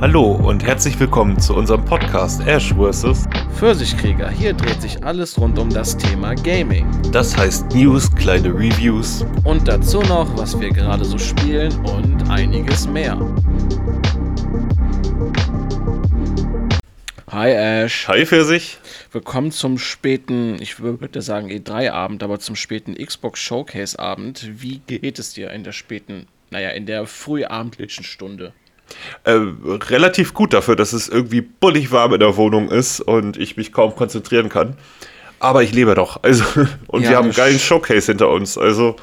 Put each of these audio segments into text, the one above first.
Hallo und herzlich willkommen zu unserem Podcast Ash vs. Pfirsichkrieger. Hier dreht sich alles rund um das Thema Gaming. Das heißt News, kleine Reviews Und dazu noch, was wir gerade so spielen und einiges mehr. Hi Ash. Hi Pfirsich. Willkommen zum späten, ich würde sagen E3-Abend, aber zum späten Xbox Showcase-Abend. Wie geht es dir in der späten, naja, in der frühabendlichen Stunde? Äh, relativ gut dafür, dass es irgendwie bullig warm in der Wohnung ist und ich mich kaum konzentrieren kann. Aber ich lebe doch. Also, und Ja, wir haben einen geilen Showcase hinter uns. Also,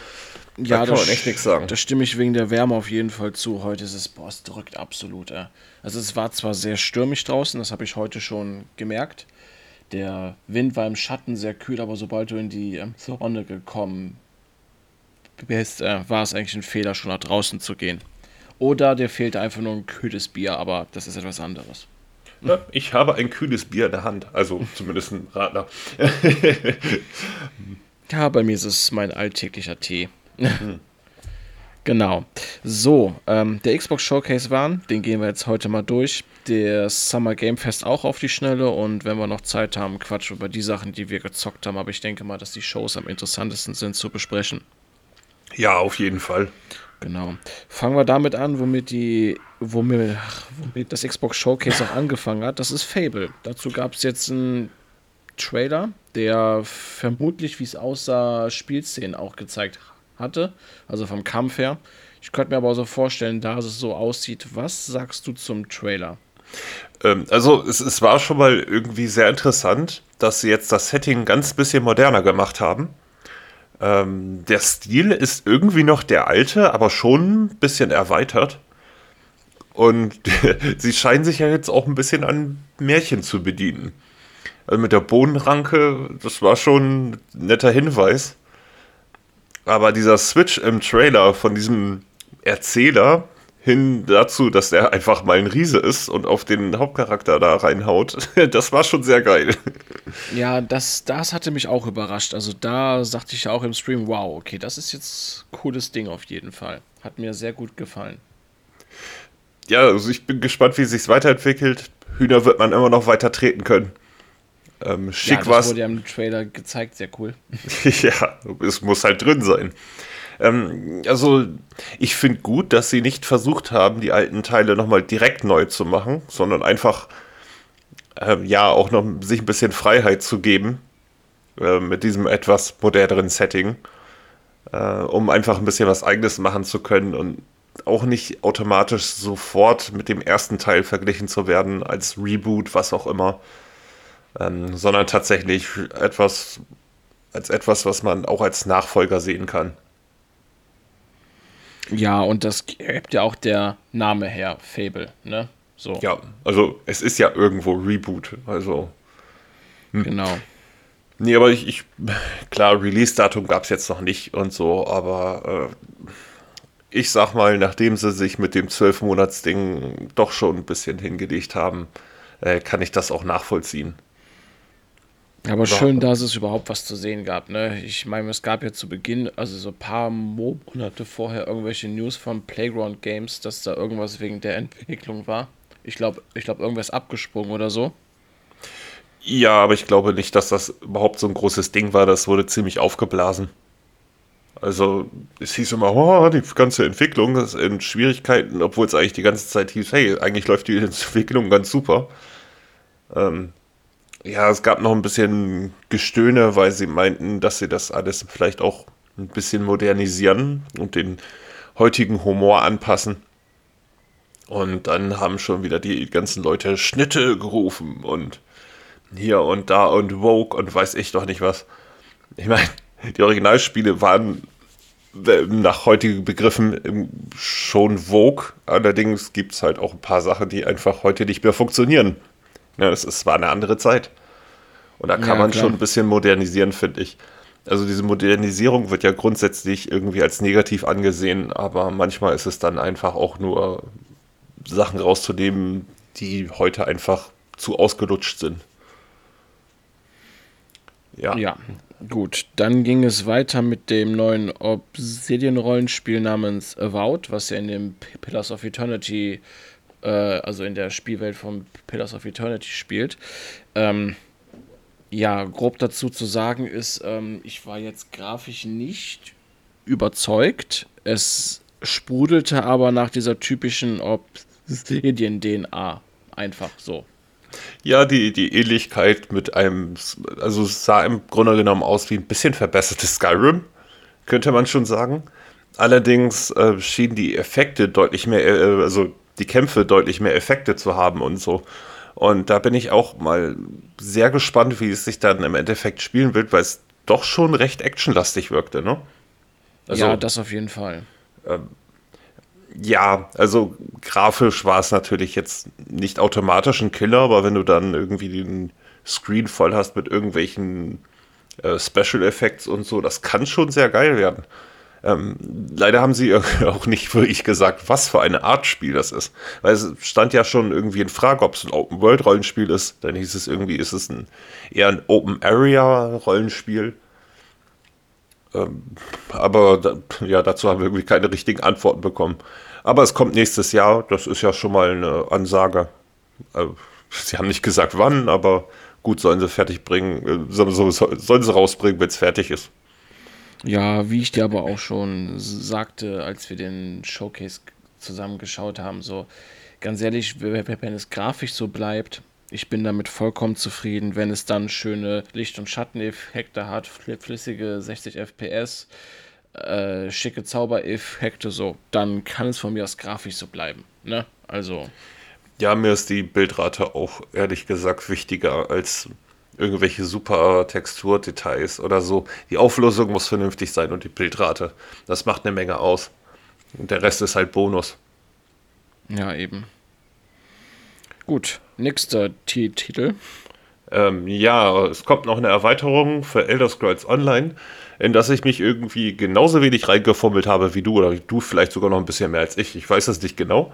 Ja, da kann man echt nichts sagen. Da stimme ich wegen der Wärme auf jeden Fall zu. Heute ist es, boah, es drückt absolut. Äh. Also es war zwar sehr stürmisch draußen, das habe ich heute schon gemerkt. Der Wind war im Schatten sehr kühl, aber sobald du in die ähm, Sonne gekommen bist, äh, war es eigentlich ein Fehler, schon nach draußen zu gehen. Oder dir fehlte einfach nur ein kühles Bier, aber das ist etwas anderes. ne, ich habe ein kühles Bier in der Hand. Also, zumindest ein Radler. Ja, bei mir ist es mein alltäglicher Tee. genau. So, ähm, der Xbox Showcase waren, den gehen wir jetzt heute mal durch. Der Summer Game Fest auch auf die Schnelle und wenn wir noch Zeit haben, quatschen über die Sachen, die wir gezockt haben. Aber ich denke mal, dass die Shows am interessantesten sind zu besprechen. Ja, auf jeden Fall. Genau. Fangen wir damit an, womit die, womit, womit das Xbox Showcase auch angefangen hat. Das ist Fable. Dazu gab es jetzt einen Trailer, der vermutlich, wie es aussah, Spielszenen auch gezeigt hatte. Also vom Kampf her. Ich könnte mir aber auch so vorstellen, da es so aussieht, was sagst du zum Trailer? Ähm, also, es, es war schon mal irgendwie sehr interessant, dass sie jetzt das Setting ganz bisschen moderner gemacht haben. Ähm, der Stil ist irgendwie noch der alte, aber schon ein bisschen erweitert. Und sie scheinen sich ja jetzt auch ein bisschen an Märchen zu bedienen. Also mit der Bohnenranke, das war schon ein netter Hinweis. Aber dieser Switch im Trailer von diesem Erzähler hin dazu, dass er einfach mal ein Riese ist und auf den Hauptcharakter da reinhaut, das war schon sehr geil. Ja, das, das hatte mich auch überrascht. Also da sagte ich ja auch im Stream, wow, okay, das ist jetzt ein cooles Ding auf jeden Fall. Hat mir sehr gut gefallen. Ja, also ich bin gespannt, wie sich's weiterentwickelt. Hühner wird man immer noch weiter treten können. Ähm, Ja, schick das war's. wurde ja im Trailer gezeigt, sehr cool. ja, es muss halt drin sein. Ähm, also, ich finde gut, dass sie nicht versucht haben, die alten Teile nochmal direkt neu zu machen, sondern einfach, ähm, ja, auch noch sich ein bisschen Freiheit zu geben äh, mit diesem etwas moderneren Setting, äh, um einfach ein bisschen was Eigenes machen zu können und auch nicht automatisch sofort mit dem ersten Teil verglichen zu werden, als Reboot, was auch immer, ähm, sondern tatsächlich etwas als etwas, was man auch als Nachfolger sehen kann. Ja, und das gibt ja auch der Name her, Fable, ne? So, Ja, also es ist ja irgendwo Reboot. Also, genau. nee, aber ich, ich klar, Release-Datum gab es jetzt noch nicht und so, aber äh, ich sag mal, nachdem sie sich mit dem 12-Monats-Ding doch schon ein bisschen hingelegt haben, äh, kann ich das auch nachvollziehen. Aber So. schön, dass es überhaupt was zu sehen gab, ne? Ich meine, es gab ja zu Beginn, also so ein paar Monate vorher, irgendwelche News von Playground Games, dass da irgendwas wegen der Entwicklung war. Ich glaube, ich glaube, irgendwas ist abgesprungen oder so. Ja, aber ich glaube nicht, dass das überhaupt so ein großes Ding war. Das wurde ziemlich aufgeblasen. Also, es hieß immer, oh, die ganze Entwicklung ist in Schwierigkeiten, obwohl es eigentlich die ganze Zeit hieß, hey, eigentlich läuft die Entwicklung ganz super. Ähm, ja, es gab noch ein bisschen Gestöhne, weil sie meinten, dass sie das alles vielleicht auch ein bisschen modernisieren und den heutigen Humor anpassen. Und dann haben schon wieder die ganzen Leute Schnitte gerufen und hier und da und Vogue und weiß ich doch nicht was. Ich meine, die Originalspiele waren äh, nach heutigen Begriffen ähm, schon Vogue. Allerdings gibt es halt auch ein paar Sachen, die einfach heute nicht mehr funktionieren. Ja, es, es war eine andere Zeit. Und da kann Ja, man klar. schon ein bisschen modernisieren, finde ich. Also diese Modernisierung wird ja grundsätzlich irgendwie als negativ angesehen, aber manchmal ist es dann einfach auch nur Sachen rauszunehmen, die heute einfach zu ausgelutscht sind. Ja. Ja, gut. Dann ging es weiter mit dem neuen Obsidian-Rollenspiel namens Avowed, was ja in dem Pillars of Eternity äh, also in der Spielwelt von Pillars of Eternity spielt. Ähm, ja, grob dazu zu sagen ist, ähm, ich war jetzt grafisch nicht überzeugt. Es sprudelte aber nach dieser typischen Obsidian-DNA. Einfach so. Ja, die, die Ähnlichkeit mit einem, also sah im Grunde genommen aus wie ein bisschen verbessertes Skyrim, könnte man schon sagen. Allerdings äh, schienen die Effekte deutlich mehr, äh, also die Kämpfe deutlich mehr Effekte zu haben und so. Und da bin ich auch mal sehr gespannt, wie es sich dann im Endeffekt spielen wird, weil es doch schon recht actionlastig wirkte, ne? Also, ja, das auf jeden Fall. Ähm, ja, also grafisch war es natürlich jetzt nicht automatisch ein Killer, aber wenn du dann irgendwie den Screen voll hast mit irgendwelchen äh, Special Effects und so, das kann schon sehr geil werden. Ähm, leider haben sie auch nicht wirklich gesagt, was für eine Art Spiel das ist. Weil es stand ja schon irgendwie in Frage, ob es ein Open-World-Rollenspiel ist. Dann hieß es irgendwie, ist es ein, eher ein Open-Area-Rollenspiel. Ähm, aber da, ja, dazu haben wir irgendwie keine richtigen Antworten bekommen. Aber es kommt nächstes Jahr, das ist ja schon mal eine Ansage. Äh, sie haben nicht gesagt wann, aber gut, sollen sie fertig bringen, äh, sollen sie rausbringen, wenn es fertig ist. Ja, wie ich dir aber auch schon sagte, als wir den Showcase zusammengeschaut haben, so ganz ehrlich, wenn es grafisch so bleibt, ich bin damit vollkommen zufrieden, wenn es dann schöne Licht- und Schatteneffekte hat, flüssige 60 FPS, äh, schicke Zaubereffekte, so, dann kann es von mir aus grafisch so bleiben. Ne? Also. Ja, mir ist die Bildrate auch ehrlich gesagt wichtiger als irgendwelche super Texturdetails oder so. Die Auflösung muss vernünftig sein und die Bildrate. Das macht eine Menge aus. Und der Rest ist halt Bonus. Ja, eben. Gut, nächster T Titel. Ähm, ja, es kommt noch eine Erweiterung für Elder Scrolls Online, in das ich mich irgendwie genauso wenig reingefummelt habe wie du oder du vielleicht sogar noch ein bisschen mehr als ich. Ich weiß das nicht genau.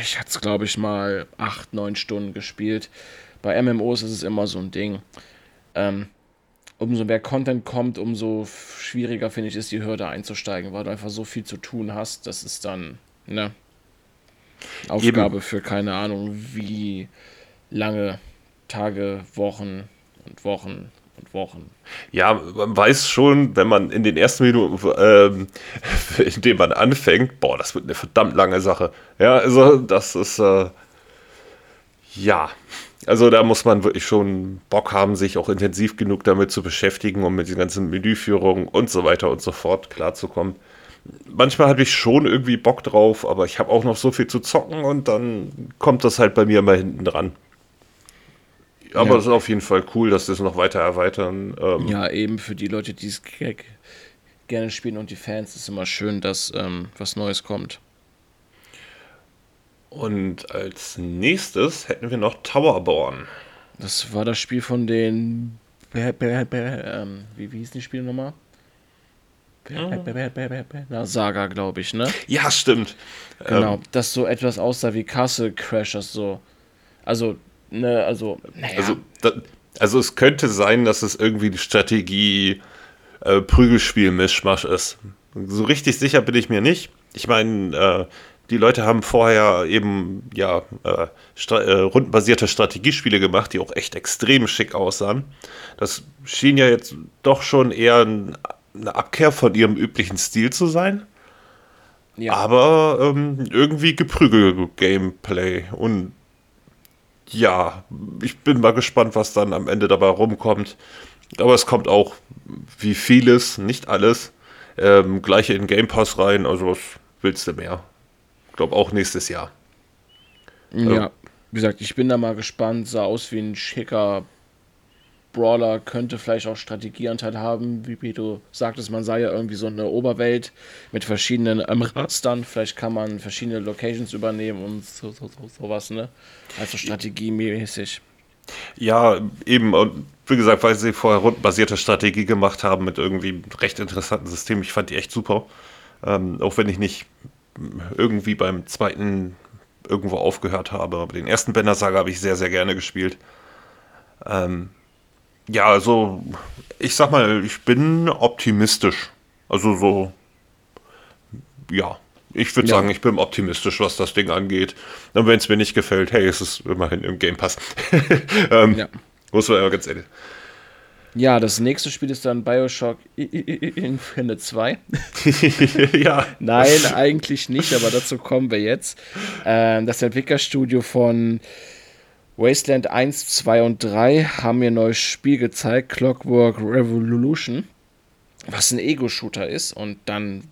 Ich hatte es, glaube ich, mal acht, neun Stunden gespielt. Bei MMOs ist es immer so ein Ding. Ähm, umso mehr Content kommt, umso schwieriger finde ich es, die Hürde einzusteigen, weil du einfach so viel zu tun hast. Das ist dann, ne? Aufgabe Eben. für keine Ahnung, wie lange Tage, Wochen und Wochen und Wochen. Ja, man weiß schon, wenn man in den ersten Minuten, ähm, in denen man anfängt, boah, das wird eine verdammt lange Sache. Ja, also das ist, äh, ja, also da muss man wirklich schon Bock haben, sich auch intensiv genug damit zu beschäftigen, um mit den ganzen Menüführungen und so weiter und so fort klarzukommen. Manchmal hatte ich schon irgendwie Bock drauf, aber ich habe auch noch so viel zu zocken und dann kommt das halt bei mir immer hinten dran. Aber ja. das ist auf jeden Fall cool, dass es noch weiter erweitern. Ähm ja, eben für die Leute, die es gerne spielen und die Fans ist es immer schön, dass ähm, was Neues kommt. Und als nächstes hätten wir noch Towerborn. Das war das Spiel von den. Ähm, wie, wie hieß die Spielnummer? Na, Saga, glaube ich, ne? Ja, stimmt. Genau, ähm, das so etwas aussah wie Castle Crashers, so. Also, ne, also. Naja. Also, da, also, es könnte sein, dass es irgendwie die Strategie äh, Prügelspiel-Mischmasch ist. So richtig sicher bin ich mir nicht. Ich meine, äh, die Leute haben vorher eben ja äh, stra äh, rundenbasierte Strategiespiele gemacht, die auch echt extrem schick aussahen. Das schien ja jetzt doch schon eher ein, eine Abkehr von ihrem üblichen Stil zu sein. Ja. Aber ähm, irgendwie Geprügel-Gameplay. Und ja, ich bin mal gespannt, was dann am Ende dabei rumkommt. Aber es kommt auch, wie vieles, nicht alles, ähm, gleich in Game Pass rein. Also was willst du mehr? Glaube auch nächstes Jahr. Ja, wie gesagt, ich bin da mal gespannt. Sah aus wie ein schicker Brawler, könnte vielleicht auch Strategieanteil haben. Wie du sagtest, man sei ja irgendwie so eine Oberwelt mit verschiedenen ähm, Rastern. Vielleicht kann man verschiedene Locations übernehmen und so, so, so, sowas, ne? Also strategiemäßig. Ja, eben. Und wie gesagt, weil sie vorher rundenbasierte Strategie gemacht haben mit irgendwie recht interessanten Systemen. Ich fand die echt super. Ähm, auch wenn ich nicht irgendwie beim zweiten irgendwo aufgehört habe. Aber den ersten Banner Saga habe ich sehr, sehr gerne gespielt. Ähm, ja, also ich sag mal, ich bin optimistisch. Also so, ja, ich würde ja. sagen, ich bin optimistisch, was das Ding angeht. Und wenn es mir nicht gefällt, hey, es ist immerhin im Game Pass. ähm, ja. Muss man ja ganz ehrlich. Ja, das nächste Spiel ist dann Bioshock Infinite 2. ja. Nein, eigentlich nicht, aber dazu kommen wir jetzt. Ähm, das Entwicklerstudio von Wasteland 1, 2 und 3 haben mir ein neues Spiel gezeigt, Clockwork Revolution, was ein Ego-Shooter ist. Und dann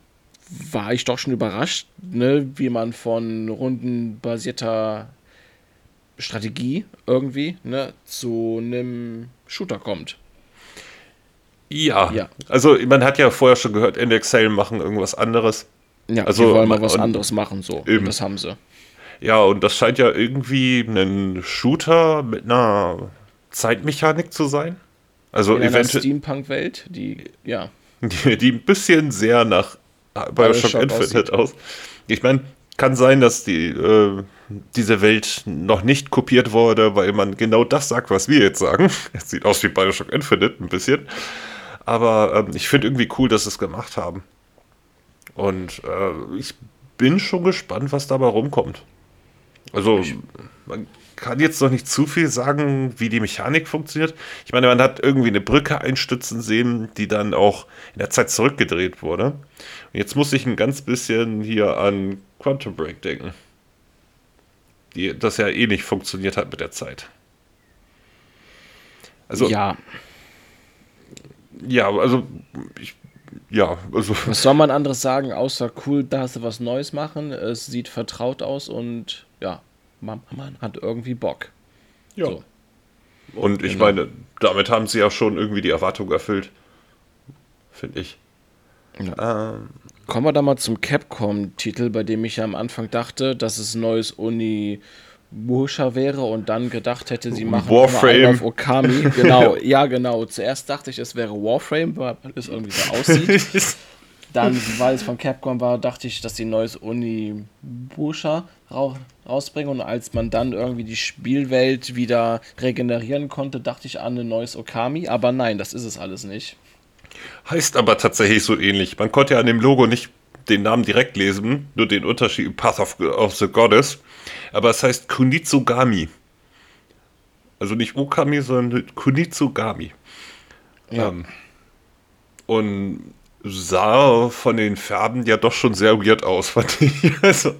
war ich doch schon überrascht, ne, wie man von rundenbasierter Strategie irgendwie ne, zu einem Shooter kommt. Ja. ja. Also man hat ja vorher schon gehört, Indexale machen irgendwas anderes. Ja, also die wollen mal was anderes machen, so. Eben. das haben sie. Ja, und das scheint ja irgendwie ein Shooter mit einer Zeitmechanik zu sein. Also In einer Steampunk-Welt, die, ja. Die, die, ein bisschen sehr nach Bioshock Infinite aus. Ich meine, kann sein, dass die, äh, diese Welt noch nicht kopiert wurde, weil man genau das sagt, was wir jetzt sagen. Es sieht aus wie Bioshock Infinite, ein bisschen. Aber ähm, ich finde irgendwie cool, dass sie es gemacht haben. Und äh, ich bin schon gespannt, was dabei rumkommt. Also, man kann jetzt noch nicht zu viel sagen, wie die Mechanik funktioniert. Ich meine, man hat irgendwie eine Brücke einstützen sehen, die dann auch in der Zeit zurückgedreht wurde. Und jetzt muss ich ein ganz bisschen hier an Quantum Break denken. Die, das ja eh nicht funktioniert hat mit der Zeit. Also, ja. Ja, also ich, ja, also. Was soll man anderes sagen, außer cool, da hast du was Neues machen. Es sieht vertraut aus und ja, man, man hat irgendwie Bock. Ja. So. Und ich genau. meine, damit haben sie ja schon irgendwie die Erwartung erfüllt. Finde ich. Ja. Ähm, Kommen wir da mal zum Capcom-Titel, bei dem ich ja am Anfang dachte, dass es ein neues Uni Musha wäre und dann gedacht hätte, sie machen Warframe auf Okami. Genau, ja, genau. Zuerst dachte ich, es wäre Warframe, weil es irgendwie so aussieht. Dann, weil es von Capcom war, dachte ich, dass sie ein neues Uni Busha rausbringen. Und als man dann irgendwie die Spielwelt wieder regenerieren konnte, dachte ich an ein neues Okami. Aber nein, das ist es alles nicht. Heißt aber tatsächlich so ähnlich. Man konnte ja an dem Logo nicht den Namen direkt lesen, nur den Unterschied Path of, of the Goddess. Aber es heißt Kunitsugami. Also nicht Okami, sondern Kunitsugami. Ja. Ähm, und sah von den Farben ja doch schon sehr weird aus, fand ich. Also,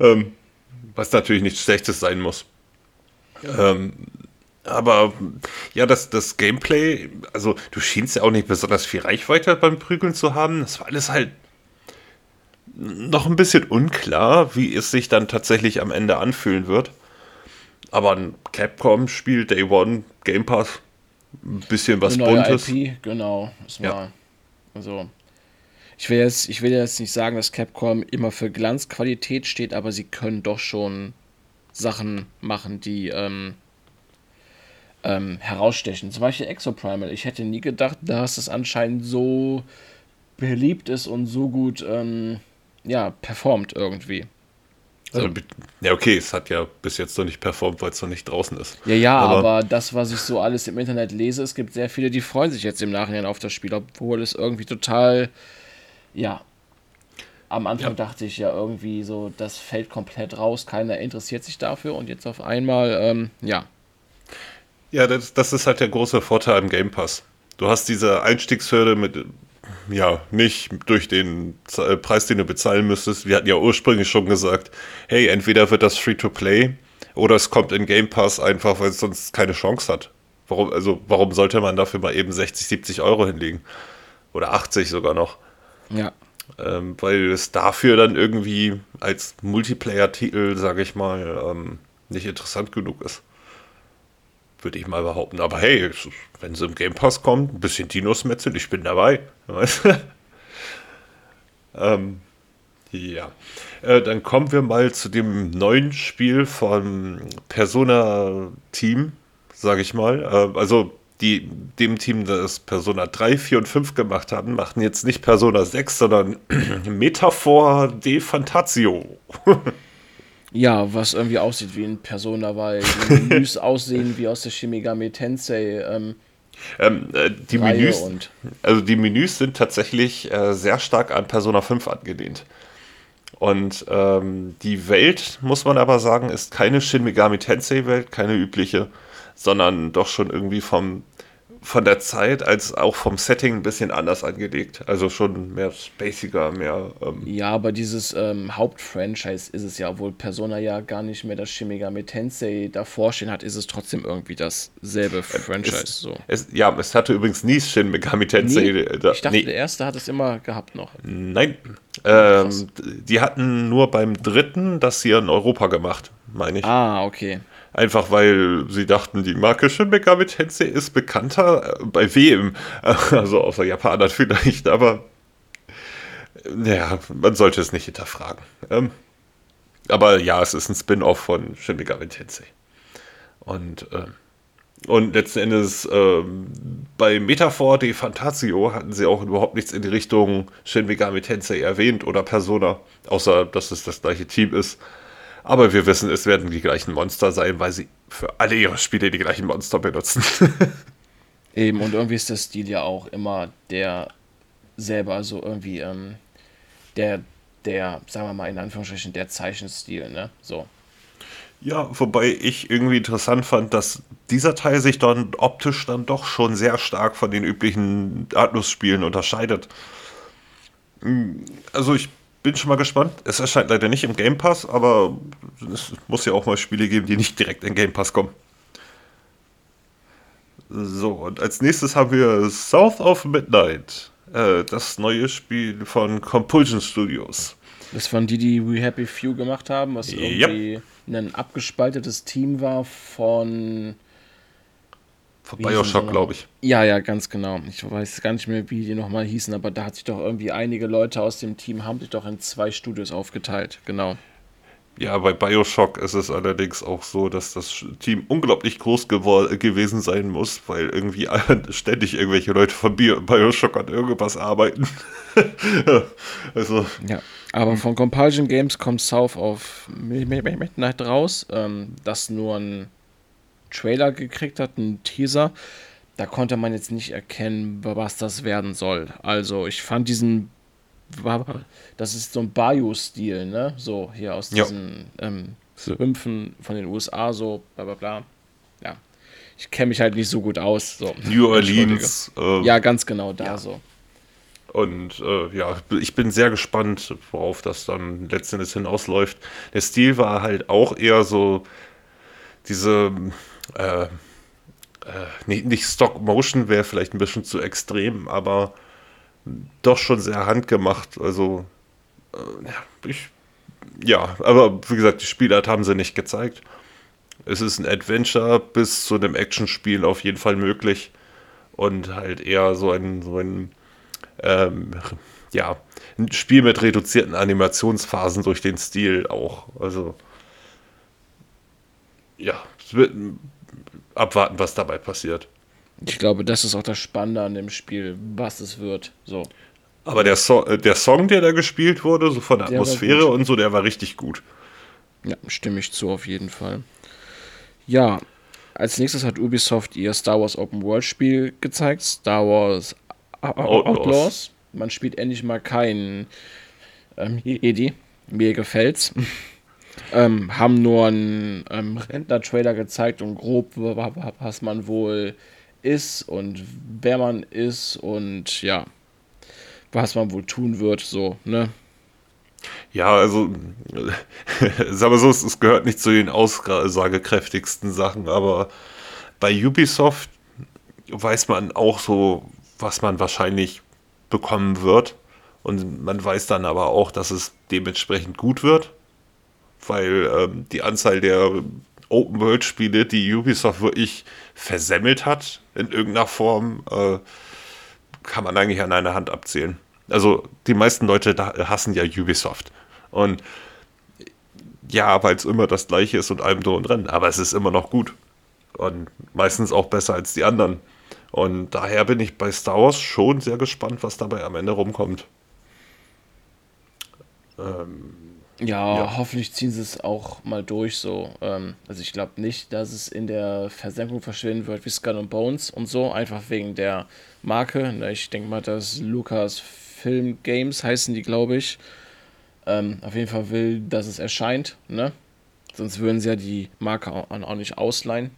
ähm, was natürlich nichts Schlechtes sein muss. Ähm, aber ja, das, das Gameplay, also du schienst ja auch nicht besonders viel Reichweite beim Prügeln zu haben. Das war alles halt noch ein bisschen unklar, wie es sich dann tatsächlich am Ende anfühlen wird. Aber ein Capcom-Spiel, Day One, Game Pass, ein bisschen was Eine Buntes. IP, genau. Ja. Also, ich will, jetzt, ich will jetzt nicht sagen, dass Capcom immer für Glanzqualität steht, aber sie können doch schon Sachen machen, die ähm, ähm, herausstechen. Zum Beispiel Exoprimal. Ich hätte nie gedacht, dass es anscheinend so beliebt ist und so gut ähm, ja, performt irgendwie. So. Also, ja, okay, es hat ja bis jetzt noch nicht performt, weil es noch nicht draußen ist. Ja, ja, aber, aber, das, was ich so alles im Internet lese, es gibt sehr viele, die freuen sich jetzt im Nachhinein auf das Spiel, obwohl es irgendwie total, ja, am Anfang ja. dachte ich ja irgendwie so, das fällt komplett raus, keiner interessiert sich dafür und jetzt auf einmal, ähm, ja. Ja, das, das ist halt der große Vorteil im Game Pass. Du hast diese Einstiegshürde mit ja, nicht durch den äh, Preis, den du bezahlen müsstest. Wir hatten ja ursprünglich schon gesagt, hey, entweder wird das Free-to-Play oder es kommt in Game Pass einfach, weil es sonst keine Chance hat. Warum, also, warum sollte man dafür mal eben 60, 70 Euro hinlegen? Oder 80 sogar noch. Ja. Ähm, weil es dafür dann irgendwie als Multiplayer-Titel, sage ich mal, ähm, nicht interessant genug ist würde ich mal behaupten. Aber hey, wenn sie im Game Pass kommt, ein bisschen Dinos metzeln, ich bin dabei. ähm, ja. Äh, dann kommen wir mal zu dem neuen Spiel von Persona Team, sage ich mal. Äh, also die, dem Team, das Persona 3, 4 und 5 gemacht haben, machen jetzt nicht Persona 6, sondern Metaphor de Fantasio. Ja, was irgendwie aussieht wie ein Persona, weil die Menüs aussehen wie aus der Shimigami Tensei. Ähm, ähm, äh, die Menüs, also die Menüs sind tatsächlich äh, sehr stark an Persona 5 angelehnt. Und ähm, die Welt, muss man aber sagen, ist keine Shin Megami Tensei Welt, keine übliche, sondern doch schon irgendwie vom von der Zeit als auch vom Setting ein bisschen anders angelegt. Also schon mehr spaciger, mehr. Ähm ja, aber dieses ähm, Hauptfranchise ist es ja, obwohl Persona ja gar nicht mehr das Shin Megami Tensei davor stehen hat, ist es trotzdem irgendwie dasselbe Franchise. Es, so. Es, ja, es hatte übrigens nie Shin Megami Tensei. Nee, da, ich dachte, nee. der erste hat es immer gehabt noch. Nein. Ähm, die hatten nur beim dritten das hier in Europa gemacht, meine ich. Ah, okay. Einfach weil sie dachten, die Marke Shin Megami Tensei ist bekannter. Äh, bei wem? Also außer Japanern vielleicht, aber naja, man sollte es nicht hinterfragen. Ähm, aber ja, es ist ein Spin-off von Shin Megami Tensei. Und, ähm, und letzten Endes ähm, bei Metaphor de Fantasio hatten sie auch überhaupt nichts in die Richtung Shin Megami Tensei erwähnt oder Persona, außer dass es das gleiche Team ist. Aber wir wissen, es werden die gleichen Monster sein, weil sie für alle ihre Spiele die gleichen Monster benutzen. Eben, und irgendwie ist der Stil ja auch immer der selber, also irgendwie ähm, der, der, sagen wir mal in Anführungsstrichen, der Zeichenstil, ne? So. Ja, wobei ich irgendwie interessant fand, dass dieser Teil sich dann optisch dann doch schon sehr stark von den üblichen Atlus-Spielen unterscheidet. Hm, also ich bin schon mal gespannt. Es erscheint leider nicht im Game Pass, aber es muss ja auch mal Spiele geben, die nicht direkt in Game Pass kommen. So, und als nächstes haben wir South of Midnight. Äh, das neue Spiel von Compulsion Studios. Das waren die, die We Happy Few gemacht haben, was irgendwie yep. ein abgespaltetes Team war von von Bioshock, glaube ich. Ja, ja, ganz genau. Ich weiß gar nicht mehr, wie die nochmal hießen, aber da hat sich doch irgendwie einige Leute aus dem Team haben sich doch in zwei Studios aufgeteilt, genau. Ja, bei Bioshock ist es allerdings auch so, dass das Team unglaublich groß gewesen sein muss, weil irgendwie ständig irgendwelche Leute von Bioshock an irgendwas arbeiten. also. Ja, aber von Compulsion Games kommt South of Midnight raus, ähm, das nur ein Trailer gekriegt hat, einen Teaser, da konnte man jetzt nicht erkennen, was das werden soll. Also ich fand diesen, das ist so ein Bayou-Stil, ne? So hier aus diesen ähm, Sümpfen von den USA, so bla bla bla. Ja, ich kenne mich halt nicht so gut aus. So. New Orleans. Äh, ja, ganz genau da ja. so. Und äh, ja, ich bin sehr gespannt, worauf das dann letztendlich hinausläuft. Der Stil war halt auch eher so diese äh, äh, nicht, nicht Stop Motion wäre vielleicht ein bisschen zu extrem, aber doch schon sehr handgemacht. Also, äh, ich, ja, aber wie gesagt, die Spielart haben sie nicht gezeigt. Es ist ein Adventure bis zu einem Actionspiel auf jeden Fall möglich und halt eher so ein, so ein ähm, ja, ein Spiel mit reduzierten Animationsphasen durch den Stil auch. Also, ja, abwarten, was dabei passiert. Ich glaube, das ist auch das Spannende an dem Spiel, was es wird. So. Aber der, so äh, der Song, der da gespielt wurde, so von der, der Atmosphäre und so, der war richtig gut. Ja, stimme ich zu, auf jeden Fall. Ja, als nächstes hat Ubisoft ihr Star Wars Open World Spiel gezeigt, Star Wars Outlaws. Outlaws. Man spielt endlich mal keinen ähm, Jedi. Mir gefällt's. Ähm, haben nur einen ähm, Rentner-Trailer gezeigt und grob, was man wohl ist und wer man ist und ja, was man wohl tun wird, so, ne? Ja, also, sag mal so, es gehört nicht zu den aussagekräftigsten Sachen, aber bei Ubisoft weiß man auch so, was man wahrscheinlich bekommen wird. Und man weiß dann aber auch, dass es dementsprechend gut wird weil ähm, die Anzahl der Open-World-Spiele, die Ubisoft wirklich versemmelt hat in irgendeiner Form, äh, kann man eigentlich an einer Hand abzählen. Also die meisten Leute hassen ja Ubisoft. Und ja, weil es immer das gleiche ist und allem drum und dran, aber es ist immer noch gut. Und meistens auch besser als die anderen. Und daher bin ich bei Star Wars schon sehr gespannt, was dabei am Ende rumkommt. Ähm, ja, ja, hoffentlich ziehen sie es auch mal durch so. Ähm, also ich glaube nicht, dass es in der Versenkung verschwinden wird wie Skull and Bones und so, einfach wegen der Marke. Ne, ich denke mal, dass Lucas Film Games heißen die, glaube ich. ähm, auf jeden Fall will, dass es erscheint, ne? Sonst würden sie ja die Marke auch, auch nicht ausleihen.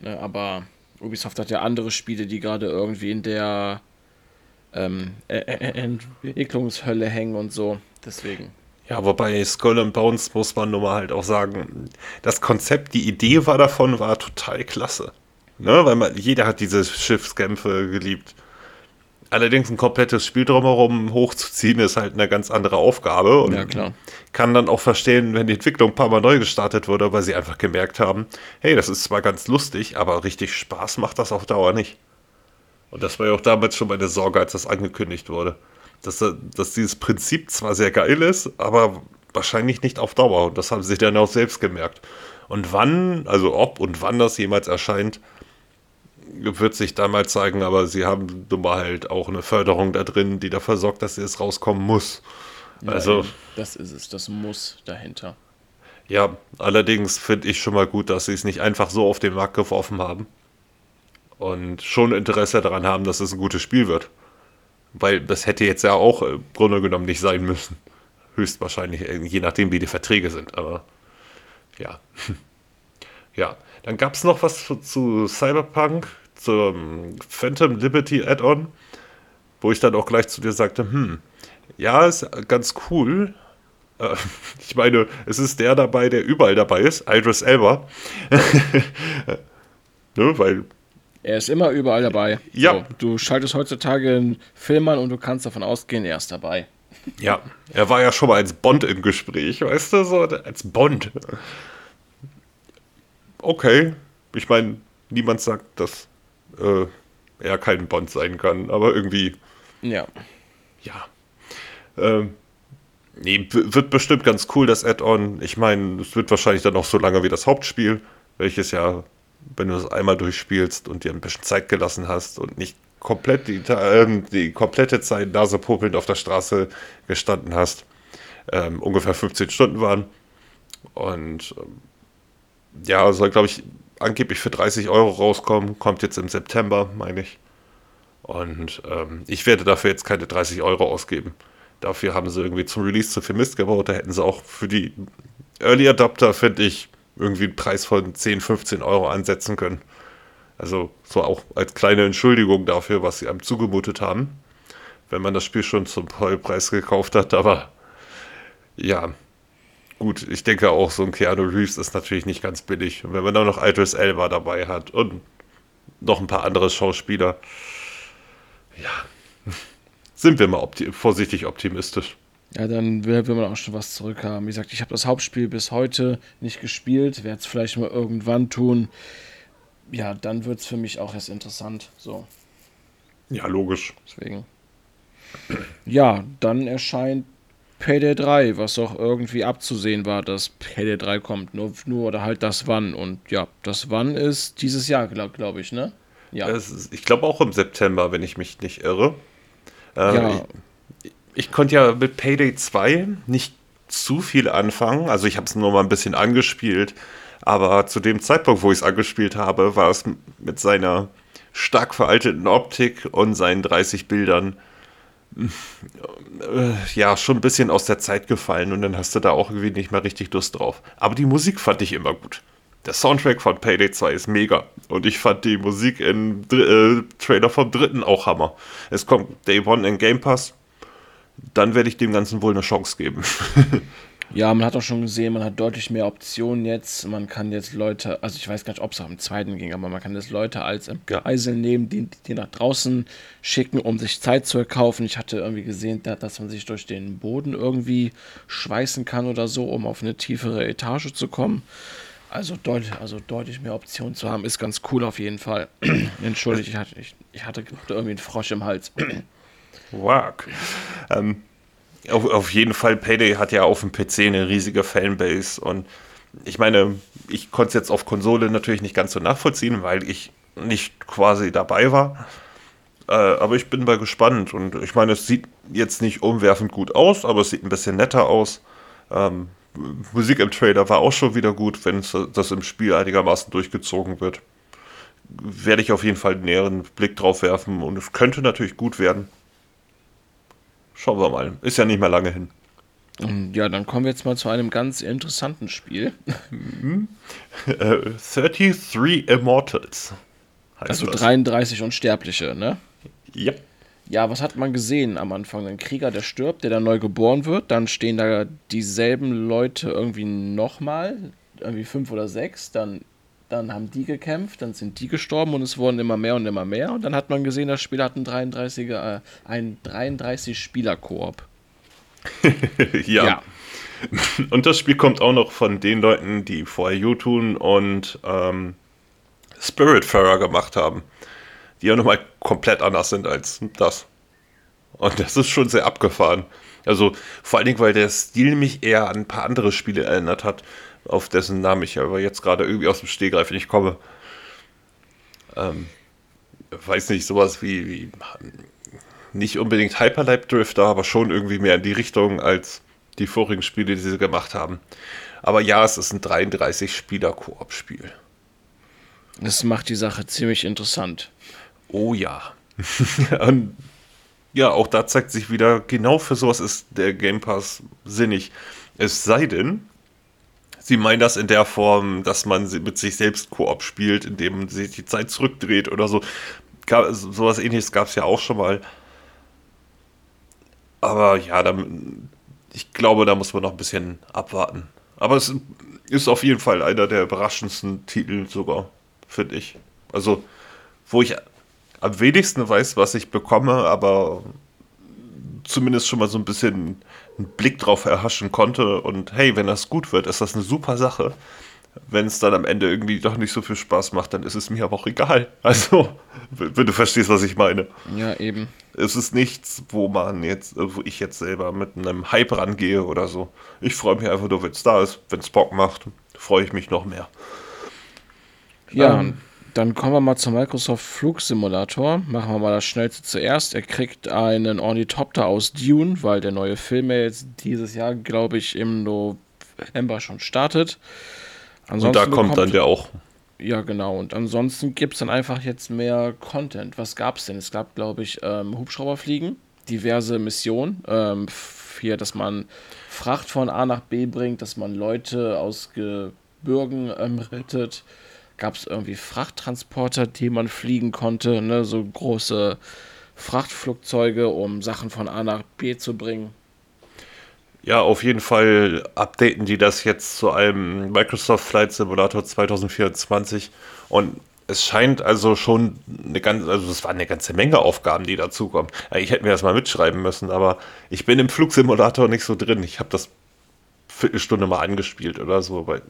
Ne, aber Ubisoft hat ja andere Spiele, die gerade irgendwie in der ähm, Entwicklungshölle hängen und so. Deswegen. Ja, wobei Skull and Bones muss man nun mal halt auch sagen, das Konzept, die Idee war davon, war total klasse. Ne? Weil man, jeder hat diese Schiffskämpfe geliebt. Allerdings ein komplettes Spiel drumherum hochzuziehen, ist halt eine ganz andere Aufgabe. Und ja, klar. kann dann auch verstehen, wenn die Entwicklung ein paar Mal neu gestartet wurde, weil sie einfach gemerkt haben, hey, das ist zwar ganz lustig, aber richtig Spaß macht das auf Dauer nicht. Und das war ja auch damals schon meine Sorge, als das angekündigt wurde. Dass, dass dieses Prinzip zwar sehr geil ist, aber wahrscheinlich nicht auf Dauer. Und das haben sie dann auch selbst gemerkt. Und wann, also ob und wann das jemals erscheint, wird sich dann mal zeigen, aber sie haben nun mal halt auch eine Förderung da drin, die dafür sorgt, dass es rauskommen muss. Also. Ja, das ist es, das muss dahinter. Ja, allerdings finde ich schon mal gut, dass sie es nicht einfach so auf den Markt geworfen haben. Und schon Interesse daran haben, dass es ein gutes Spiel wird. Weil das hätte jetzt ja auch im Grunde genommen nicht sein müssen. Höchstwahrscheinlich, je nachdem, wie die Verträge sind. Aber ja. ja. Dann gab es noch was zu, zu Cyberpunk, zum Phantom Liberty Add-on, wo ich dann auch gleich zu dir sagte, hm, ja, ist ganz cool. Äh, ich meine, es ist der dabei, der überall dabei ist, Idris Elba. ne, weil er ist immer überall dabei. Ja. So, du schaltest heutzutage einen Film an und du kannst davon ausgehen, er ist dabei. Ja, er war ja schon mal als Bond im Gespräch, weißt du, so als Bond okay. Ich meine, niemand sagt, dass äh, er kein Bond sein kann, aber irgendwie. Ja. Ja. Ähm, nee, wird bestimmt ganz cool, das Add-on. Ich meine, es wird wahrscheinlich dann noch so lange wie das Hauptspiel, welches ja, wenn du das einmal durchspielst und dir ein bisschen Zeit gelassen hast und nicht komplett die, äh, die komplette Zeit nasepopelnd auf der Straße gestanden hast, ähm, ungefähr 15 Stunden waren. Und ähm, ja, soll, glaube ich, angeblich für 30 Euro rauskommen. Kommt jetzt im September, meine ich. Und ähm, ich werde dafür jetzt keine 30 Euro ausgeben. Dafür haben sie irgendwie zum Release zu viel Mist gebaut. Da hätten sie auch für die Early Adapter, finde ich, irgendwie einen Preis von 10, 15 Euro ansetzen können. Also so auch als kleine Entschuldigung dafür, was sie einem zugemutet haben. Wenn man das Spiel schon zum Vollpreis gekauft hat. Aber ja, gut, ich denke auch, so ein Keanu Reeves ist natürlich nicht ganz billig. Und wenn man dann noch Idris Elba dabei hat und noch ein paar andere Schauspieler, ja, sind wir mal opti vorsichtig optimistisch. Ja, dann will, will, man auch schon was zurückhaben. Wie gesagt, ich habe das Hauptspiel bis heute nicht gespielt, werde es vielleicht mal irgendwann tun. Ja, dann wird es für mich auch erst interessant. So. Ja, logisch. Deswegen. Ja, dann erscheint Payday 3, was auch irgendwie abzusehen war, dass Payday 3 kommt. Nur, nur oder halt das Wann. Und ja, das Wann ist dieses Jahr, glaube glaub ich, ne? Ja. Ist, ich glaube auch im September, wenn ich mich nicht irre. Äh, ja. Ich, ich konnte ja mit Payday 2 nicht zu viel anfangen. Also ich habe es nur mal ein bisschen angespielt. Aber zu dem Zeitpunkt, wo ich es angespielt habe, war es mit seiner stark veralteten Optik und seinen 30 Bildern äh, ja, schon ein bisschen aus der Zeit gefallen und dann hast du da auch irgendwie nicht mehr richtig Lust drauf. Aber die Musik fand ich immer gut. Der Soundtrack von Payday 2 ist mega. Und ich fand die Musik im äh, Trailer vom dritten auch Hammer. Es kommt Day One in Game Pass. Dann werde ich dem Ganzen wohl eine Chance geben. Ja, man hat auch schon gesehen, man hat deutlich mehr Optionen jetzt. Man kann jetzt Leute, also ich weiß gar nicht, ob es auch im zweiten ging, aber man kann jetzt Leute als Geisel nehmen, die, die nach draußen schicken, um sich Zeit zu erkaufen. Ich hatte irgendwie gesehen, dass man sich durch den Boden irgendwie schweißen kann oder so, um auf eine tiefere Etage zu kommen. Also deutlich, also deutlich mehr Optionen zu haben, ist ganz cool auf jeden Fall. Entschuldigt, ich hatte, ich, ich hatte irgendwie einen Frosch im Hals. Wow. Ähm, auf, auf jeden Fall, Payday hat ja auf dem PC eine riesige Fanbase und ich meine, ich konnte es jetzt auf Konsole natürlich nicht ganz so nachvollziehen, weil ich nicht quasi dabei war. Äh, aber ich bin mal gespannt und ich meine, es sieht jetzt nicht umwerfend gut aus, aber es sieht ein bisschen netter aus. Ähm, Musik im Trailer war auch schon wieder gut, wenn das im Spiel einigermaßen durchgezogen wird. Werde ich auf jeden Fall einen näheren Blick drauf werfen und es könnte natürlich gut werden schauen wir mal. Ist ja nicht mehr lange hin. Ja, dann kommen wir jetzt mal zu einem ganz interessanten Spiel. 33 äh, Immortals. Also das. 33 Unsterbliche, ne? Ja. Ja, was hat man gesehen am Anfang? Ein Krieger, der stirbt, der dann neu geboren wird. Dann stehen da dieselben Leute irgendwie nochmal, irgendwie fünf oder sechs. Dann, dann haben die gekämpft, dann sind die gestorben und es wurden immer mehr und immer mehr. Und dann hat man gesehen, das Spiel hat einen 33er, äh, einen 33-Spieler-Koop. ja. ja. Und das Spiel kommt auch noch von den Leuten, die vorher U-Tun und ähm, Spiritfarer gemacht haben. Die ja nochmal komplett anders sind als das. Und das ist schon sehr abgefahren. Also vor allen Dingen, weil der Stil mich eher an ein paar andere Spiele erinnert hat, auf dessen Namen ich aber jetzt gerade irgendwie aus dem Stehgreif nicht komme. Ähm, weiß nicht, sowas wie, wie nicht unbedingt Hyperlight Drifter, aber schon irgendwie mehr in die Richtung als die vorigen Spiele, die sie gemacht haben. Aber ja, es ist ein 33-Spieler-Koop-Spiel. Das macht die Sache ziemlich interessant. Oh ja. Und ja, auch da zeigt sich wieder, genau für sowas ist der Game Pass sinnig. Es sei denn, sie meinen das in der Form, dass man mit sich selbst Koop spielt, indem man sich die Zeit zurückdreht oder so. sowas ähnliches gab es ja auch schon mal. Aber ja, da, ich glaube, da muss man noch ein bisschen abwarten. Aber es ist auf jeden Fall einer der überraschendsten Titel sogar, finde ich. Also, wo ich am wenigsten weiß, was ich bekomme, aber zumindest schon mal so ein bisschen einen Blick drauf erhaschen konnte. Und hey, wenn das gut wird, ist das eine super Sache wenn es dann am Ende irgendwie doch nicht so viel Spaß macht, dann ist es mir aber auch egal. Also, wenn du verstehst, was ich meine. Ja, eben. Es ist nichts, wo man jetzt, wo ich jetzt selber mit einem Hype rangehe oder so. Ich freue mich einfach nur, wenn es da ist. Wenn es Bock macht, freue ich mich noch mehr. Ja, ähm, dann kommen wir mal zum Microsoft Flugsimulator. Machen wir mal das schnellste zuerst. Er kriegt einen Ornithopter aus Dune, weil der neue Film ja jetzt dieses Jahr, glaube ich, im November schon startet. Ansonsten und da kommt dann der auch. Ja, genau. Und ansonsten gibt es dann einfach jetzt mehr Content. Was gab es denn? Es gab, glaube ich, ähm, Hubschrauberfliegen, diverse Missionen. Ähm, hier, dass man Fracht von A nach B bringt, dass man Leute aus Gebirgen ähm, rettet. Gab es irgendwie Frachttransporter, die man fliegen konnte, ne? so große Frachtflugzeuge, um Sachen von A nach B zu bringen. Ja, auf jeden Fall updaten die das jetzt zu einem Microsoft Flight Simulator 2024 und es scheint also schon eine ganze, also es waren eine ganze Menge Aufgaben, die dazukommen. Ich hätte mir das mal mitschreiben müssen, aber ich bin im Flugsimulator nicht so drin. Ich habe das Viertelstunde mal angespielt oder so, weil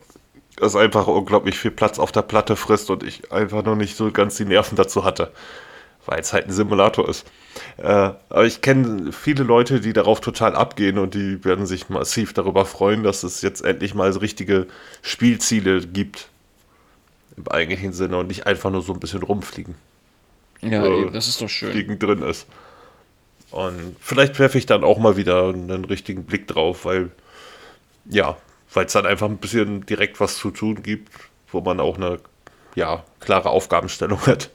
es einfach unglaublich viel Platz auf der Platte frisst und ich einfach noch nicht so ganz die Nerven dazu hatte weil es halt ein Simulator ist. Äh, aber ich kenne viele Leute, die darauf total abgehen und die werden sich massiv darüber freuen, dass es jetzt endlich mal so richtige Spielziele gibt. Im eigentlichen Sinne und nicht einfach nur so ein bisschen rumfliegen. Ja, äh, ey, das ist doch schön. Fliegen drin ist. Und vielleicht werfe ich dann auch mal wieder einen richtigen Blick drauf, weil, ja, weil es dann einfach ein bisschen direkt was zu tun gibt, wo man auch eine, ja, klare Aufgabenstellung hat.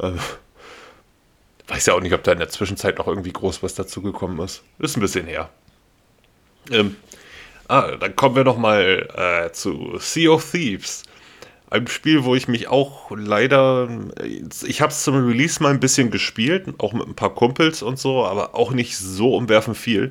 Äh, Weiß ja auch nicht, ob da in der Zwischenzeit noch irgendwie groß was dazugekommen ist. Ist ein bisschen her. Ähm, ah, dann kommen wir noch mal äh, zu Sea of Thieves. Ein Spiel, wo ich mich auch leider. Ich habe es zum Release mal ein bisschen gespielt, auch mit ein paar Kumpels und so, aber auch nicht so umwerfend viel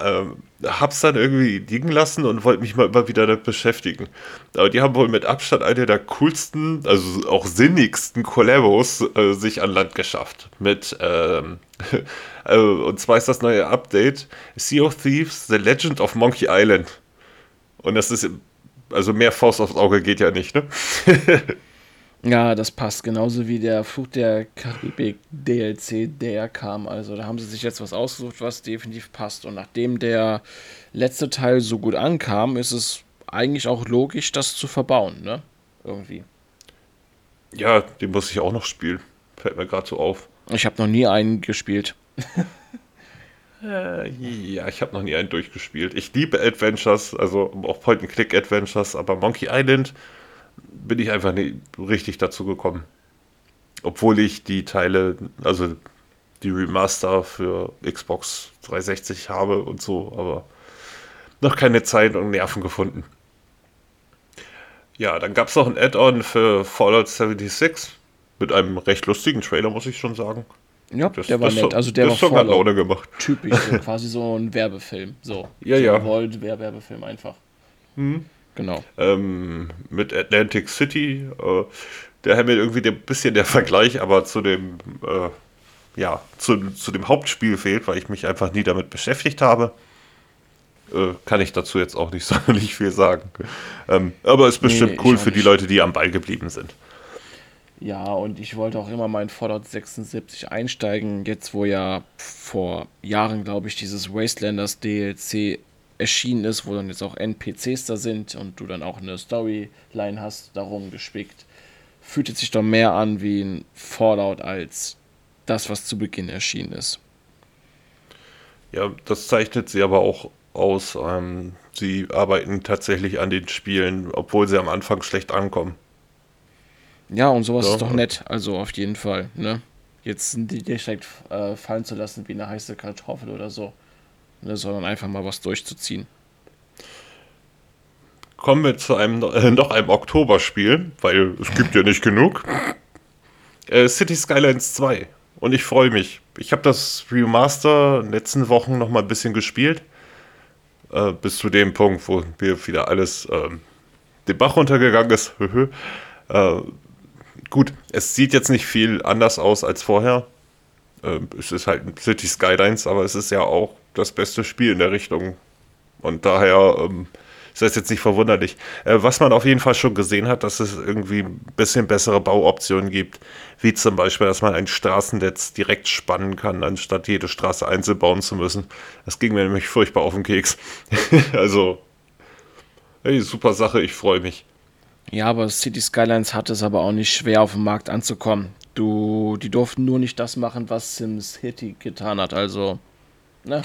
ähm, hab's dann irgendwie liegen lassen und wollte mich mal immer wieder damit beschäftigen. Aber die haben wohl mit Abstand eine der coolsten, also auch sinnigsten Collabos äh, sich an Land geschafft. Mit, ähm, äh, und zwar ist das neue Update Sea of Thieves, The Legend of Monkey Island. Und das ist, also mehr Faust aufs Auge geht ja nicht, ne? Ja, das passt. Genauso wie der Fluch der Karibik DLC, der kam. Also da haben sie sich jetzt was ausgesucht, was definitiv passt. Und nachdem der letzte Teil so gut ankam, ist es eigentlich auch logisch, das zu verbauen, ne? Irgendwie. Ja, den muss ich auch noch spielen. Fällt mir gerade so auf. Ich habe noch nie einen gespielt. äh, ja, ich habe noch nie einen durchgespielt. Ich liebe Adventures, also auch Point-and-Click-Adventures, aber Monkey Island bin ich einfach nicht richtig dazu gekommen. Obwohl ich die Teile, also die Remaster für Xbox 360 habe und so, aber noch keine Zeit und Nerven gefunden. Ja, dann gab es noch ein Add-on für Fallout 76 mit einem recht lustigen Trailer, muss ich schon sagen. Ja, das, der war das nett. Also der das war voll Laune gemacht. Typisch, so quasi so ein Werbefilm. So. Ja, so ja. World Werbefilm einfach. Mhm. Genau. Ähm, mit Atlantic City. Äh, der hat mir irgendwie ein bisschen der Vergleich, aber zu dem, äh, ja, zu, zu dem Hauptspiel fehlt, weil ich mich einfach nie damit beschäftigt habe. Äh, kann ich dazu jetzt auch nicht sonderlich viel sagen. Ähm, aber es ist bestimmt nee, cool für die Leute, die am Ball geblieben sind. Ja, und ich wollte auch immer mal in Fallout 76 einsteigen, jetzt wo ja vor Jahren, glaube ich, dieses Wastelanders DLC erschienen ist, wo dann jetzt auch NPCs da sind und du dann auch eine Storyline hast, darum gespickt, fühlt es sich doch mehr an wie ein Fallout als das, was zu Beginn erschienen ist. Ja, das zeichnet sie aber auch aus. Ähm, sie arbeiten tatsächlich an den Spielen, obwohl sie am Anfang schlecht ankommen. Ja, und sowas ja. ist doch nett, also auf jeden Fall, ne? Jetzt die direkt äh, fallen zu lassen wie eine heiße Kartoffel oder so. Ne, sondern einfach mal was durchzuziehen. Kommen wir zu einem äh, noch einem Oktoberspiel, weil es gibt ja nicht genug. Äh, City Skylines 2. Und ich freue mich. Ich habe das Remaster in den letzten Wochen noch mal ein bisschen gespielt. Äh, bis zu dem Punkt, wo mir wieder alles ähm, den Bach runtergegangen ist. äh, gut, es sieht jetzt nicht viel anders aus als vorher. Ähm, es ist halt City Skylines, aber es ist ja auch das beste Spiel in der Richtung. Und daher ähm, ist das jetzt nicht verwunderlich. Äh, was man auf jeden Fall schon gesehen hat, dass es irgendwie ein bisschen bessere Bauoptionen gibt, wie zum Beispiel, dass man ein Straßennetz direkt spannen kann, anstatt jede Straße einzeln bauen zu müssen. Das ging mir nämlich furchtbar auf den Keks. also, hey, super Sache, ich freue mich. Ja, aber City Skylines hat es aber auch nicht schwer auf dem Markt anzukommen. Du, die durften nur nicht das machen, was SimCity getan hat. Also, ne?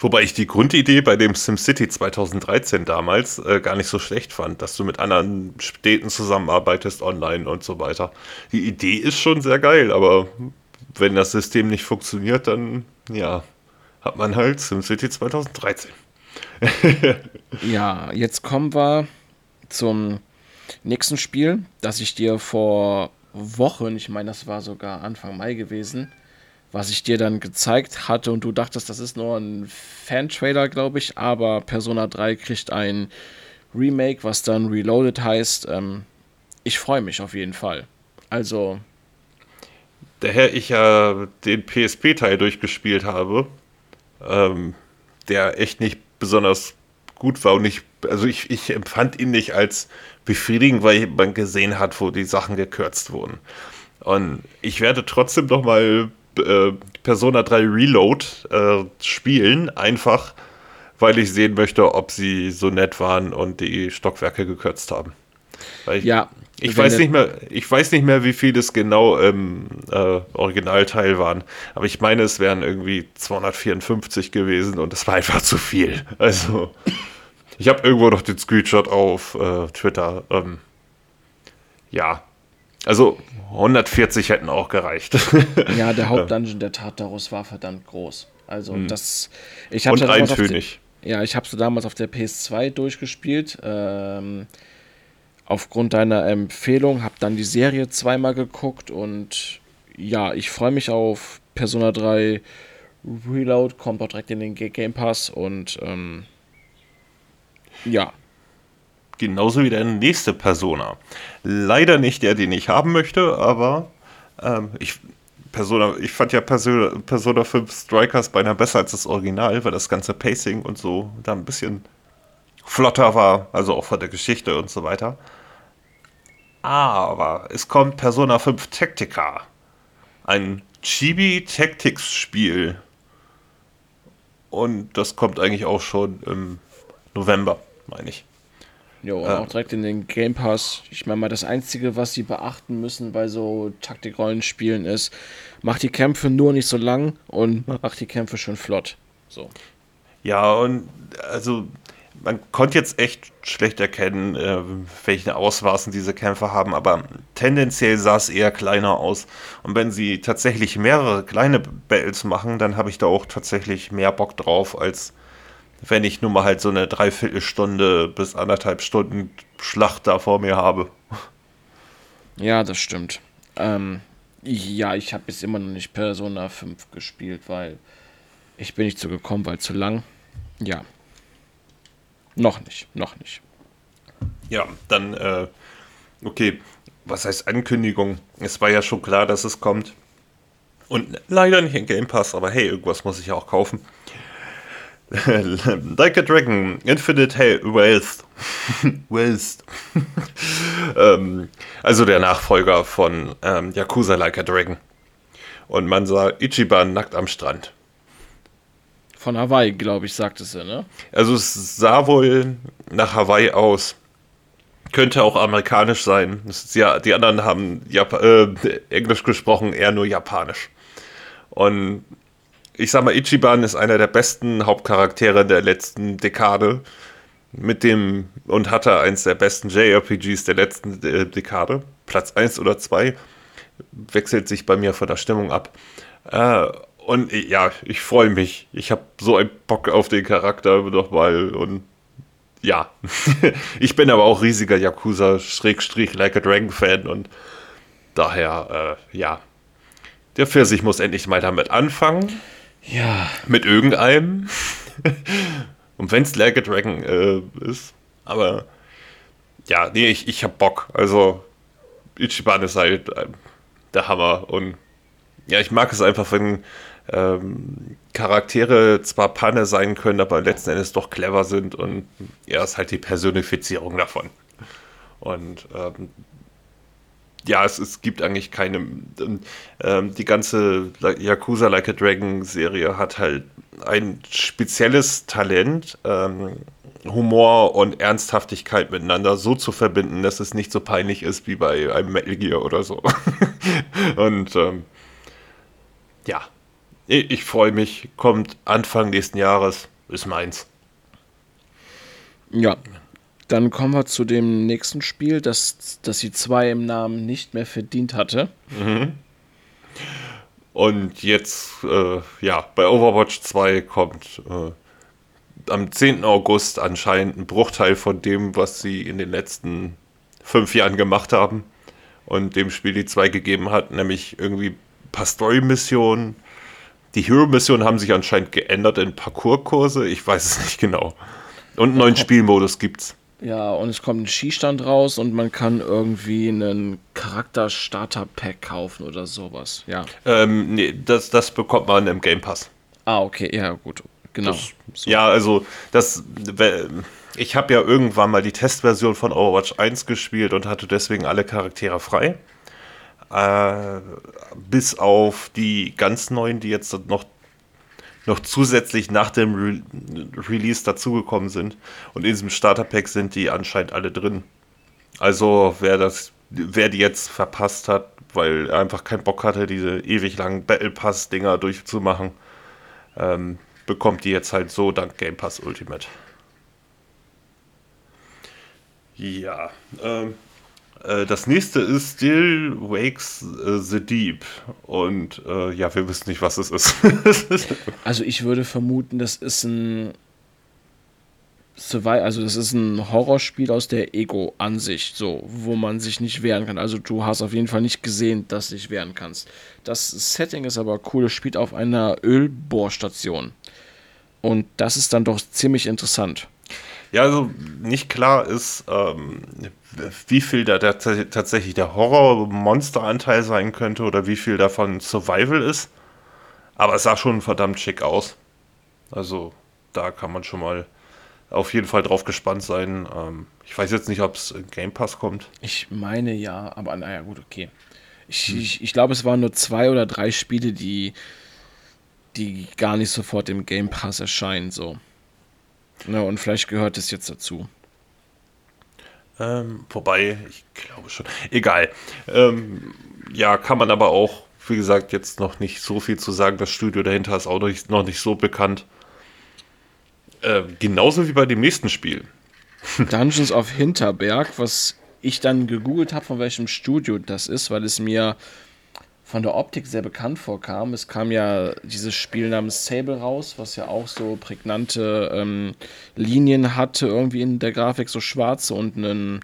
Wobei ich die Grundidee bei dem SimCity 2013 damals äh, gar nicht so schlecht fand, dass du mit anderen Städten zusammenarbeitest online und so weiter. Die Idee ist schon sehr geil, aber wenn das System nicht funktioniert, dann ja, hat man halt SimCity 2013. ja, jetzt kommen wir zum nächsten Spiel, das ich dir vor Wochen, ich meine, das war sogar Anfang Mai gewesen, was ich dir dann gezeigt hatte und du dachtest, das ist nur ein Fan-Trailer, glaube ich, aber Persona 3 kriegt ein Remake, was dann Reloaded heißt. Ähm, ich freue mich auf jeden Fall. Also. Daher ich ja den PSP-Teil durchgespielt habe, ähm, der echt nicht besonders gut war und ich, also ich, ich empfand ihn nicht als befriedigend, weil man gesehen hat, wo die Sachen gekürzt wurden. Und ich werde trotzdem noch mal äh, Persona 3 Reload äh, spielen, einfach weil ich sehen möchte, ob sie so nett waren und die Stockwerke gekürzt haben. Ich, ja. Ich weiß nicht mehr, ich weiß nicht mehr, wie viel es genau im äh, Originalteil waren, aber ich meine, es wären irgendwie 254 gewesen und es war einfach zu viel. Also ich habe irgendwo noch den Screenshot auf äh, Twitter. Ähm, ja. Also 140 hätten auch gereicht. ja, der Hauptdungeon der Tartarus war verdammt groß. Also mhm. das. Ich Und eintönig. Die, ja, ich habe so damals auf der PS2 durchgespielt. Ähm, aufgrund deiner Empfehlung, habe dann die Serie zweimal geguckt und ja, ich freue mich auf Persona 3 Reload, kommt auch direkt in den Game Pass und ähm, ja. Genauso wie der nächste Persona. Leider nicht der, den ich haben möchte, aber ähm, ich, Persona, ich fand ja Persona, Persona 5 Strikers beinahe besser als das Original, weil das ganze Pacing und so da ein bisschen flotter war, also auch von der Geschichte und so weiter. Aber es kommt Persona 5 Tactica. Ein Chibi Tactics Spiel. Und das kommt eigentlich auch schon im November meine ich. Jo, und äh, auch direkt in den Game Pass. Ich meine mal, das Einzige, was sie beachten müssen bei so Taktikrollenspielen ist, macht die Kämpfe nur nicht so lang und macht die Kämpfe schön flott. So. Ja, und also man konnte jetzt echt schlecht erkennen, äh, welche Ausmaßen diese Kämpfe haben, aber tendenziell sah es eher kleiner aus. Und wenn sie tatsächlich mehrere kleine Battles machen, dann habe ich da auch tatsächlich mehr Bock drauf, als wenn ich nur mal halt so eine Dreiviertelstunde bis anderthalb Stunden Schlacht da vor mir habe. Ja, das stimmt. Ähm, ja, ich habe jetzt immer noch nicht Persona 5 gespielt, weil ich bin nicht so gekommen, weil zu lang. Ja, noch nicht, noch nicht. Ja, dann, äh, okay, was heißt Ankündigung? Es war ja schon klar, dass es kommt. Und leider nicht in Game Pass, aber hey, irgendwas muss ich ja auch kaufen. like a Dragon, Infinite Hell, Wealth. Wealth. ähm, also der Nachfolger von ähm, Yakuza Like a Dragon. Und man sah Ichiban nackt am Strand. Von Hawaii, glaube ich, sagte sie, ne? Also es sah wohl nach Hawaii aus. Könnte auch amerikanisch sein. Ja, die anderen haben Jap äh, Englisch gesprochen, eher nur Japanisch. Und ich sag mal, Ichiban ist einer der besten Hauptcharaktere der letzten Dekade. Mit dem und hatte eins der besten JRPGs der letzten äh, Dekade. Platz 1 oder 2. Wechselt sich bei mir von der Stimmung ab. Äh, und ja, ich freue mich. Ich habe so einen Bock auf den Charakter nochmal. Und ja, ich bin aber auch riesiger Yakuza-Like a Dragon-Fan. Und daher, äh, ja, der Pfirsich muss endlich mal damit anfangen. Ja. Mit irgendeinem. und wenn es Like a Dragon äh, ist. Aber ja, nee, ich, ich hab Bock. Also, Ichiban ist halt äh, der Hammer. Und ja, ich mag es einfach, wenn ähm, Charaktere zwar Panne sein können, aber letzten Endes doch clever sind und er ist halt die Personifizierung davon. Und ähm, ja, es, es gibt eigentlich keine. Ähm, die ganze Yakuza Like a Dragon Serie hat halt ein spezielles Talent, ähm, Humor und Ernsthaftigkeit miteinander so zu verbinden, dass es nicht so peinlich ist wie bei einem Metal Gear oder so. und ähm, ja, ich, ich freue mich, kommt Anfang nächsten Jahres, ist meins. Ja, dann kommen wir zu dem nächsten Spiel, das, das die 2 im Namen nicht mehr verdient hatte. Mhm. Und jetzt, äh, ja, bei Overwatch 2 kommt äh, am 10. August anscheinend ein Bruchteil von dem, was sie in den letzten fünf Jahren gemacht haben und dem Spiel die 2 gegeben hat, nämlich irgendwie ein paar Story-Missionen, die Hero-Missionen haben sich anscheinend geändert in Parcours-Kurse. Ich weiß es nicht genau. Und einen neuen Spielmodus gibt's. Ja, und es kommt ein Skistand raus und man kann irgendwie einen Charakter-Starter-Pack kaufen oder sowas. Ja. Ähm, nee, das, das bekommt man im Game Pass. Ah, okay, ja, gut. Genau. Das, so. Ja, also das. Ich habe ja irgendwann mal die Testversion von Overwatch 1 gespielt und hatte deswegen alle Charaktere frei. Äh, bis auf die ganz neuen, die jetzt noch, noch zusätzlich nach dem Re Release dazugekommen sind. Und in diesem Starter-Pack sind die anscheinend alle drin. Also wer das, wer die jetzt verpasst hat, weil er einfach keinen Bock hatte, diese ewig langen Battle Pass-Dinger durchzumachen, ähm, bekommt die jetzt halt so dank Game Pass Ultimate. Ja, ähm, äh, das nächste ist Still Wakes äh, the Deep. Und äh, ja, wir wissen nicht, was es ist. also ich würde vermuten, das ist ein Survival, also das ist ein Horrorspiel aus der Ego-Ansicht, so, wo man sich nicht wehren kann. Also du hast auf jeden Fall nicht gesehen, dass du dich wehren kannst. Das Setting ist aber cool, es spielt auf einer Ölbohrstation. Und das ist dann doch ziemlich interessant. Ja, also nicht klar ist, ähm, wie viel da der, tatsächlich der Horror-Monster-Anteil sein könnte oder wie viel davon Survival ist. Aber es sah schon verdammt schick aus. Also da kann man schon mal auf jeden Fall drauf gespannt sein. Ähm, ich weiß jetzt nicht, ob es in Game Pass kommt. Ich meine ja, aber naja, gut, okay. Ich, hm. ich, ich glaube, es waren nur zwei oder drei Spiele, die, die gar nicht sofort im Game Pass erscheinen, so. Na, und vielleicht gehört es jetzt dazu. Ähm, wobei, ich glaube schon. Egal. Ähm, ja, kann man aber auch, wie gesagt, jetzt noch nicht so viel zu sagen. Das Studio dahinter ist auch noch nicht, so bekannt. Äh, genauso wie bei dem nächsten Spiel. Dungeons of Hinterberg, was ich dann gegoogelt habe, von welchem Studio das ist, weil es mir von der Optik sehr bekannt vorkam. Es kam ja dieses Spiel namens Sable raus, was ja auch so prägnante ähm, Linien hatte, irgendwie in der Grafik, so schwarze und einen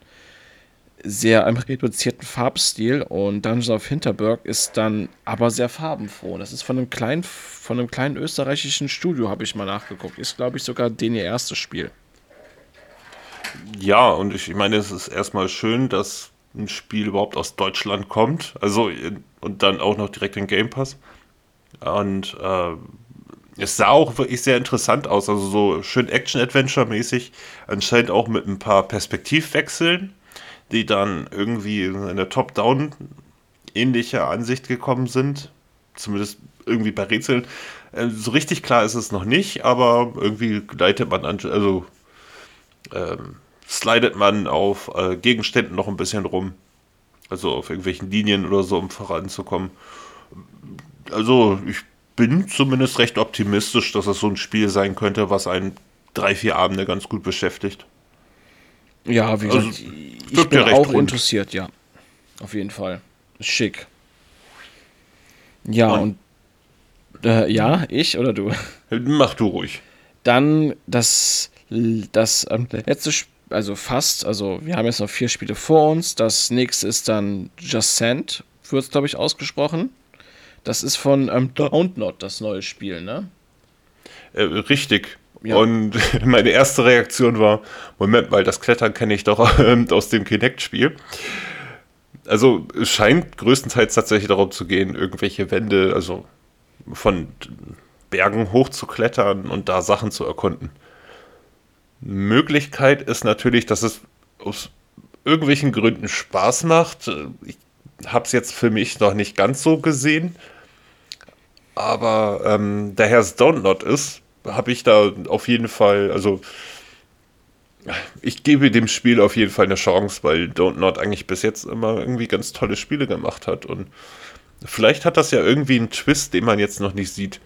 sehr reduzierten Farbstil. Und Dungeons of Hinterberg ist dann aber sehr farbenfroh. Das ist von einem kleinen, von einem kleinen österreichischen Studio, habe ich mal nachgeguckt. Ist, glaube ich, sogar den ihr erstes Spiel. Ja, und ich meine, es ist erstmal schön, dass ein Spiel überhaupt aus Deutschland kommt. Also, und dann auch noch direkt in Game Pass. Und äh, es sah auch wirklich sehr interessant aus. Also so schön Action-Adventure-mäßig. Anscheinend auch mit ein paar Perspektivwechseln, die dann irgendwie in eine Top-Down ähnliche Ansicht gekommen sind. Zumindest irgendwie bei Rätseln. Äh, so richtig klar ist es noch nicht, aber irgendwie leitet man an, also ähm, slidet man auf äh, Gegenständen noch ein bisschen rum. Also auf irgendwelchen Linien oder so, um voranzukommen. Also ich bin zumindest recht optimistisch, dass es so ein Spiel sein könnte, was einen drei, vier Abende ganz gut beschäftigt. Ja, wie gesagt, also, ich bin auch rund. interessiert, ja. Auf jeden Fall. Schick. Ja, und, und äh, ja, ich oder du? Mach du ruhig. Dann das, das ähm, letzte Spiel also fast, also wir haben jetzt noch vier Spiele vor uns. Das nächste ist dann Just Send, wird es, glaube ich, ausgesprochen. Das ist von ähm, Not, das neue Spiel, ne? Äh, richtig. Ja. Und meine erste Reaktion war: Moment mal, das Klettern kenne ich doch äh, aus dem Kinect-Spiel. Also, es scheint größtenteils tatsächlich darum zu gehen, irgendwelche Wände, also von Bergen hochzuklettern und da Sachen zu erkunden. Möglichkeit ist natürlich, dass es aus irgendwelchen Gründen Spaß macht. Ich habe es jetzt für mich noch nicht ganz so gesehen. Aber ähm, daher es Download ist, habe ich da auf jeden Fall, also ich gebe dem Spiel auf jeden Fall eine Chance, weil Don't Not eigentlich bis jetzt immer irgendwie ganz tolle Spiele gemacht hat. Und vielleicht hat das ja irgendwie einen Twist, den man jetzt noch nicht sieht.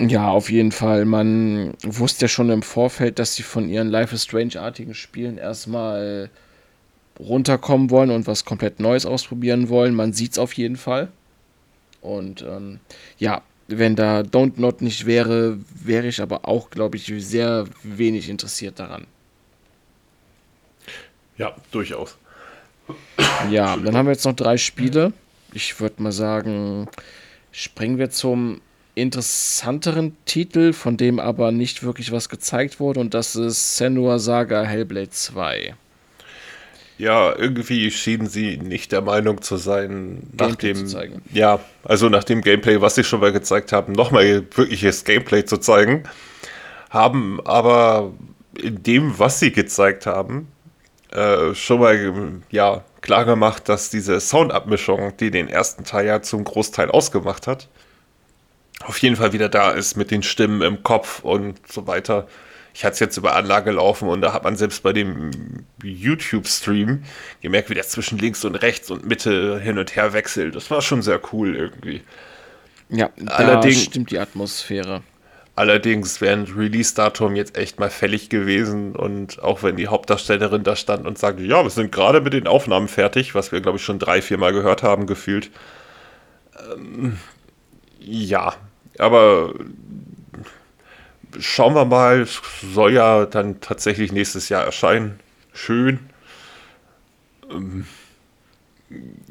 Ja, auf jeden Fall. Man wusste ja schon im Vorfeld, dass sie von ihren Life is Strange-artigen Spielen erstmal runterkommen wollen und was komplett Neues ausprobieren wollen. Man sieht es auf jeden Fall. Und ähm, ja, wenn da Don't Not nicht wäre, wäre ich aber auch, glaube ich, sehr wenig interessiert daran. Ja, durchaus. Ja, dann haben wir jetzt noch drei Spiele. Ich würde mal sagen, springen wir zum interessanteren Titel, von dem aber nicht wirklich was gezeigt wurde, und das ist Senua Saga Hellblade 2. Ja, irgendwie schienen sie nicht der Meinung zu sein, nach dem, ja, also nach dem Gameplay, was sie schon mal gezeigt haben, nochmal wirkliches Gameplay zu zeigen, haben aber in dem, was sie gezeigt haben, äh, schon mal ja, klar gemacht, dass diese Soundabmischung, die den ersten Teil ja zum Großteil ausgemacht hat, auf jeden Fall wieder da ist mit den Stimmen im Kopf und so weiter. Ich hatte es jetzt über Anlage laufen und da hat man selbst bei dem YouTube-Stream gemerkt, wie der zwischen links und rechts und Mitte hin und her wechselt. Das war schon sehr cool irgendwie. Ja, allerdings stimmt die Atmosphäre. Allerdings wäre ein Release-Datum jetzt echt mal fällig gewesen und auch wenn die Hauptdarstellerin da stand und sagte, ja, wir sind gerade mit den Aufnahmen fertig, was wir glaube ich schon drei, vier Mal gehört haben, gefühlt. Ähm, ja, aber schauen wir mal, soll ja dann tatsächlich nächstes Jahr erscheinen. Schön. Ähm,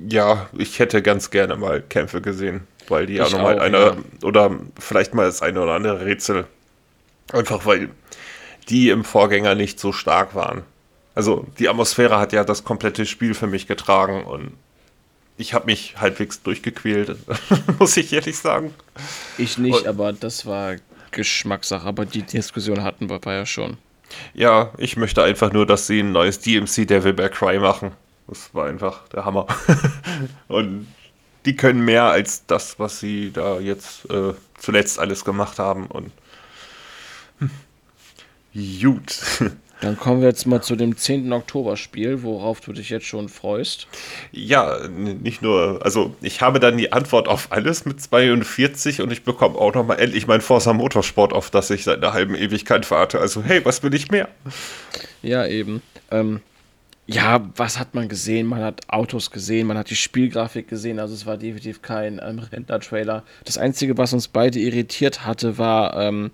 ja, ich hätte ganz gerne mal Kämpfe gesehen, weil die ja nochmal einer ja. oder vielleicht mal das eine oder andere Rätsel. Einfach weil die im Vorgänger nicht so stark waren. Also die Atmosphäre hat ja das komplette Spiel für mich getragen und ich habe mich halbwegs durchgequält, muss ich ehrlich sagen. Ich nicht, Und, aber das war Geschmackssache. Aber die Diskussion hatten wir ja schon. Ja, ich möchte einfach nur, dass sie ein neues DMC Devil Bear Cry machen. Das war einfach der Hammer. Und die können mehr als das, was sie da jetzt äh, zuletzt alles gemacht haben. Und hm. gut. Dann kommen wir jetzt mal zu dem 10. Oktober-Spiel, worauf du dich jetzt schon freust. Ja, nicht nur, also ich habe dann die Antwort auf alles mit 42 und ich bekomme auch nochmal endlich mein Forza Motorsport, auf das ich seit einer halben Ewigkeit warte. Also hey, was will ich mehr? Ja, eben. Ähm, ja, was hat man gesehen? Man hat Autos gesehen, man hat die Spielgrafik gesehen, also es war definitiv kein ähm, Render-Trailer. Das Einzige, was uns beide irritiert hatte, war, ähm,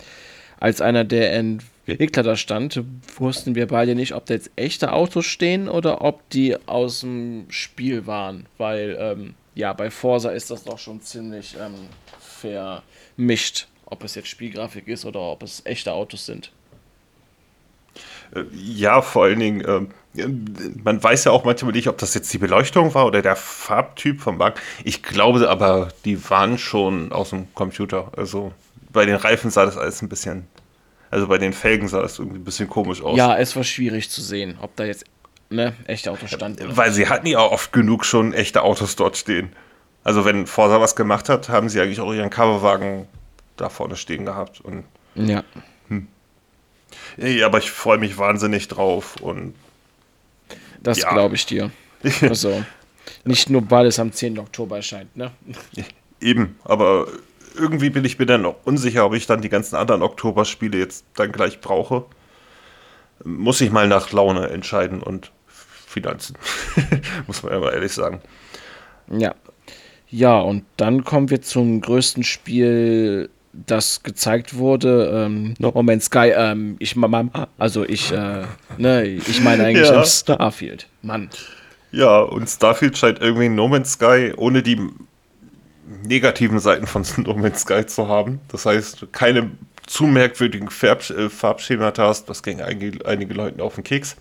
als einer der Entwickler Entwickler da stand, wussten wir beide nicht, ob da jetzt echte Autos stehen oder ob die aus dem Spiel waren. Weil, ähm, ja, bei Forsa ist das doch schon ziemlich ähm, vermischt, ob es jetzt Spielgrafik ist oder ob es echte Autos sind. Äh, ja, vor allen Dingen, äh, man weiß ja auch manchmal nicht, ob das jetzt die Beleuchtung war oder der Farbtyp vom Wagen. Ich glaube aber, die waren schon aus dem Computer. Also bei den Reifen sah das alles ein bisschen also bei den Felgen sah das irgendwie ein bisschen komisch aus. Ja, es war schwierig zu sehen, ob da jetzt ne, echte Autos standen. Weil sie hatten ja auch oft genug schon echte Autos dort stehen. Also wenn Forsa was gemacht hat, haben sie eigentlich auch ihren Coverwagen da vorne stehen gehabt. Und, ja. Hm. Ja, aber ich freue mich wahnsinnig drauf und das ja. glaube ich dir. Also, nicht nur, weil es am 10. Oktober erscheint, ne? Eben, aber irgendwie bin ich mir dann noch unsicher, ob ich dann die ganzen anderen Oktoberspiele jetzt dann gleich brauche. Muss ich mal nach Laune entscheiden und Finanzen. Muss man ja mal ehrlich sagen. Ja. Ja, und dann kommen wir zum größten Spiel, das gezeigt wurde. Ähm, no Man's Sky. Ähm, ich, also ich, äh, ne, ich meine eigentlich ja. Starfield. Mann. Ja, und Starfield scheint irgendwie No Man's Sky ohne die negativen Seiten von No Man's Sky zu haben. Das heißt, keine zu merkwürdigen Farb äh, Farbschemata hast, das ging einige, einige Leuten auf den Keks.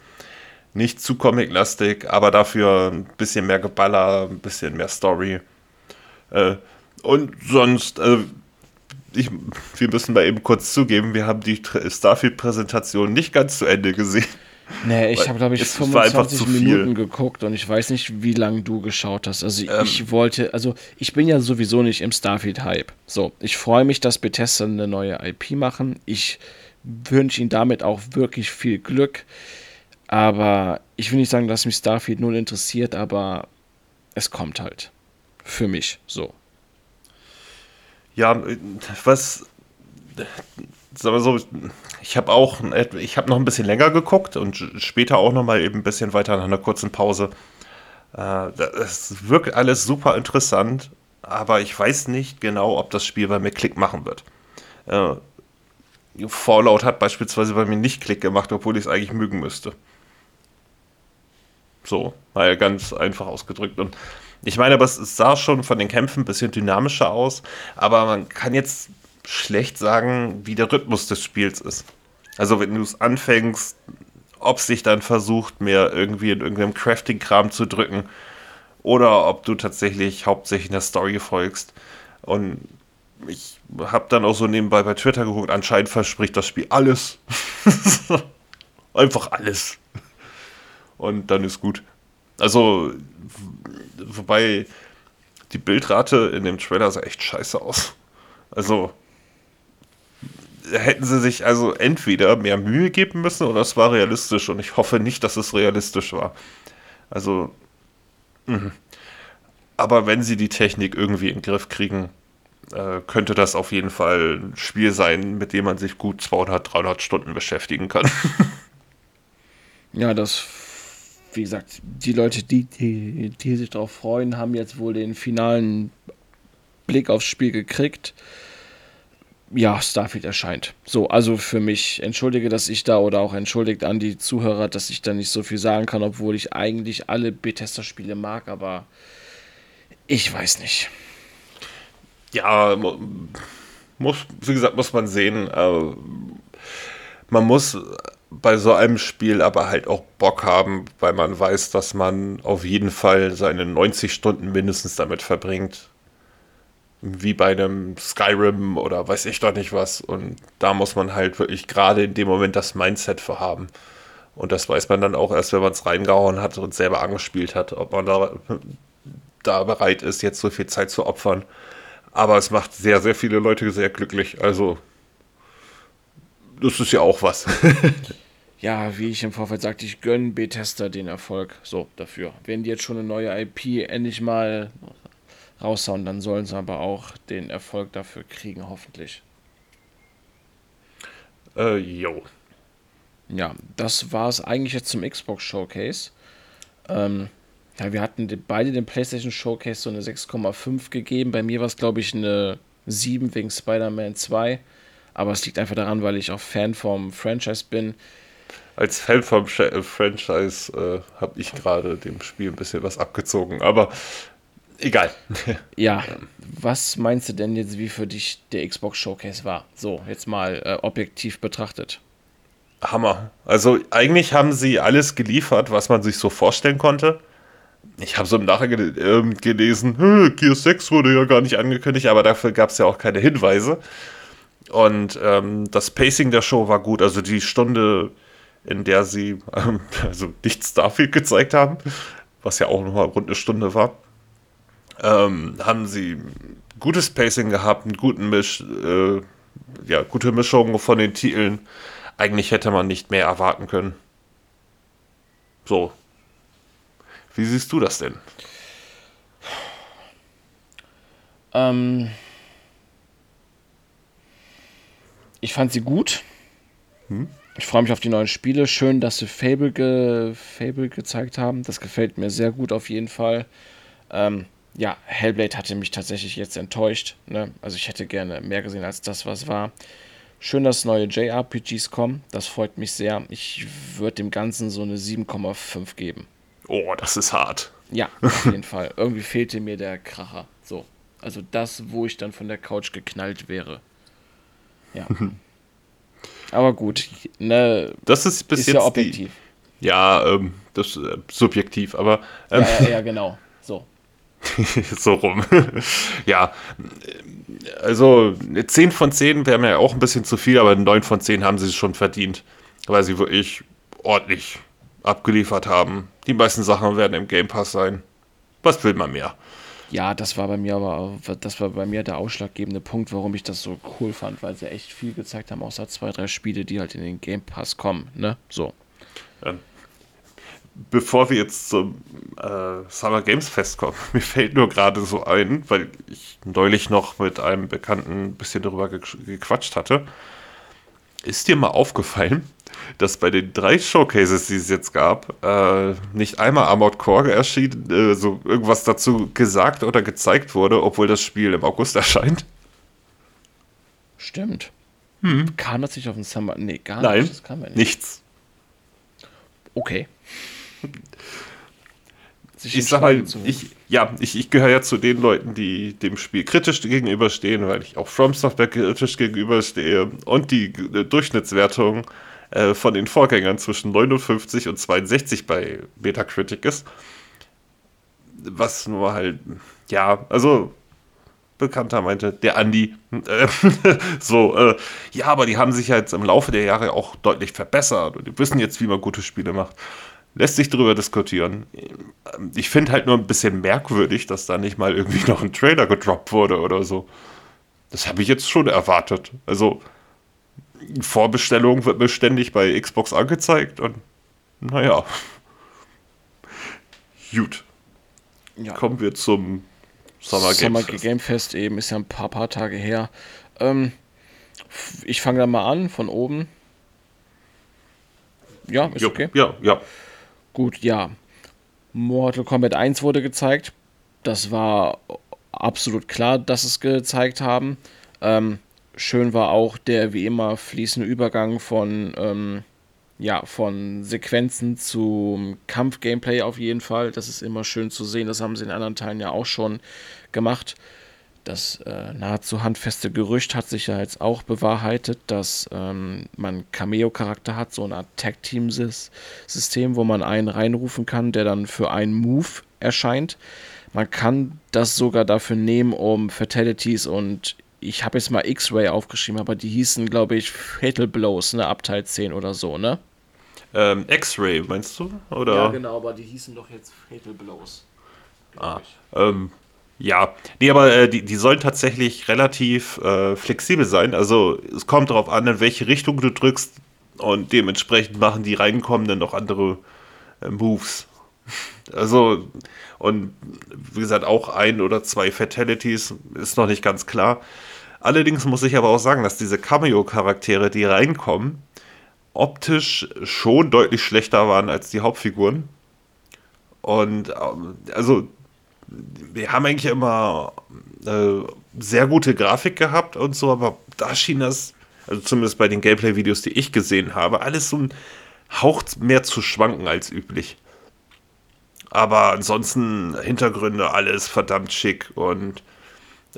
Nicht zu comic-lastig, aber dafür ein bisschen mehr Geballer, ein bisschen mehr Story. Äh, und sonst, äh, ich, wir müssen mal eben kurz zugeben, wir haben die Starfield-Präsentation nicht ganz zu Ende gesehen. Nee, ich habe, glaube ich, 25 Minuten geguckt und ich weiß nicht, wie lange du geschaut hast. Also ähm. ich wollte, also ich bin ja sowieso nicht im Starfield-Hype. So, ich freue mich, dass Bethesda eine neue IP machen. Ich wünsche ihnen damit auch wirklich viel Glück. Aber ich will nicht sagen, dass mich Starfield null interessiert, aber es kommt halt. Für mich so. Ja, was sagen wir so, ich habe auch, ich habe noch ein bisschen länger geguckt und später auch noch mal eben ein bisschen weiter nach einer kurzen Pause. Es äh, wirkt alles super interessant, aber ich weiß nicht genau, ob das Spiel bei mir Klick machen wird. Äh, Fallout hat beispielsweise bei mir nicht Klick gemacht, obwohl ich es eigentlich mögen müsste. So, mal ganz einfach ausgedrückt. Und ich meine, aber es sah schon von den Kämpfen ein bisschen dynamischer aus, aber man kann jetzt schlecht sagen, wie der Rhythmus des Spiels ist. Also wenn du es anfängst, ob es sich dann versucht, mehr irgendwie in irgendeinem Crafting-Kram zu drücken oder ob du tatsächlich hauptsächlich in der Story folgst. Und ich habe dann auch so nebenbei bei Twitter geguckt, anscheinend verspricht das Spiel alles. Einfach alles. Und dann ist gut. Also, wobei die Bildrate in dem Trailer sah echt scheiße aus. Also, hätten sie sich also entweder mehr Mühe geben müssen oder es war realistisch und ich hoffe nicht, dass es realistisch war. Also, mh. aber wenn sie die Technik irgendwie in den Griff kriegen, äh, könnte das auf jeden Fall ein Spiel sein, mit dem man sich gut 200, 300 Stunden beschäftigen kann. ja, das, wie gesagt, die Leute, die, die, die sich darauf freuen, haben jetzt wohl den finalen Blick aufs Spiel gekriegt ja, Starfield erscheint. So, also für mich, entschuldige, dass ich da oder auch entschuldigt an die Zuhörer, dass ich da nicht so viel sagen kann, obwohl ich eigentlich alle Bethesda-Spiele mag, aber ich weiß nicht. Ja, muss, wie gesagt, muss man sehen. Äh, man muss bei so einem Spiel aber halt auch Bock haben, weil man weiß, dass man auf jeden Fall seine 90 Stunden mindestens damit verbringt wie bei einem Skyrim oder weiß ich doch nicht was. Und da muss man halt wirklich gerade in dem Moment das Mindset für haben. Und das weiß man dann auch erst, wenn man es reingehauen hat und selber angespielt hat, ob man da, da bereit ist, jetzt so viel Zeit zu opfern. Aber es macht sehr, sehr viele Leute sehr glücklich. Also, das ist ja auch was. ja, wie ich im Vorfeld sagte, ich gönne Bethesda den Erfolg so dafür. Wenn die jetzt schon eine neue IP endlich mal raushauen, dann sollen sie aber auch den Erfolg dafür kriegen, hoffentlich. Äh, jo. Ja, das war es eigentlich jetzt zum Xbox Showcase. Ähm, ja, wir hatten beide den PlayStation Showcase so eine 6,5 gegeben. Bei mir war es, glaube ich, eine 7 wegen Spider-Man 2. Aber es liegt einfach daran, weil ich auch Fan vom Franchise bin als Fan vom äh, Franchise äh, habe ich gerade dem Spiel ein bisschen was abgezogen, aber egal. Ja, was meinst du denn jetzt, wie für dich der Xbox Showcase war? So, jetzt mal äh, objektiv betrachtet. Hammer. Also eigentlich haben sie alles geliefert, was man sich so vorstellen konnte. Ich habe so im Nachhinein äh, gelesen, Gear 6 wurde ja gar nicht angekündigt, aber dafür gab es ja auch keine Hinweise. Und ähm, das Pacing der Show war gut. Also die Stunde in der sie ähm, also nicht Starfield gezeigt haben, was ja auch nochmal rund eine Stunde war, ähm, haben sie gutes Pacing gehabt, einen guten Misch, äh, ja, gute Mischung von den Titeln. Eigentlich hätte man nicht mehr erwarten können. So. Wie siehst du das denn? Ähm, ich fand sie gut. Hm? Ich freue mich auf die neuen Spiele. Schön, dass sie Fable, ge Fable gezeigt haben. Das gefällt mir sehr gut auf jeden Fall. Ähm, ja, Hellblade hatte mich tatsächlich jetzt enttäuscht. Ne? Also ich hätte gerne mehr gesehen als das, was war. Schön, dass neue JRPGs kommen. Das freut mich sehr. Ich würde dem Ganzen so eine 7,5 geben. Oh, das ist hart. Ja, auf jeden Fall. Irgendwie fehlte mir der Kracher. So. Also das, wo ich dann von der Couch geknallt wäre. Ja. Aber gut, ne, das ist bis ist jetzt ja objektiv. Die, ja, ähm, das ist äh, subjektiv, aber. Ähm, ja, ja, ja, genau. So. rum. ja, also 10 von 10 wäre mir auch ein bisschen zu viel, aber 9 von 10 haben sie schon verdient, weil sie wirklich ordentlich abgeliefert haben. Die meisten Sachen werden im Game Pass sein. Was will man mehr? Ja, das war bei mir aber, das war bei mir der ausschlaggebende Punkt, warum ich das so cool fand, weil sie echt viel gezeigt haben, außer zwei, drei Spiele, die halt in den Game Pass kommen, ne? So. Ähm, bevor wir jetzt zum äh, Summer Games Fest kommen, mir fällt nur gerade so ein, weil ich neulich noch mit einem Bekannten ein bisschen darüber gequatscht hatte. Ist dir mal aufgefallen, dass bei den drei Showcases, die es jetzt gab, äh, nicht einmal Armored Core erschien, äh, so irgendwas dazu gesagt oder gezeigt wurde, obwohl das Spiel im August erscheint? Stimmt. Hm. Kam das nicht auf den Summer? Nee, gar Nein, nicht. Ja nicht. nichts. Okay. Ich sag mal, ich, ja, ich, ich gehöre ja zu den Leuten, die dem Spiel kritisch gegenüberstehen, weil ich auch From Software kritisch gegenüberstehe und die Durchschnittswertung äh, von den Vorgängern zwischen 59 und 62 bei Metacritic ist. Was nur halt, ja, also Bekannter meinte, der Andi, äh, so, äh, ja, aber die haben sich ja jetzt im Laufe der Jahre auch deutlich verbessert und die wissen jetzt, wie man gute Spiele macht. Lässt sich darüber diskutieren. Ich finde halt nur ein bisschen merkwürdig, dass da nicht mal irgendwie noch ein Trailer gedroppt wurde oder so. Das habe ich jetzt schon erwartet. Also, Vorbestellung wird mir ständig bei Xbox angezeigt und naja. Gut. Ja. Kommen wir zum Summer, Summer Game, Fest. Game Fest eben, ist ja ein paar, paar Tage her. Ähm, ich fange da mal an, von oben. Ja, ist ja, okay. Ja, ja. Gut, ja. Mortal Kombat 1 wurde gezeigt. Das war absolut klar, dass es gezeigt haben. Ähm, schön war auch der wie immer fließende Übergang von, ähm, ja, von Sequenzen zum Kampf-Gameplay auf jeden Fall. Das ist immer schön zu sehen. Das haben sie in anderen Teilen ja auch schon gemacht. Das äh, nahezu handfeste Gerücht hat sich ja jetzt auch bewahrheitet, dass ähm, man Cameo-Charakter hat, so eine Art Tag-Team-System, wo man einen reinrufen kann, der dann für einen Move erscheint. Man kann das sogar dafür nehmen, um Fatalities und ich habe jetzt mal X-Ray aufgeschrieben, aber die hießen, glaube ich, Fatal Blows, ne, Abteil 10 oder so, ne? Ähm, X-Ray, meinst du? Oder? Ja, genau, aber die hießen doch jetzt Fatal Blows. Ah, ähm, ja, nee, aber äh, die, die sollen tatsächlich relativ äh, flexibel sein. Also es kommt darauf an, in welche Richtung du drückst, Und dementsprechend machen die reinkommenden noch andere äh, Moves. Also, und wie gesagt, auch ein oder zwei Fatalities ist noch nicht ganz klar. Allerdings muss ich aber auch sagen, dass diese Cameo-Charaktere, die reinkommen, optisch schon deutlich schlechter waren als die Hauptfiguren. Und ähm, also, wir haben eigentlich immer äh, sehr gute Grafik gehabt und so, aber da schien das, also zumindest bei den Gameplay-Videos, die ich gesehen habe, alles so ein Hauch mehr zu schwanken als üblich. Aber ansonsten Hintergründe, alles verdammt schick und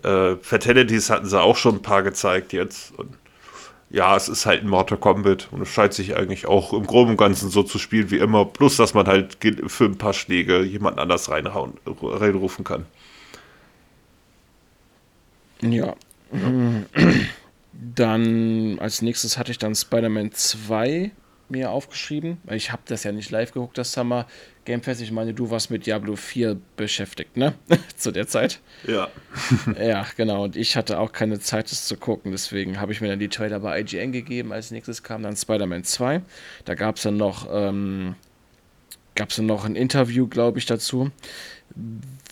äh, Fatalities hatten sie auch schon ein paar gezeigt jetzt. Und ja, es ist halt ein Mortal Kombat und es scheint sich eigentlich auch im Groben und Ganzen so zu spielen wie immer, plus dass man halt für ein paar Schläge jemand anders reinhauen, reinrufen kann. Ja. Dann als nächstes hatte ich dann Spider-Man 2 mir aufgeschrieben. Ich habe das ja nicht live geguckt, das Summer Game Fest. Ich meine, du warst mit Diablo 4 beschäftigt, ne? Zu der Zeit. Ja. ja, genau. Und ich hatte auch keine Zeit, das zu gucken. Deswegen habe ich mir dann die Trailer bei IGN gegeben. Als nächstes kam dann Spider-Man 2. Da gab es dann noch, ähm, gab es dann noch ein Interview, glaube ich, dazu.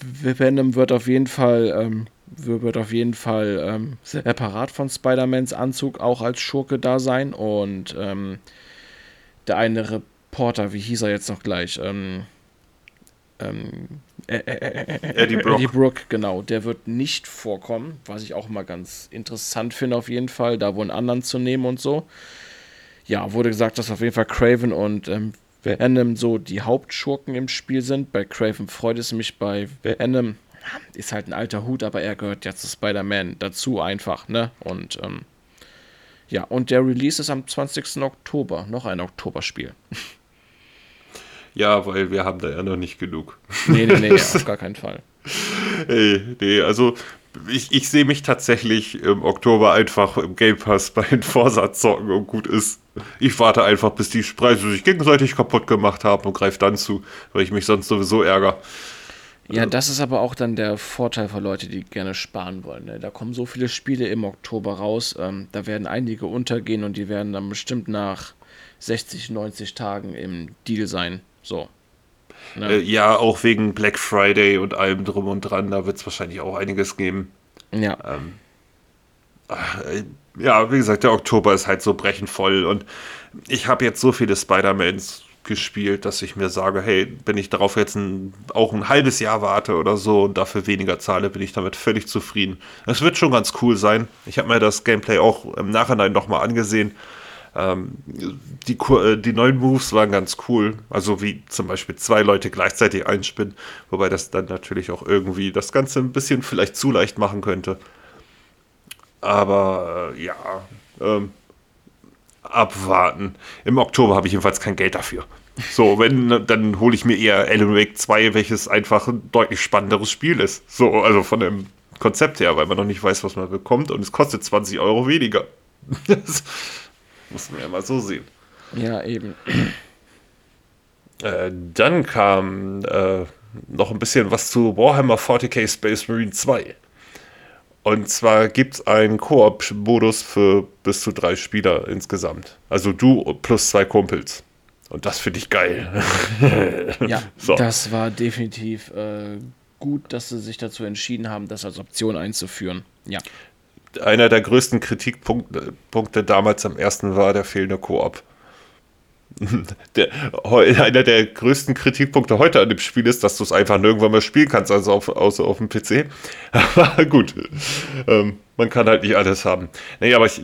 Venom wird auf jeden Fall, ähm, wird auf jeden Fall ähm, separat von Spider-Mans Anzug auch als Schurke da sein. Und ähm, der eine Reporter, wie hieß er jetzt noch gleich? Ähm, ähm, äh, äh, äh, Eddie Brock. Eddie Brock, genau. Der wird nicht vorkommen, was ich auch mal ganz interessant finde, auf jeden Fall, da wohl einen anderen zu nehmen und so. Ja, wurde gesagt, dass auf jeden Fall Craven und ähm, Venom so die Hauptschurken im Spiel sind. Bei Craven freut es mich, bei Venom ist halt ein alter Hut, aber er gehört ja zu Spider-Man dazu einfach, ne? Und ähm, ja, und der Release ist am 20. Oktober. Noch ein Oktoberspiel. Ja, weil wir haben da ja noch nicht genug. Nee, nee, nee, auf gar keinen Fall. Hey, nee, also ich, ich sehe mich tatsächlich im Oktober einfach im Game Pass bei den Vorsatz zocken und gut ist. Ich warte einfach, bis die Preise sich gegenseitig kaputt gemacht haben und greife dann zu, weil ich mich sonst sowieso ärgere. Ja, das ist aber auch dann der Vorteil für Leute, die gerne sparen wollen. Ne? Da kommen so viele Spiele im Oktober raus, ähm, da werden einige untergehen und die werden dann bestimmt nach 60, 90 Tagen im Deal sein. So. Ne? Äh, ja, auch wegen Black Friday und allem drum und dran, da wird es wahrscheinlich auch einiges geben. Ja. Ähm, äh, ja, wie gesagt, der Oktober ist halt so brechend voll und ich habe jetzt so viele Spider-Mans gespielt, dass ich mir sage, hey, wenn ich darauf jetzt ein, auch ein halbes Jahr warte oder so und dafür weniger zahle, bin ich damit völlig zufrieden. Es wird schon ganz cool sein. Ich habe mir das Gameplay auch im Nachhinein nochmal angesehen. Ähm, die, äh, die neuen Moves waren ganz cool. Also wie zum Beispiel zwei Leute gleichzeitig einspinnen, wobei das dann natürlich auch irgendwie das Ganze ein bisschen vielleicht zu leicht machen könnte. Aber äh, ja, ähm, abwarten. Im Oktober habe ich jedenfalls kein Geld dafür. So, wenn, dann hole ich mir eher Alan Wake 2, welches einfach ein deutlich spannenderes Spiel ist. So, also von dem Konzept her, weil man noch nicht weiß, was man bekommt und es kostet 20 Euro weniger. Muss man ja mal so sehen. Ja, eben. Äh, dann kam äh, noch ein bisschen was zu Warhammer 40k Space Marine 2. Und zwar gibt es einen Koop-Modus für bis zu drei Spieler insgesamt. Also du plus zwei Kumpels. Und das finde ich geil. ja, so. das war definitiv äh, gut, dass sie sich dazu entschieden haben, das als Option einzuführen. Ja. Einer der größten Kritikpunkte damals am ersten war der fehlende Koop. Der, einer der größten Kritikpunkte heute an dem Spiel ist, dass du es einfach nirgendwann mehr spielen kannst, also auf, außer auf dem PC. Aber gut, ähm, man kann halt nicht alles haben. Nee, aber es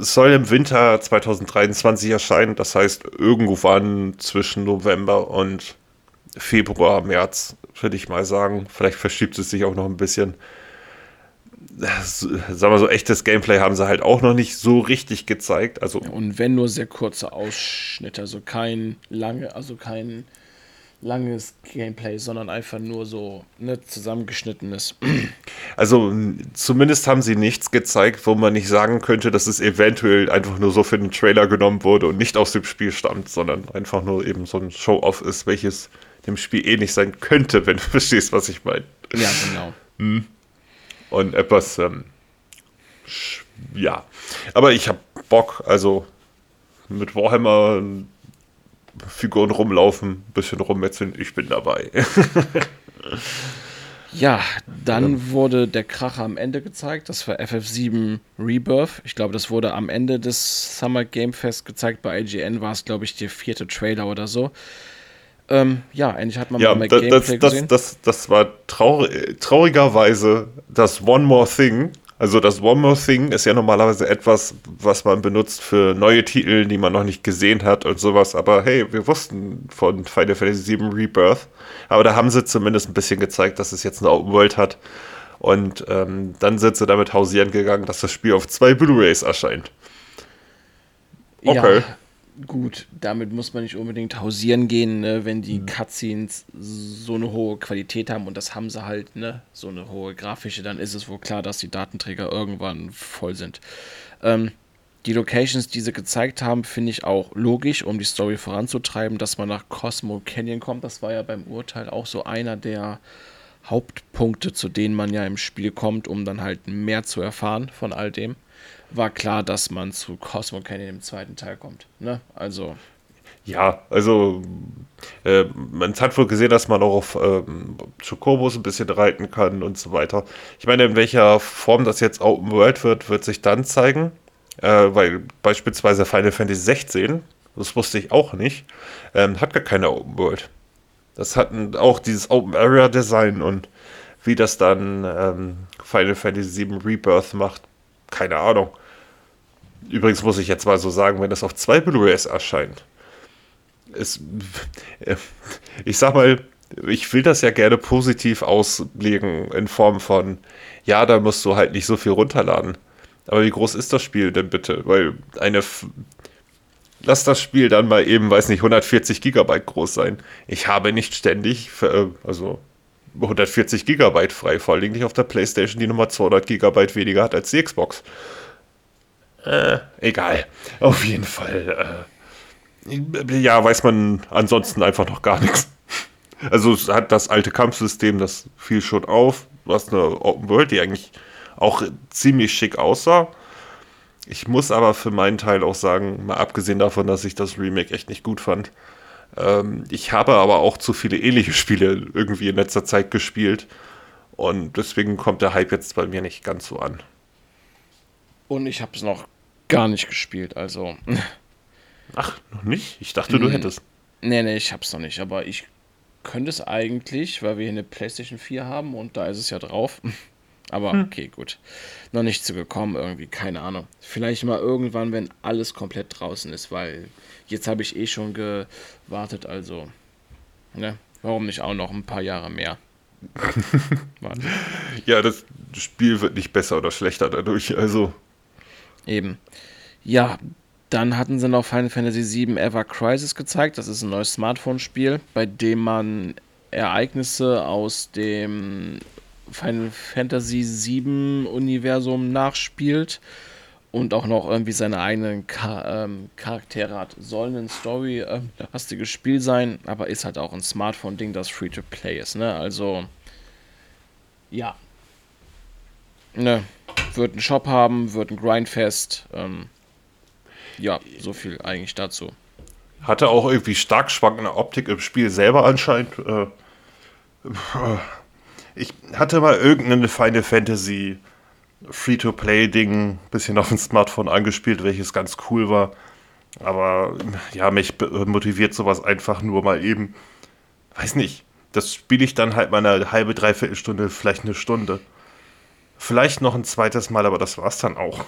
soll im Winter 2023 erscheinen, das heißt irgendwann zwischen November und Februar, März, würde ich mal sagen. Vielleicht verschiebt es sich auch noch ein bisschen sagen wir so, echtes Gameplay haben sie halt auch noch nicht so richtig gezeigt. Also und wenn nur sehr kurze Ausschnitte, also kein lange, also kein langes Gameplay, sondern einfach nur so ne, zusammengeschnittenes. Also zumindest haben sie nichts gezeigt, wo man nicht sagen könnte, dass es eventuell einfach nur so für den Trailer genommen wurde und nicht aus dem Spiel stammt, sondern einfach nur eben so ein Show-off ist, welches dem Spiel ähnlich sein könnte, wenn du verstehst, was ich meine. Ja, genau. Hm und etwas, ähm, ja. Aber ich habe Bock, also mit Warhammer Figuren rumlaufen, ein bisschen rummetzeln, ich bin dabei. ja, dann ja. wurde der Kracher am Ende gezeigt. Das war FF7 Rebirth. Ich glaube, das wurde am Ende des Summer Game Fest gezeigt. Bei IGN war es, glaube ich, der vierte Trailer oder so. Ähm, ja, endlich hat man ja, mal das, Gameplay das, gesehen. Das, das, das war traurig, traurigerweise das One More Thing also das One More Thing ist ja normalerweise etwas, was man benutzt für neue Titel, die man noch nicht gesehen hat und sowas. Aber hey, wir wussten von Final Fantasy VII Rebirth. Aber da haben sie zumindest ein bisschen gezeigt, dass es jetzt eine Open World hat. Und ähm, dann sind sie damit hausieren gegangen, dass das Spiel auf zwei Blu-rays erscheint. Okay. Ja, gut, damit muss man nicht unbedingt hausieren gehen, ne, wenn die mhm. Cutscenes so eine hohe Qualität haben und das haben sie halt, ne, so eine hohe grafische, dann ist es wohl klar, dass die Datenträger irgendwann voll sind. Ähm, die Locations, die sie gezeigt haben, finde ich auch logisch, um die Story voranzutreiben, dass man nach Cosmo Canyon kommt. Das war ja beim Urteil auch so einer der Hauptpunkte, zu denen man ja im Spiel kommt, um dann halt mehr zu erfahren von all dem war klar, dass man zu Cosmo Canyon im zweiten Teil kommt. Ne? Also. Ja, also äh, man hat wohl gesehen, dass man auch auf ähm, Chocobos ein bisschen reiten kann und so weiter. Ich meine, in welcher Form das jetzt Open World wird, wird sich dann zeigen. Äh, weil beispielsweise Final Fantasy 16, das wusste ich auch nicht, ähm, hat gar keine Open World. Das hat auch dieses Open Area Design und wie das dann ähm, Final Fantasy 7 Rebirth macht, keine Ahnung. Übrigens muss ich jetzt mal so sagen, wenn das auf zwei Blu-rays erscheint, ist, ich sag mal, ich will das ja gerne positiv auslegen in Form von, ja, da musst du halt nicht so viel runterladen. Aber wie groß ist das Spiel denn bitte? Weil eine, lass das Spiel dann mal eben, weiß nicht, 140 Gigabyte groß sein. Ich habe nicht ständig, für, also 140 Gigabyte frei, vor allem nicht auf der Playstation, die nochmal 200 Gigabyte weniger hat als die Xbox. Äh, egal. Auf jeden Fall. Äh, ja, weiß man ansonsten einfach noch gar nichts. Also es hat das alte Kampfsystem, das fiel schon auf. Hast eine Open World, die eigentlich auch ziemlich schick aussah. Ich muss aber für meinen Teil auch sagen, mal abgesehen davon, dass ich das Remake echt nicht gut fand, ähm, ich habe aber auch zu viele ähnliche Spiele irgendwie in letzter Zeit gespielt. Und deswegen kommt der Hype jetzt bei mir nicht ganz so an. Und ich habe es noch gar nicht gespielt, also. Ach, noch nicht? Ich dachte, du hm. hättest. Nee, nee, ich hab's noch nicht, aber ich könnte es eigentlich, weil wir hier eine PlayStation 4 haben und da ist es ja drauf. Aber hm. okay, gut. Noch nicht zu gekommen irgendwie, keine Ahnung. Vielleicht mal irgendwann, wenn alles komplett draußen ist, weil jetzt habe ich eh schon gewartet, also. Ne? Warum nicht auch noch ein paar Jahre mehr? ja, das Spiel wird nicht besser oder schlechter dadurch, also. Eben. Ja, dann hatten sie noch Final Fantasy VII Ever Crisis gezeigt. Das ist ein neues Smartphone-Spiel, bei dem man Ereignisse aus dem Final Fantasy VII Universum nachspielt und auch noch irgendwie seine eigenen Char ähm, Charaktere hat. Soll eine Story, äh, lastiges Spiel sein, aber ist halt auch ein Smartphone-Ding, das Free-to-Play ist. Ne? Also, ja. Ne, wird einen Shop haben, wird ein Grindfest. Ähm, ja, so viel eigentlich dazu. Hatte auch irgendwie stark schwankende Optik im Spiel selber anscheinend. Äh, ich hatte mal irgendeine Final Fantasy Free-to-Play-Ding bisschen auf dem Smartphone angespielt, welches ganz cool war. Aber ja, mich motiviert sowas einfach nur mal eben. Weiß nicht. Das spiele ich dann halt mal eine halbe, dreiviertel Stunde, vielleicht eine Stunde. Vielleicht noch ein zweites Mal, aber das war's dann auch.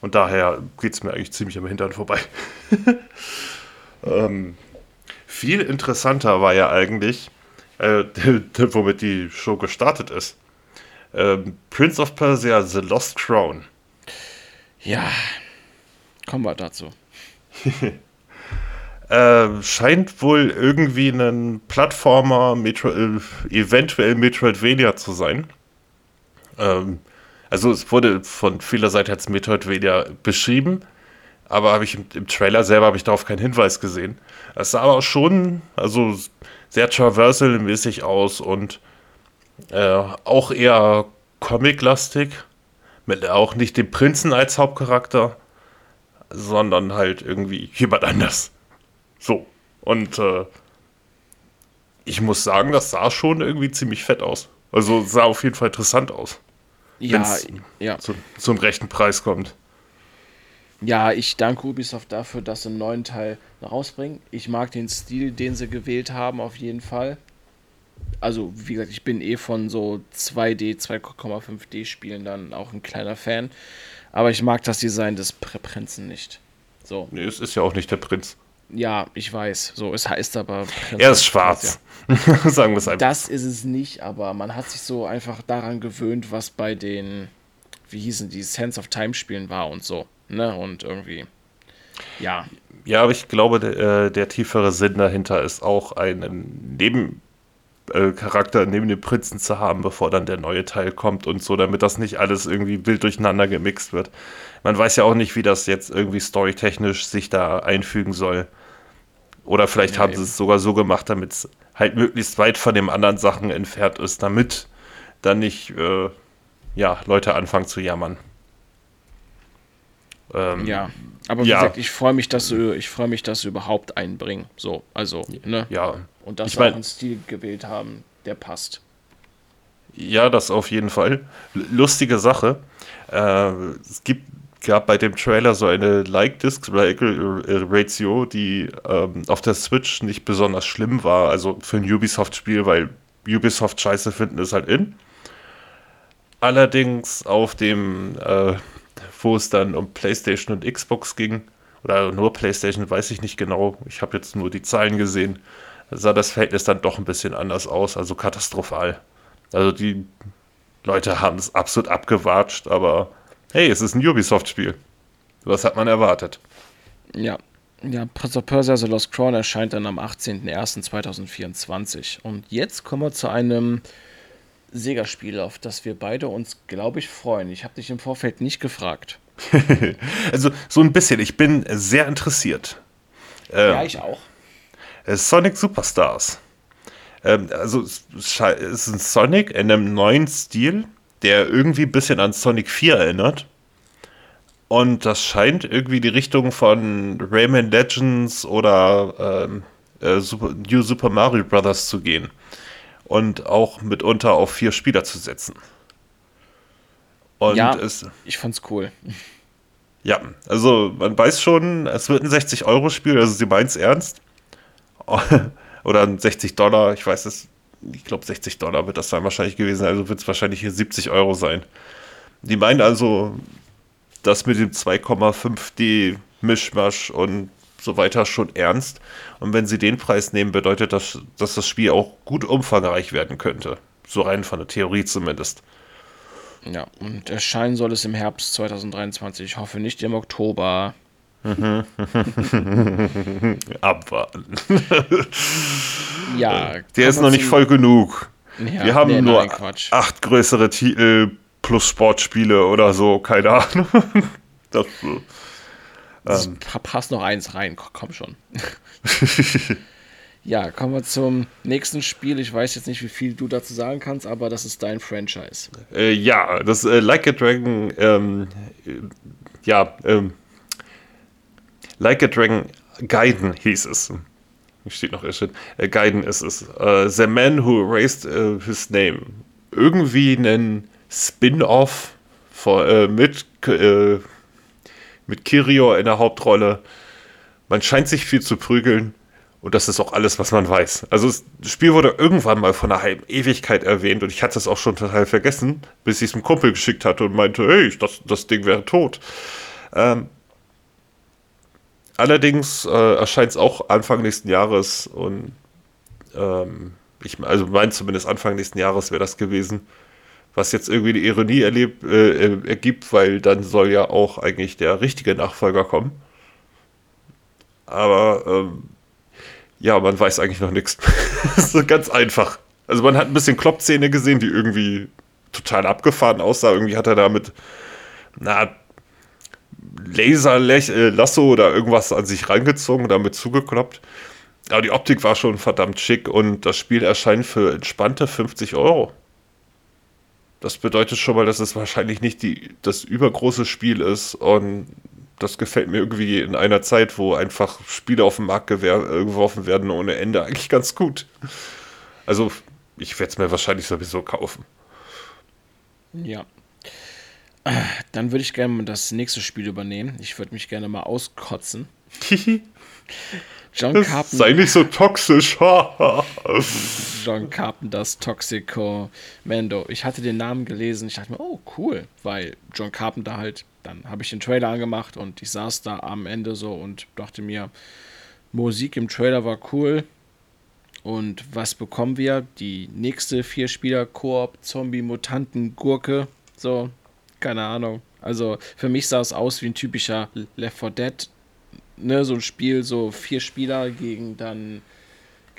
Und daher geht es mir eigentlich ziemlich am Hintern vorbei. ähm, viel interessanter war ja eigentlich, äh, womit die Show gestartet ist. Ähm, Prince of Persia, The Lost Crown. Ja, kommen wir dazu. äh, scheint wohl irgendwie ein Plattformer, Metro äh, eventuell Metroidvania zu sein. Ähm, also es wurde von vieler Seite als Metroidvania beschrieben, aber habe ich im, im, Trailer selber habe ich darauf keinen Hinweis gesehen. Es sah aber schon also sehr traversal-mäßig aus und äh, auch eher Comic-lastig, mit auch nicht dem Prinzen als Hauptcharakter, sondern halt irgendwie jemand anders. So. Und äh, ich muss sagen, das sah schon irgendwie ziemlich fett aus. Also sah auf jeden Fall interessant aus. Ja, ja. Zu, zum rechten Preis kommt. Ja, ich danke Ubisoft dafür, dass sie einen neuen Teil rausbringen. Ich mag den Stil, den sie gewählt haben, auf jeden Fall. Also, wie gesagt, ich bin eh von so 2D, 2,5D Spielen dann auch ein kleiner Fan. Aber ich mag das Design des Prinzen nicht. So. Nee, es ist ja auch nicht der Prinz. Ja, ich weiß. So, es heißt aber. Prinz er ist schwarz. Ja. Sagen wir es einfach. Das ist es nicht, aber man hat sich so einfach daran gewöhnt, was bei den, wie hießen die, Sense of Time Spielen war und so ne? Und irgendwie, ja. Ja, aber ich glaube, der, äh, der tiefere Sinn dahinter ist auch einen Nebencharakter äh, neben dem Prinzen zu haben, bevor dann der neue Teil kommt und so, damit das nicht alles irgendwie wild durcheinander gemixt wird. Man weiß ja auch nicht, wie das jetzt irgendwie storytechnisch sich da einfügen soll. Oder vielleicht ja, haben sie es sogar so gemacht, damit es halt möglichst weit von den anderen Sachen entfernt ist, damit dann nicht äh, ja, Leute anfangen zu jammern. Ähm, ja, aber wie ja. gesagt, ich freue mich, dass sie, ich freue mich, dass sie überhaupt einbringen. So, also, ne? Ja. Und dass sie auch einen Stil gewählt haben, der passt. Ja, das auf jeden Fall. Lustige Sache. Äh, es gibt gab bei dem Trailer so eine Like-Disc-Ratio, die ähm, auf der Switch nicht besonders schlimm war. Also für ein Ubisoft-Spiel, weil Ubisoft scheiße finden ist halt in. Allerdings auf dem äh, wo es dann um PlayStation und Xbox ging, oder nur PlayStation, weiß ich nicht genau. Ich habe jetzt nur die Zahlen gesehen. sah das Verhältnis dann doch ein bisschen anders aus, also katastrophal. Also die Leute haben es absolut abgewatscht, aber hey, es ist ein Ubisoft-Spiel. Was hat man erwartet? Ja, ja, Prince of Persia The Lost Crown erscheint dann am 18.01.2024. Und jetzt kommen wir zu einem Sega-Spiel, auf das wir beide uns, glaube ich, freuen. Ich habe dich im Vorfeld nicht gefragt. also so ein bisschen. Ich bin sehr interessiert. Ähm, ja, ich auch. Äh, Sonic Superstars. Ähm, also es ist ein Sonic in einem neuen Stil, der irgendwie ein bisschen an Sonic 4 erinnert. Und das scheint irgendwie die Richtung von Rayman Legends oder ähm, äh, Super, New Super Mario Bros. zu gehen und auch mitunter auf vier Spieler zu setzen. Und ja, es, ich fand's cool. Ja, also man weiß schon, es wird ein 60-Euro-Spiel, also sie meint es ernst. Oder ein 60 Dollar, ich weiß es, ich glaube 60 Dollar wird das dann wahrscheinlich gewesen, also wird es wahrscheinlich hier 70 Euro sein. Die meinen also, das mit dem 2,5D Mischmasch und so weiter schon ernst. Und wenn sie den Preis nehmen, bedeutet das, dass das Spiel auch gut umfangreich werden könnte. So rein von der Theorie zumindest. Ja, und erscheinen soll es im Herbst 2023. Ich hoffe nicht im Oktober. Abwarten. ja. Der ist noch nicht voll genug. Ja, Wir haben nee, nur nein, acht größere Titel plus Sportspiele oder so, keine Ahnung. das, ähm, passt noch eins rein, komm schon. ja, kommen wir zum nächsten Spiel. Ich weiß jetzt nicht, wie viel du dazu sagen kannst, aber das ist dein Franchise. Äh, ja, das äh, Like a Dragon, ähm, ja, ähm, Like a Dragon Gaiden hieß es. Steht noch erst äh, Gaiden ist es. Uh, the Man Who Erased uh, His Name. Irgendwie ein Spin-off äh, mit äh, mit Kirio in der Hauptrolle. Man scheint sich viel zu prügeln. Und das ist auch alles, was man weiß. Also das Spiel wurde irgendwann mal von einer halben Ewigkeit erwähnt und ich hatte es auch schon total vergessen, bis ich es einem Kumpel geschickt hatte und meinte, hey, das, das Ding wäre tot. Ähm, allerdings äh, erscheint es auch Anfang nächsten Jahres und ähm, ich, also mein zumindest Anfang nächsten Jahres wäre das gewesen. Was jetzt irgendwie die Ironie erlebt, äh, ergibt, weil dann soll ja auch eigentlich der richtige Nachfolger kommen. Aber ähm, ja, man weiß eigentlich noch nichts. das ist ganz einfach. Also man hat ein bisschen Kloppzähne gesehen, die irgendwie total abgefahren aussah. Irgendwie hat er da mit einer Laser-Lasso äh, oder irgendwas an sich rangezogen, damit zugekloppt. Aber die Optik war schon verdammt schick und das Spiel erscheint für entspannte 50 Euro. Das bedeutet schon mal, dass es wahrscheinlich nicht die, das übergroße Spiel ist und das gefällt mir irgendwie in einer Zeit, wo einfach Spiele auf den Markt geworfen werden ohne Ende eigentlich ganz gut. Also, ich werde es mir wahrscheinlich sowieso kaufen. Ja. Dann würde ich gerne das nächste Spiel übernehmen. Ich würde mich gerne mal auskotzen. John Carpenter. Sei nicht so toxisch. John Carpenters Toxico Mando. Ich hatte den Namen gelesen. Ich dachte mir, oh, cool. Weil John Carpenter halt, dann habe ich den Trailer angemacht und ich saß da am Ende so und dachte mir, Musik im Trailer war cool. Und was bekommen wir? Die nächste Vier-Spieler-Koop, Zombie, Mutanten, Gurke. So, keine Ahnung. Also für mich sah es aus wie ein typischer Left 4 Dead ne, so ein Spiel, so vier Spieler gegen dann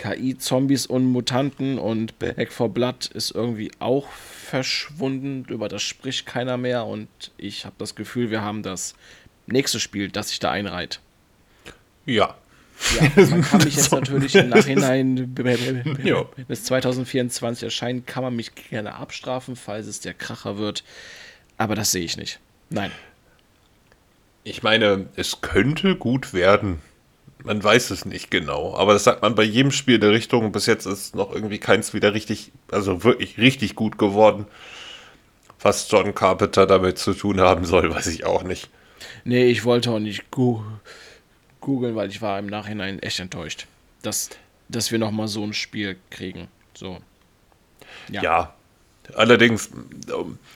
KI, Zombies und Mutanten und Back for Blood ist irgendwie auch verschwunden. Über das spricht keiner mehr und ich habe das Gefühl, wir haben das nächste Spiel, das sich da einreiht. Ja. Ja, man kann mich jetzt natürlich im Nachhinein, wenn es 2024 erscheint, kann man mich gerne abstrafen, falls es der Kracher wird. Aber das sehe ich nicht. Nein. Ich meine, es könnte gut werden. Man weiß es nicht genau. Aber das sagt man bei jedem Spiel der Richtung. Bis jetzt ist noch irgendwie keins wieder richtig, also wirklich richtig gut geworden. Was John Carpenter damit zu tun haben soll, weiß ich auch nicht. Nee, ich wollte auch nicht googeln, weil ich war im Nachhinein echt enttäuscht, dass, dass wir nochmal so ein Spiel kriegen. So. Ja. ja. Allerdings,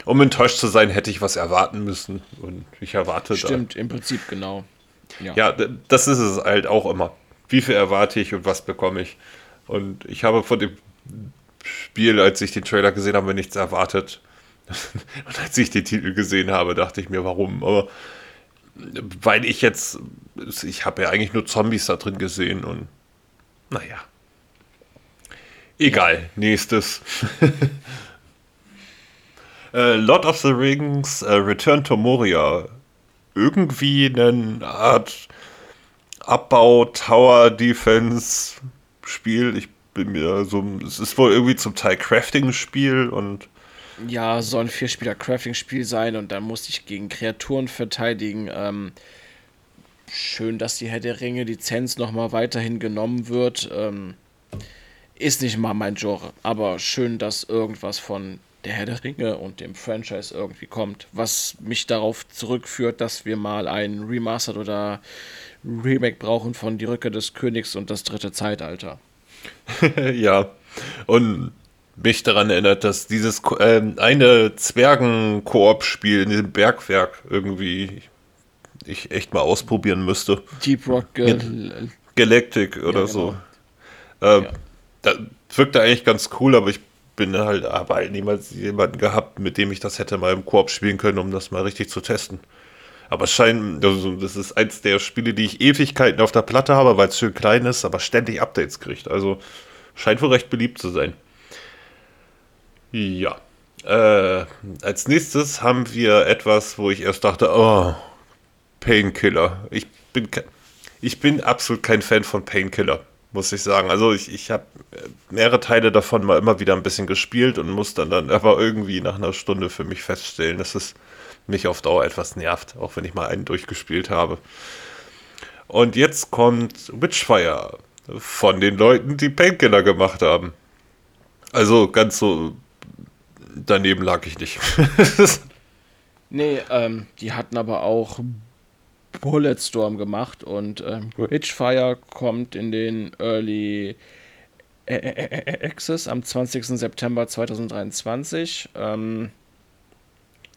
um, enttäuscht zu sein, hätte ich was erwarten müssen. Und ich erwarte Stimmt, da. im Prinzip genau. Ja. ja, das ist es halt auch immer. Wie viel erwarte ich und was bekomme ich? Und ich habe von dem Spiel, als ich den Trailer gesehen habe, nichts erwartet. Und als ich den Titel gesehen habe, dachte ich mir, warum? Aber weil ich jetzt, ich habe ja eigentlich nur Zombies da drin gesehen und naja. Egal, nächstes. äh, Lord of the Rings äh, Return to Moria. Irgendwie eine Art Abbau, Tower Defense Spiel. Ich bin mir so. Es ist wohl irgendwie zum Teil Crafting-Spiel und. Ja, soll ein Vierspieler-Crafting-Spiel sein und dann musste ich gegen Kreaturen verteidigen. Ähm, schön, dass die Herr der Ringe-Lizenz nochmal weiterhin genommen wird. Ähm, ist nicht mal mein Genre, aber schön, dass irgendwas von der Herr der Ringe und dem Franchise irgendwie kommt, was mich darauf zurückführt, dass wir mal ein Remastered oder Remake brauchen von Die Rücke des Königs und das dritte Zeitalter. ja, und mich daran erinnert, dass dieses äh, eine Zwergen-Koop-Spiel in diesem Bergwerk irgendwie ich echt mal ausprobieren müsste. Deep Rock Gal Galactic oder ja, genau. so. Äh, ja. Da wirkte eigentlich ganz cool, aber ich bin halt aber halt niemals jemanden gehabt, mit dem ich das hätte mal im Koop spielen können, um das mal richtig zu testen. Aber es scheint, also das ist eins der Spiele, die ich Ewigkeiten auf der Platte habe, weil es schön klein ist, aber ständig Updates kriegt. Also scheint wohl recht beliebt zu sein. Ja. Äh, als nächstes haben wir etwas, wo ich erst dachte, oh, Painkiller. Ich bin, ich bin absolut kein Fan von Painkiller muss ich sagen. Also ich, ich habe mehrere Teile davon mal immer wieder ein bisschen gespielt und muss dann, dann aber irgendwie nach einer Stunde für mich feststellen, dass es mich auf Dauer etwas nervt, auch wenn ich mal einen durchgespielt habe. Und jetzt kommt Witchfire von den Leuten, die Painkiller gemacht haben. Also ganz so daneben lag ich nicht. nee, ähm, die hatten aber auch Bulletstorm gemacht und ähm, Witchfire kommt in den Early Access am 20. September 2023. Ähm,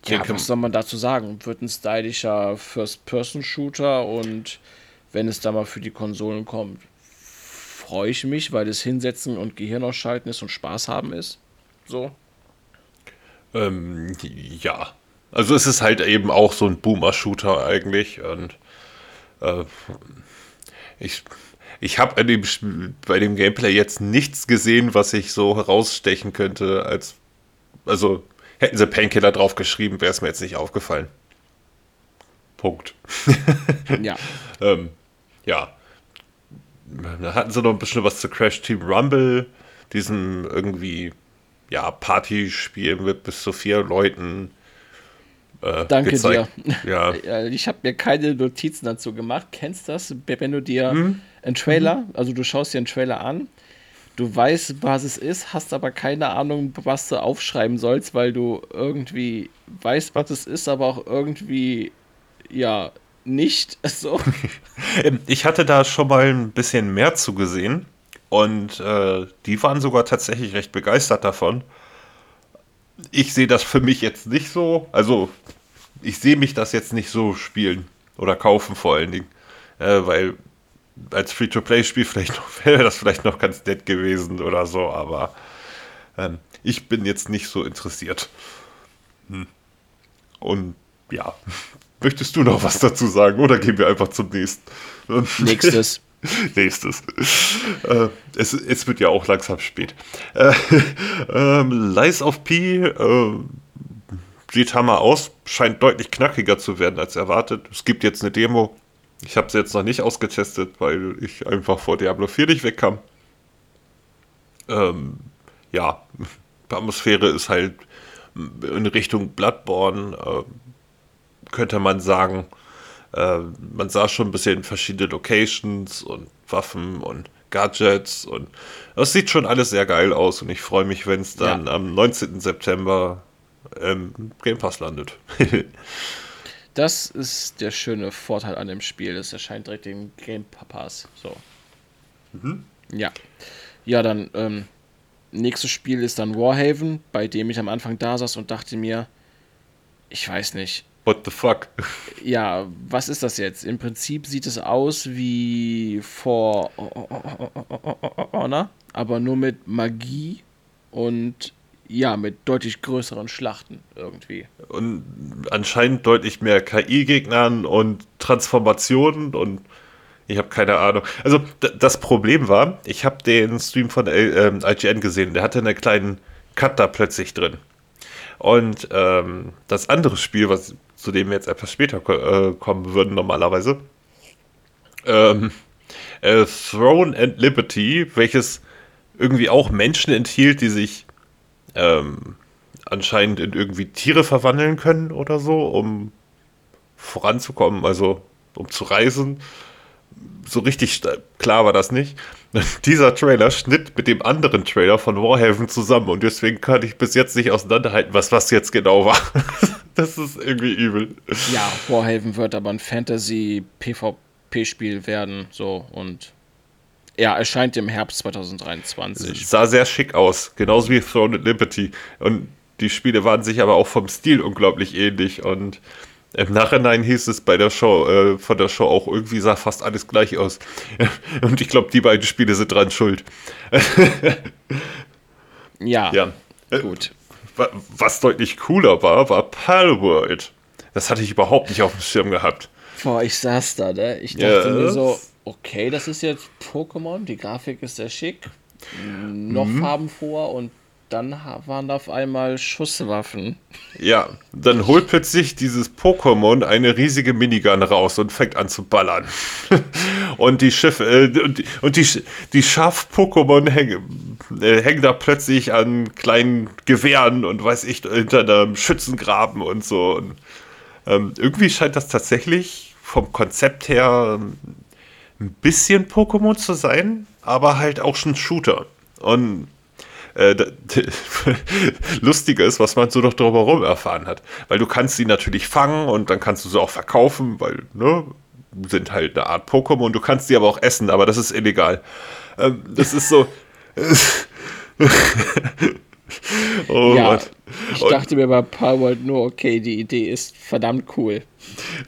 ja, was soll man dazu sagen? Wird ein stylischer First-Person-Shooter und wenn es da mal für die Konsolen kommt, freue ich mich, weil es hinsetzen und Gehirn ausschalten ist und Spaß haben ist. So. Ähm, ja, also es ist halt eben auch so ein Boomer-Shooter eigentlich und äh, ich, ich habe bei dem Gameplay jetzt nichts gesehen, was ich so herausstechen könnte, als also hätten sie Painkiller drauf geschrieben, wäre es mir jetzt nicht aufgefallen. Punkt. ja. ähm, ja. Da hatten sie noch ein bisschen was zu Crash Team Rumble, diesem irgendwie, ja, Partyspiel mit bis zu vier Leuten Äh, Danke gezeigt. dir. Ja. Ich habe mir keine Notizen dazu gemacht. Kennst du das? Wenn du dir Mhm. einen Trailer, also du schaust dir einen Trailer an, du weißt, was es ist, hast aber keine Ahnung, was du aufschreiben sollst, weil du irgendwie weißt, was es ist, aber auch irgendwie, ja, nicht so. Ähm, Ich hatte da schon mal ein bisschen mehr zugesehen und äh, die waren sogar tatsächlich recht begeistert davon. Ich sehe das für mich jetzt nicht so, also ich sehe mich das jetzt nicht so spielen oder kaufen vor allen Dingen, äh, weil als Free-to-Play-Spiel vielleicht noch, wäre das vielleicht noch ganz nett gewesen oder so, aber ähm, ich bin jetzt nicht so interessiert. Hm. Und ja, möchtest du noch was dazu sagen oder gehen wir einfach zum nächsten? Nächstes. Nächstes. Äh, es, es wird ja auch langsam spät. Äh, ähm, Lies of P äh, sieht hammer aus, scheint deutlich knackiger zu werden als erwartet. Es gibt jetzt eine Demo. Ich habe sie jetzt noch nicht ausgetestet, weil ich einfach vor Diablo 4 nicht wegkam. Ähm, ja, die Atmosphäre ist halt in Richtung Bloodborne, äh, könnte man sagen. Äh, man sah schon ein bisschen verschiedene Locations und Waffen und Gadgets und das sieht schon alles sehr geil aus und ich freue mich, wenn es dann Ja. am 19. September im Game Pass landet. Das ist der schöne Vorteil an dem Spiel. Es erscheint direkt im Game Pass. So. Ja. Ja, dann, ähm, nächstes Spiel ist dann Warhaven, bei dem ich am Anfang da saß und dachte mir, ich weiß nicht. What the fuck? Ja, was ist das jetzt? Im Prinzip sieht es aus wie For Honor, aber nur mit Magie und ja, mit deutlich größeren Schlachten irgendwie. Und anscheinend deutlich mehr KI-Gegnern und Transformationen und ich habe keine Ahnung. Also das Problem war, ich habe den Stream von L- ähm, IGN gesehen, der hatte einen kleinen Cut da plötzlich drin. Und ähm, das andere Spiel, was, zu dem wir jetzt etwas später äh, kommen würden normalerweise, ähm, äh, Throne and Liberty, welches irgendwie auch Menschen enthielt, die sich ähm, anscheinend in irgendwie Tiere verwandeln können oder so, um voranzukommen, also um zu reisen. So richtig klar war das nicht. Dieser Trailer schnitt mit dem anderen Trailer von Warhaven zusammen und deswegen kann ich bis jetzt nicht auseinanderhalten, was was jetzt genau war. das ist irgendwie übel. Ja, Warhaven wird aber ein Fantasy-PvP-Spiel werden, so und ja, erscheint im Herbst 2023. Sah sehr schick aus, genauso wie Throne and Liberty. Und die Spiele waren sich aber auch vom Stil unglaublich ähnlich. Und im Nachhinein hieß es bei der Show, äh, von der Show auch, irgendwie sah fast alles gleich aus. Und ich glaube, die beiden Spiele sind dran schuld. Ja, Ja. Äh, gut. wa- Was deutlich cooler war, war Palworld. Das hatte ich überhaupt nicht auf dem Schirm gehabt. Boah, ich saß da, ne? Ich dachte Ja. mir so, okay, das ist jetzt Pokémon, die Grafik ist sehr schick, noch Mhm. farbenfroher und dann waren da auf einmal Schusswaffen. Ja, dann holt plötzlich dieses Pokémon eine riesige Minigun raus und fängt an zu ballern. und die Schiffe, äh, und die, und die, die Schaf-Pokémon hängen, äh, hängen da plötzlich an kleinen Gewehren und weiß ich, hinter einem Schützengraben und so. Und, ähm, irgendwie scheint das tatsächlich vom Konzept her ähm, ein bisschen Pokémon zu sein, aber halt auch schon Shooter. Und äh, lustiger ist, was man so noch drumherum erfahren hat. Weil du kannst sie natürlich fangen und dann kannst du sie auch verkaufen, weil, ne, sind halt eine Art Pokémon. Du kannst sie aber auch essen, aber das ist illegal. Ähm, das ist so. oh ja, Gott. ich Und- dachte mir bei Palworld nur, okay, die Idee ist verdammt cool.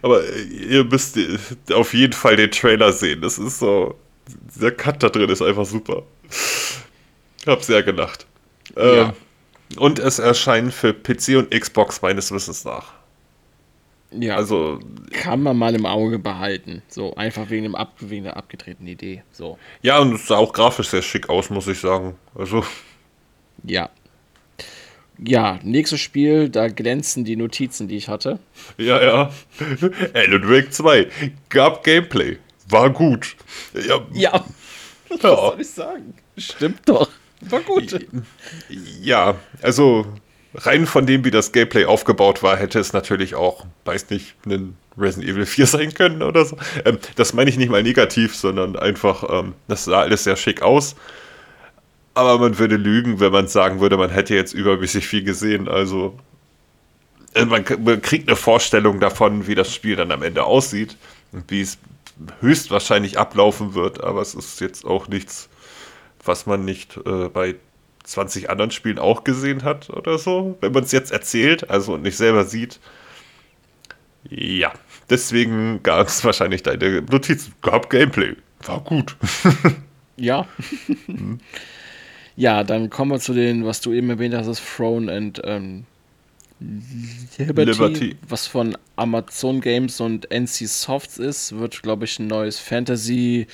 Aber äh, ihr müsst äh, auf jeden Fall den Trailer sehen. Das ist so. Der Cut da drin ist einfach super. Hab sehr gelacht. Ähm, Ja. Und es erscheint für PC und Xbox meines Wissens nach. Ja, Also, kann man mal im Auge behalten. So, einfach wegen, dem ab, wegen der abgedrehten Idee. So, ja, und es sah auch grafisch sehr schick aus, muss ich sagen. Also, ja. Ja, nächstes Spiel, da glänzen die Notizen, die ich hatte. ja, ja. Alan Wake 2 gab Gameplay. War gut. Ja, Ja, was Ja. soll ich sagen? Stimmt doch. War gut. ja also rein von dem, wie das Gameplay aufgebaut war, hätte es natürlich auch, weiß nicht, ein Resident Evil 4 sein können oder so. Ähm, das meine ich nicht mal negativ, sondern einfach, ähm, das sah alles sehr schick aus. Aber man würde lügen, wenn man sagen würde, man hätte jetzt übermäßig viel gesehen. Also äh, man, man kriegt eine Vorstellung davon, wie das Spiel dann am Ende aussieht und wie es höchstwahrscheinlich ablaufen wird. Aber es ist jetzt auch nichts, was man nicht äh, bei 20 anderen Spielen auch gesehen hat oder so, wenn man es jetzt erzählt, also nicht selber sieht. Ja, deswegen gab es wahrscheinlich deine Notiz. Gab Gameplay. War gut. ja. Ja, dann kommen wir zu den, was du eben erwähnt hast, das Throne and ähm, Liberty, Liberty, was von Amazon Games und NC Softs ist, wird, glaube ich, ein neues Fantasy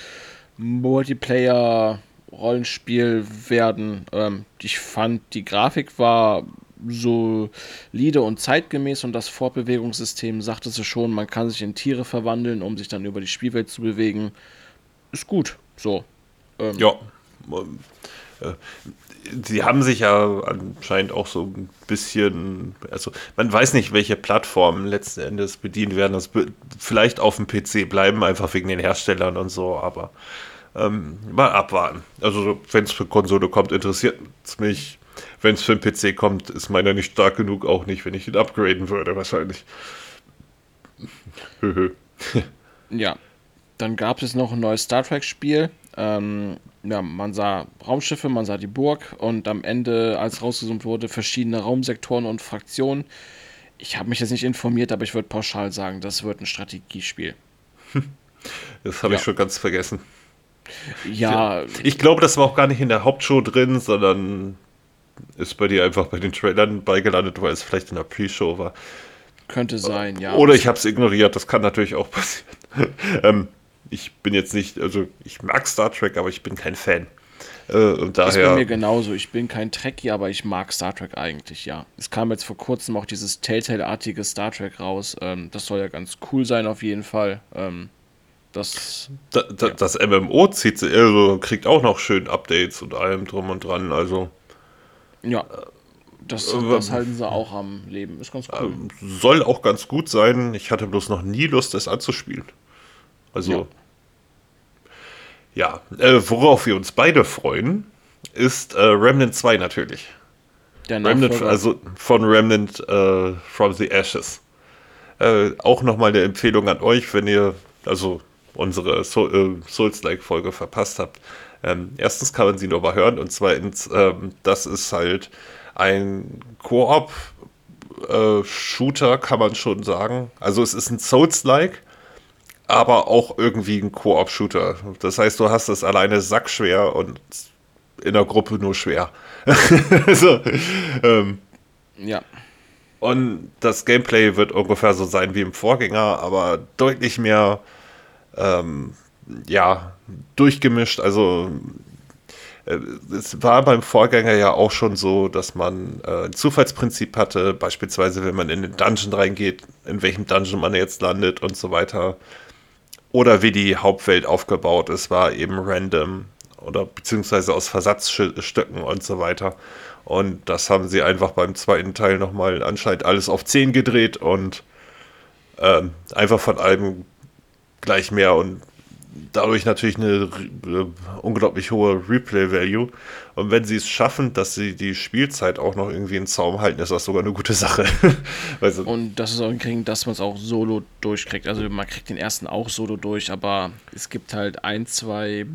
Multiplayer Rollenspiel werden. Ähm, ich fand, die Grafik war solide und zeitgemäß und das Fortbewegungssystem sagte es schon, man kann sich in Tiere verwandeln, um sich dann über die Spielwelt zu bewegen. Ist gut, so. Ähm, ja. Äh, sie haben sich ja anscheinend auch so ein bisschen, also man weiß nicht, welche Plattformen letzten Endes bedient werden. Das vielleicht auf dem PC bleiben, einfach wegen den Herstellern und so, aber ähm, mal abwarten. Also wenn es für Konsole kommt, interessiert es mich. Wenn es für den PC kommt, ist meiner nicht stark genug, auch nicht, wenn ich ihn upgraden würde, wahrscheinlich. ja, dann gab es noch ein neues Star Trek-Spiel. Ähm, ja, man sah Raumschiffe, man sah die Burg und am Ende, als rausgezoomt wurde, verschiedene Raumsektoren und Fraktionen. Ich habe mich jetzt nicht informiert, aber ich würde pauschal sagen, das wird ein Strategiespiel. Das habe ja. ich schon ganz vergessen. Ja. Ich glaube, das war auch gar nicht in der Hauptshow drin, sondern ist bei dir einfach bei den Trailern beigelandet, weil es vielleicht in der Pre-Show war. Könnte sein, ja. Oder ich habe es ignoriert, das kann natürlich auch passieren. ähm, ich bin jetzt nicht, also ich mag Star Trek, aber ich bin kein Fan. Äh, und daher, das ist bei mir genauso. Ich bin kein Trekkie, aber ich mag Star Trek eigentlich, ja. Es kam jetzt vor kurzem auch dieses Telltale-artige Star Trek raus. Ähm, das soll ja ganz cool sein, auf jeden Fall. Ähm, das, da, da, ja. das MMO zieht, also kriegt auch noch schön Updates und allem drum und dran. Also. Ja. Das, äh, das halten sie auch am Leben. Ist ganz cool. Äh, soll auch ganz gut sein. Ich hatte bloß noch nie Lust, das anzuspielen. Also. Ja, ja äh, worauf wir uns beide freuen, ist äh, Remnant 2 natürlich. Der Remnant, also von Remnant äh, from the Ashes. Äh, auch nochmal eine Empfehlung an euch, wenn ihr, also unsere so äh, Souls-like-Folge verpasst habt. Ähm, erstens kann man sie nur mal hören und zweitens, ähm, das ist halt ein Koop-Shooter, äh, kann man schon sagen. Also es ist ein Souls-like, aber auch irgendwie ein Koop-Shooter. Das heißt, du hast es alleine sackschwer und in der Gruppe nur schwer. so, ähm, ja. Und das Gameplay wird ungefähr so sein wie im Vorgänger, aber deutlich mehr, ähm, ja, durchgemischt. Also äh, es war beim Vorgänger ja auch schon so, dass man äh, ein Zufallsprinzip hatte, beispielsweise wenn man in den Dungeon reingeht, in welchem Dungeon man jetzt landet und so weiter oder wie die Hauptwelt aufgebaut ist, war eben random oder beziehungsweise aus Versatzstücken und so weiter. Und das haben sie einfach beim zweiten Teil nochmal anscheinend alles auf 10 gedreht und ähm, einfach von allem gleich mehr und dadurch natürlich eine äh, unglaublich hohe Replay-Value. Und wenn sie es schaffen, dass sie die Spielzeit auch noch irgendwie in Zaum halten, ist das sogar eine gute Sache. also, und das ist auch hinkriegen, dass man es auch solo durchkriegt. Also man kriegt den ersten auch solo durch, aber es gibt halt ein, zwei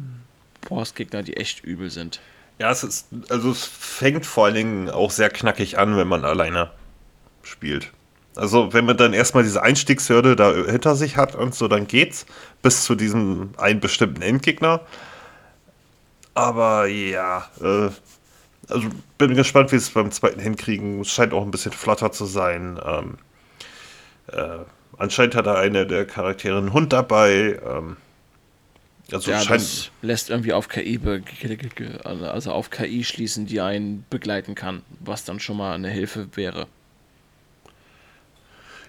Bossgegner, die echt übel sind. Ja, es ist, also es fängt vor allen Dingen auch sehr knackig an, wenn man alleine spielt. Also wenn man dann erstmal diese Einstiegshürde da hinter sich hat und so, dann geht's bis zu diesem einen bestimmten Endgegner. Aber ja, äh, also bin gespannt, wie es beim zweiten hinkriegen. Es scheint auch ein bisschen flotter zu sein. Ähm, äh, anscheinend hat er eine der Charaktere einen Hund dabei. Ähm, also ja, scheint das lässt irgendwie auf KI, also auf KI schließen, die einen begleiten kann, was dann schon mal eine Hilfe wäre.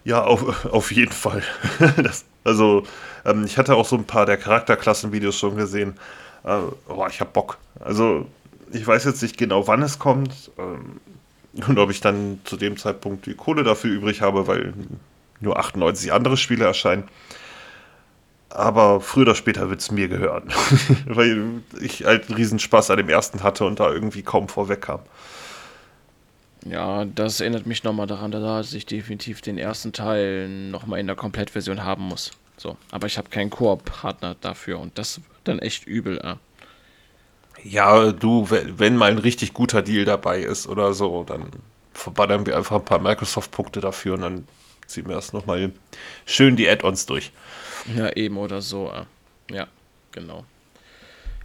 Ja, auf, auf jeden Fall. das, also, ähm, ich hatte auch so ein paar der Charakterklassen-Videos schon gesehen. Äh, oh, ich hab Bock. Also, ich weiß jetzt nicht genau, wann es kommt. Ähm, Und ob ich dann zu dem Zeitpunkt die Kohle dafür übrig habe, weil nur 98 andere Spiele erscheinen. Aber früher oder später wird es mir gehören. weil ich halt einen Riesenspaß an dem ersten hatte und da irgendwie kaum vorwegkam. Ja, das erinnert mich nochmal daran, dass ich definitiv den ersten Teil nochmal in der Komplettversion haben muss. So, aber ich habe keinen Koop-Partner dafür und das wird dann echt übel. Äh. Ja, du, wenn mal ein richtig guter Deal dabei ist oder so, dann verballern wir einfach ein paar Microsoft-Punkte dafür und dann ziehen wir erst nochmal schön die Add-ons durch. Ja, eben oder so. Äh. Ja, genau.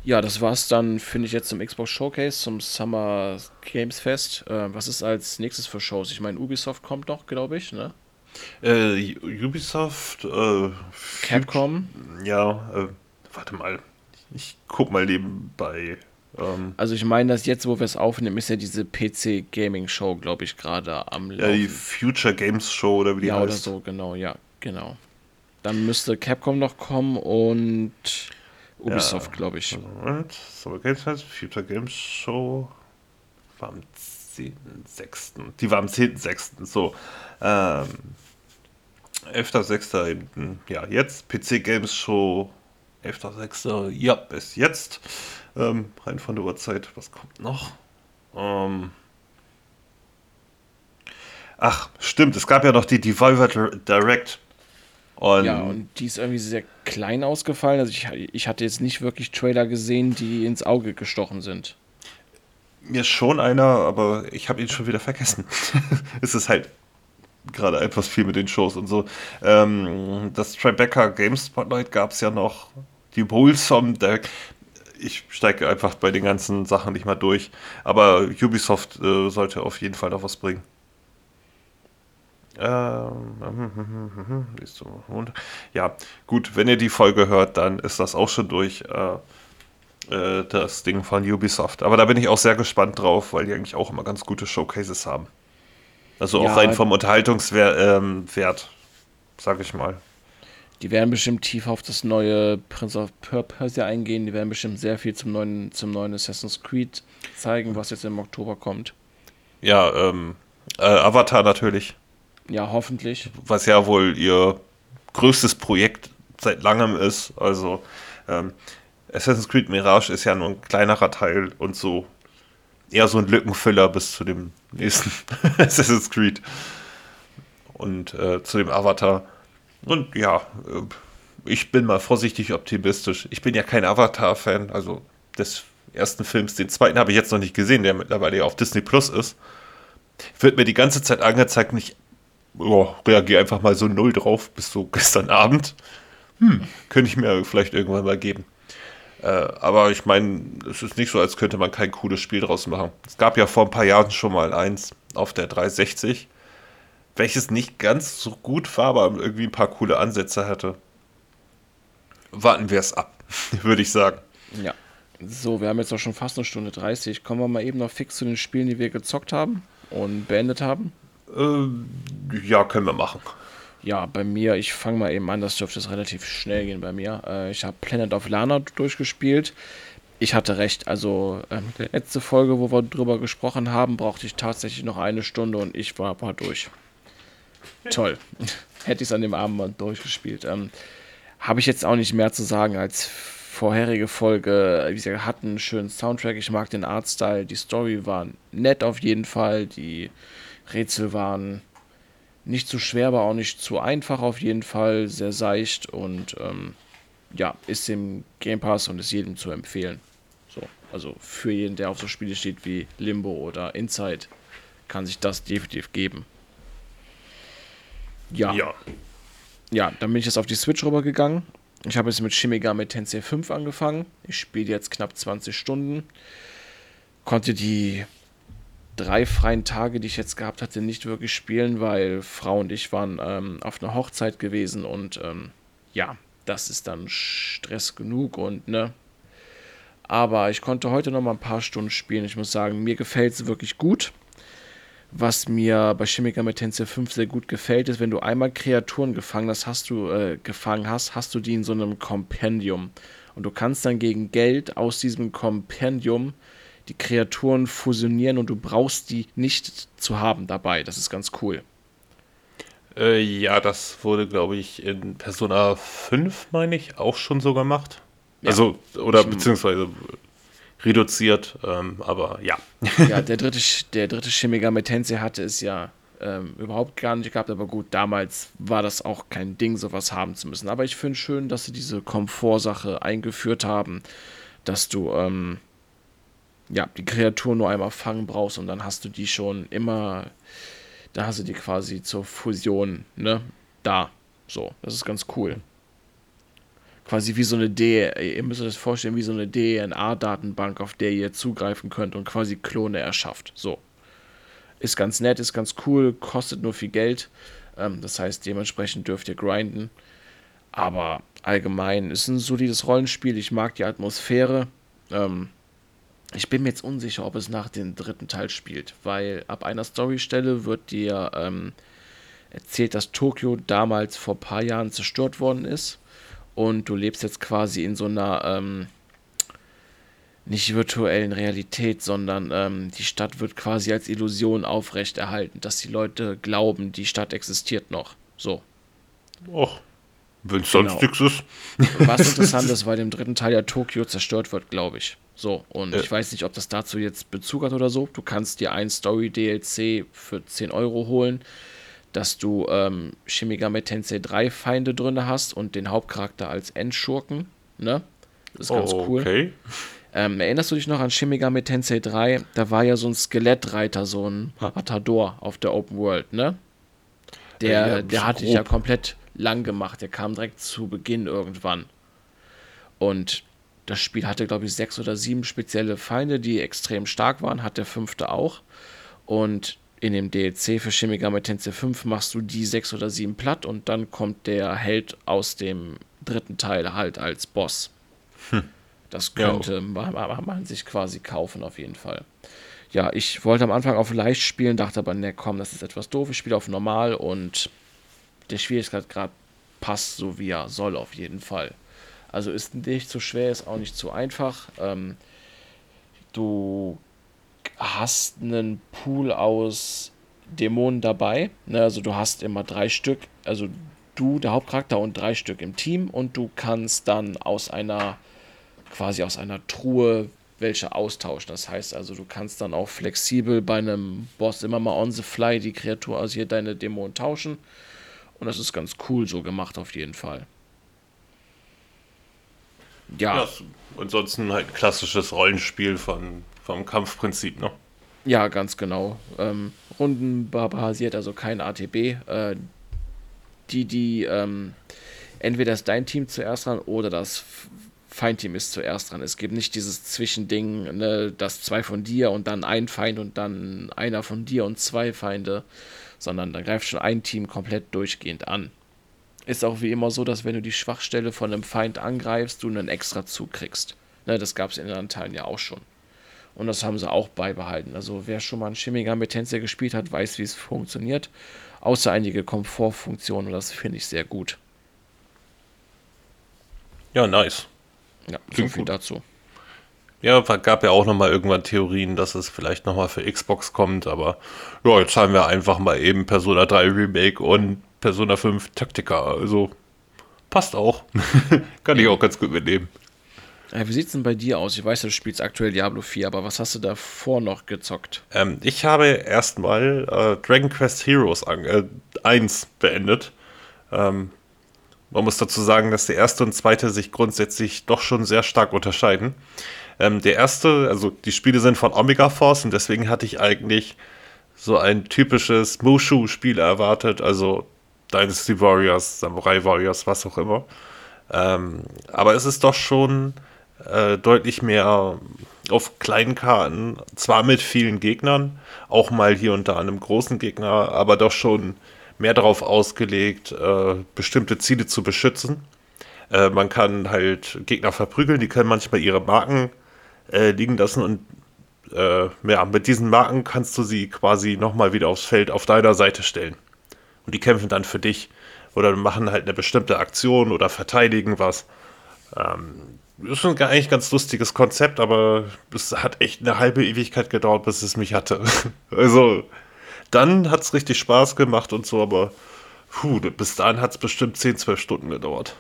Ja, das war's dann, finde ich, jetzt zum Xbox Showcase, zum Summer Games Fest. Äh, was ist als nächstes für Shows? Ich meine, Ubisoft kommt noch, glaube ich, ne? Äh, Ubisoft, äh, Capcom. Ja, äh, warte mal. Ich guck mal nebenbei. Ähm, also ich meine, dass jetzt, wo wir es aufnehmen, ist ja diese PC Gaming Show, glaube ich, gerade am Laufen. Ja, die Future Games Show oder wie die ja, heißt. Ja, oder so, genau, ja, genau. Dann müsste Capcom noch kommen und Ubisoft, ja, glaube ich. Moment, Summer Games Fest, Future Games Show war am 10.6. Die war am 10.6. So. Ähm, 11.6. eben, ja, jetzt. PC Games Show 11.6. Ja, bis jetzt. Ähm, rein von der Uhrzeit. Was kommt noch? Ähm, ach, stimmt. Es gab ja noch die Devolver Direct. Und ja, und die ist irgendwie sehr klein ausgefallen. Also ich, ich hatte jetzt nicht wirklich Trailer gesehen, die ins Auge gestochen sind. Mir schon einer, aber ich habe ihn schon wieder vergessen. es ist halt gerade etwas viel mit den Shows und so. Ähm, das Tribeca Game Spotlight gab es ja noch. Die Wholesome Deck. Ich steige einfach bei den ganzen Sachen nicht mal durch. Aber Ubisoft äh, sollte auf jeden Fall noch was bringen. Ähm, ja, gut, wenn ihr die Folge hört, dann ist das auch schon durch. Äh, äh, das Ding von Ubisoft. Aber da bin ich auch sehr gespannt drauf, weil die eigentlich auch immer ganz gute Showcases haben. Also ja, auch rein vom Unterhaltungswert, ähm, sag ich mal. Die werden bestimmt tief auf das neue Prince of Persia eingehen. Die werden bestimmt sehr viel zum neuen, zum neuen Assassin's Creed zeigen, was jetzt im Oktober kommt. Ja, ähm, äh, Avatar natürlich. Ja, hoffentlich. Was ja wohl ihr größtes Projekt seit langem ist. Also ähm, Assassin's Creed Mirage ist ja nur ein kleinerer Teil und so eher so ein Lückenfüller bis zu dem nächsten Assassin's Creed und äh, zu dem Avatar. Und ja, äh, ich bin mal vorsichtig optimistisch. Ich bin ja kein Avatar-Fan, also des ersten Films. Den zweiten habe ich jetzt noch nicht gesehen, der mittlerweile auf Disney Plus ist. Wird mir die ganze Zeit angezeigt und ich oh, reagiere einfach mal so null drauf bis so gestern Abend. Hm, könnte ich mir vielleicht irgendwann mal geben. Äh, aber ich meine, es ist nicht so, als könnte man kein cooles Spiel draus machen. Es gab ja vor ein paar Jahren schon mal eins auf der 360, welches nicht ganz so gut war, aber irgendwie ein paar coole Ansätze hatte. Warten wir es ab, würde ich sagen. Ja. So, wir haben jetzt auch schon fast eine Stunde 30. Kommen wir mal eben noch fix zu den Spielen, die wir gezockt haben und beendet haben. Äh, ja, können wir machen. Ja, bei mir, ich fange mal eben an, das dürfte es relativ schnell gehen bei mir. Äh, ich habe Planet of Lana durchgespielt. Ich hatte recht, also ähm, die letzte Folge, wo wir drüber gesprochen haben, brauchte ich tatsächlich noch eine Stunde und ich war aber durch. Toll. Hätte ich es an dem Abend mal durchgespielt. Ähm, habe ich jetzt auch nicht mehr zu sagen als vorherige Folge. Wie gesagt, hat einen schönen Soundtrack. Ich mag den Artstyle. Die Story war nett auf jeden Fall. Die Rätsel waren nicht zu schwer, aber auch nicht zu einfach auf jeden Fall. Sehr seicht und ähm, ja, ist im Game Pass und ist jedem zu empfehlen. So, also für jeden, der auf so Spiele steht wie Limbo oder Inside, kann sich das definitiv geben. Ja. Ja, ja dann bin ich jetzt auf die Switch rübergegangen. Ich habe jetzt mit Shimiga mit Tensei 5 angefangen. Ich spiele jetzt knapp 20 Stunden. Konnte die drei freien Tage, die ich jetzt gehabt hatte, nicht wirklich spielen, weil Frau und ich waren ähm, auf einer Hochzeit gewesen und ähm, ja, das ist dann Stress genug und ne. Aber ich konnte heute noch mal ein paar Stunden spielen. Ich muss sagen, mir gefällt es wirklich gut. Was mir bei Chemiker mit Tensei 5 sehr gut gefällt, ist, wenn du einmal Kreaturen gefangen hast, hast du äh, gefangen hast, hast du die in so einem Kompendium. Und du kannst dann gegen Geld aus diesem Kompendium die Kreaturen fusionieren und du brauchst die nicht zu haben dabei. Das ist ganz cool. Äh, ja, das wurde, glaube ich, in Persona 5, meine ich, auch schon so gemacht. Ja. Also, oder ich, beziehungsweise reduziert, ähm, aber ja. Ja, der dritte, der dritte Shimiga Tensei hatte es ja ähm, überhaupt gar nicht gehabt, aber gut, damals war das auch kein Ding, sowas haben zu müssen. Aber ich finde schön, dass sie diese Komfortsache eingeführt haben, dass du ähm, ja, die Kreatur nur einmal fangen brauchst und dann hast du die schon immer, da hast du die quasi zur Fusion, ne, da. So, das ist ganz cool. Quasi wie so eine D, ihr müsst euch das vorstellen, wie so eine DNA-Datenbank, auf der ihr zugreifen könnt und quasi Klone erschafft. So. Ist ganz nett, ist ganz cool, kostet nur viel Geld. Ähm, das heißt, dementsprechend dürft ihr grinden. Aber allgemein ist ein solides Rollenspiel. Ich mag die Atmosphäre. Ähm, ich bin mir jetzt unsicher, ob es nach dem dritten Teil spielt, weil ab einer Storystelle wird dir ähm, erzählt, dass Tokio damals vor ein paar Jahren zerstört worden ist und du lebst jetzt quasi in so einer ähm, nicht virtuellen Realität, sondern ähm, die Stadt wird quasi als Illusion aufrechterhalten, dass die Leute glauben, die Stadt existiert noch. So. Och, wenn es sonst genau. nichts ist. Was interessant ist, weil im dritten Teil ja Tokio zerstört wird, glaube ich. So, und äh. ich weiß nicht, ob das dazu jetzt Bezug hat oder so. Du kannst dir ein Story-DLC für 10 Euro holen, dass du ähm, Shimigami Tensei 3 Feinde drin hast und den Hauptcharakter als Endschurken. Ne? Das ist ganz oh, cool. Okay. Ähm, erinnerst du dich noch an Shimigami Tensei 3? Da war ja so ein Skelettreiter, so ein Matador auf der Open World, ne? Der, ja, der hatte ich ja komplett lang gemacht. Der kam direkt zu Beginn irgendwann. Und das Spiel hatte, glaube ich, sechs oder sieben spezielle Feinde, die extrem stark waren. Hat der fünfte auch. Und in dem DLC für Shimigami Tensei 5 machst du die sechs oder sieben platt und dann kommt der Held aus dem dritten Teil halt als Boss. Hm. Das könnte ja. man, man, sich quasi kaufen, auf jeden Fall. Ja, ich wollte am Anfang auf leicht spielen, dachte aber, ne, komm, das ist etwas doof. Ich spiele auf normal und der Schwierigkeitsgrad passt so wie er soll, auf jeden Fall. Also ist nicht zu schwer, ist auch nicht zu einfach. Ähm, du hast einen Pool aus Dämonen dabei. Ne? Also du hast immer drei Stück, also du, der Hauptcharakter und drei Stück im Team und du kannst dann aus einer quasi aus einer Truhe welche austauschen. Das heißt also, du kannst dann auch flexibel bei einem Boss immer mal on the fly die Kreatur, also hier deine Dämonen tauschen. Und das ist ganz cool so gemacht auf jeden Fall. Ja. ja ansonsten halt ein klassisches Rollenspiel von, vom Kampfprinzip, ne? Ja, ganz genau. Ähm, rundenbasiert, also kein ATB. Äh, die, die, ähm, entweder ist dein Team zuerst dran oder das Feindteam ist zuerst dran. Es gibt nicht dieses Zwischending, ne, dass zwei von dir und dann ein Feind und dann einer von dir und zwei Feinde, sondern da greift schon ein Team komplett durchgehend an. Ist auch wie immer so, dass wenn du die Schwachstelle von einem Feind angreifst, du einen extra Zug kriegst. Ne, das gab es in den anderen Teilen ja auch schon. Und das haben sie auch beibehalten. Also wer schon mal ein Shimiga mit Tensei gespielt hat, weiß, wie es funktioniert. Außer einige Komfortfunktionen und das finde ich sehr gut. Ja, nice. Ja, so viel dazu. Ja, gab ja auch nochmal irgendwann Theorien, dass es vielleicht nochmal für Xbox kommt, aber ja, jetzt haben wir einfach mal eben Persona 3 Remake und Persona 5 Taktika, also passt auch. Kann ich auch ganz gut mitnehmen. Ja, wie sieht's denn bei dir aus? Ich weiß, du spielst aktuell Diablo 4, aber was hast du davor noch gezockt? Ähm, ich habe erstmal äh, Dragon Quest Heroes an, äh, 1 beendet. Ähm, man muss dazu sagen, dass der erste und zweite sich grundsätzlich doch schon sehr stark unterscheiden. Ähm, der erste, also die Spiele sind von Omega Force und deswegen hatte ich eigentlich so ein typisches Mushu-Spiel erwartet, also Dynasty Warriors, Samurai Warriors, was auch immer. Ähm, aber es ist doch schon äh, deutlich mehr auf kleinen Karten, zwar mit vielen Gegnern, auch mal hier und da einem großen Gegner, aber doch schon mehr darauf ausgelegt, äh, bestimmte Ziele zu beschützen. Äh, man kann halt Gegner verprügeln, die können manchmal ihre Marken äh, liegen lassen und äh, ja, mit diesen Marken kannst du sie quasi nochmal wieder aufs Feld auf deiner Seite stellen. Und die kämpfen dann für dich oder machen halt eine bestimmte Aktion oder verteidigen was. Ähm, ist ein eigentlich ganz lustiges Konzept, aber es hat echt eine halbe Ewigkeit gedauert, bis es mich hatte. also, dann hat es richtig Spaß gemacht und so, aber puh, bis dahin hat es bestimmt 10, 12 Stunden gedauert.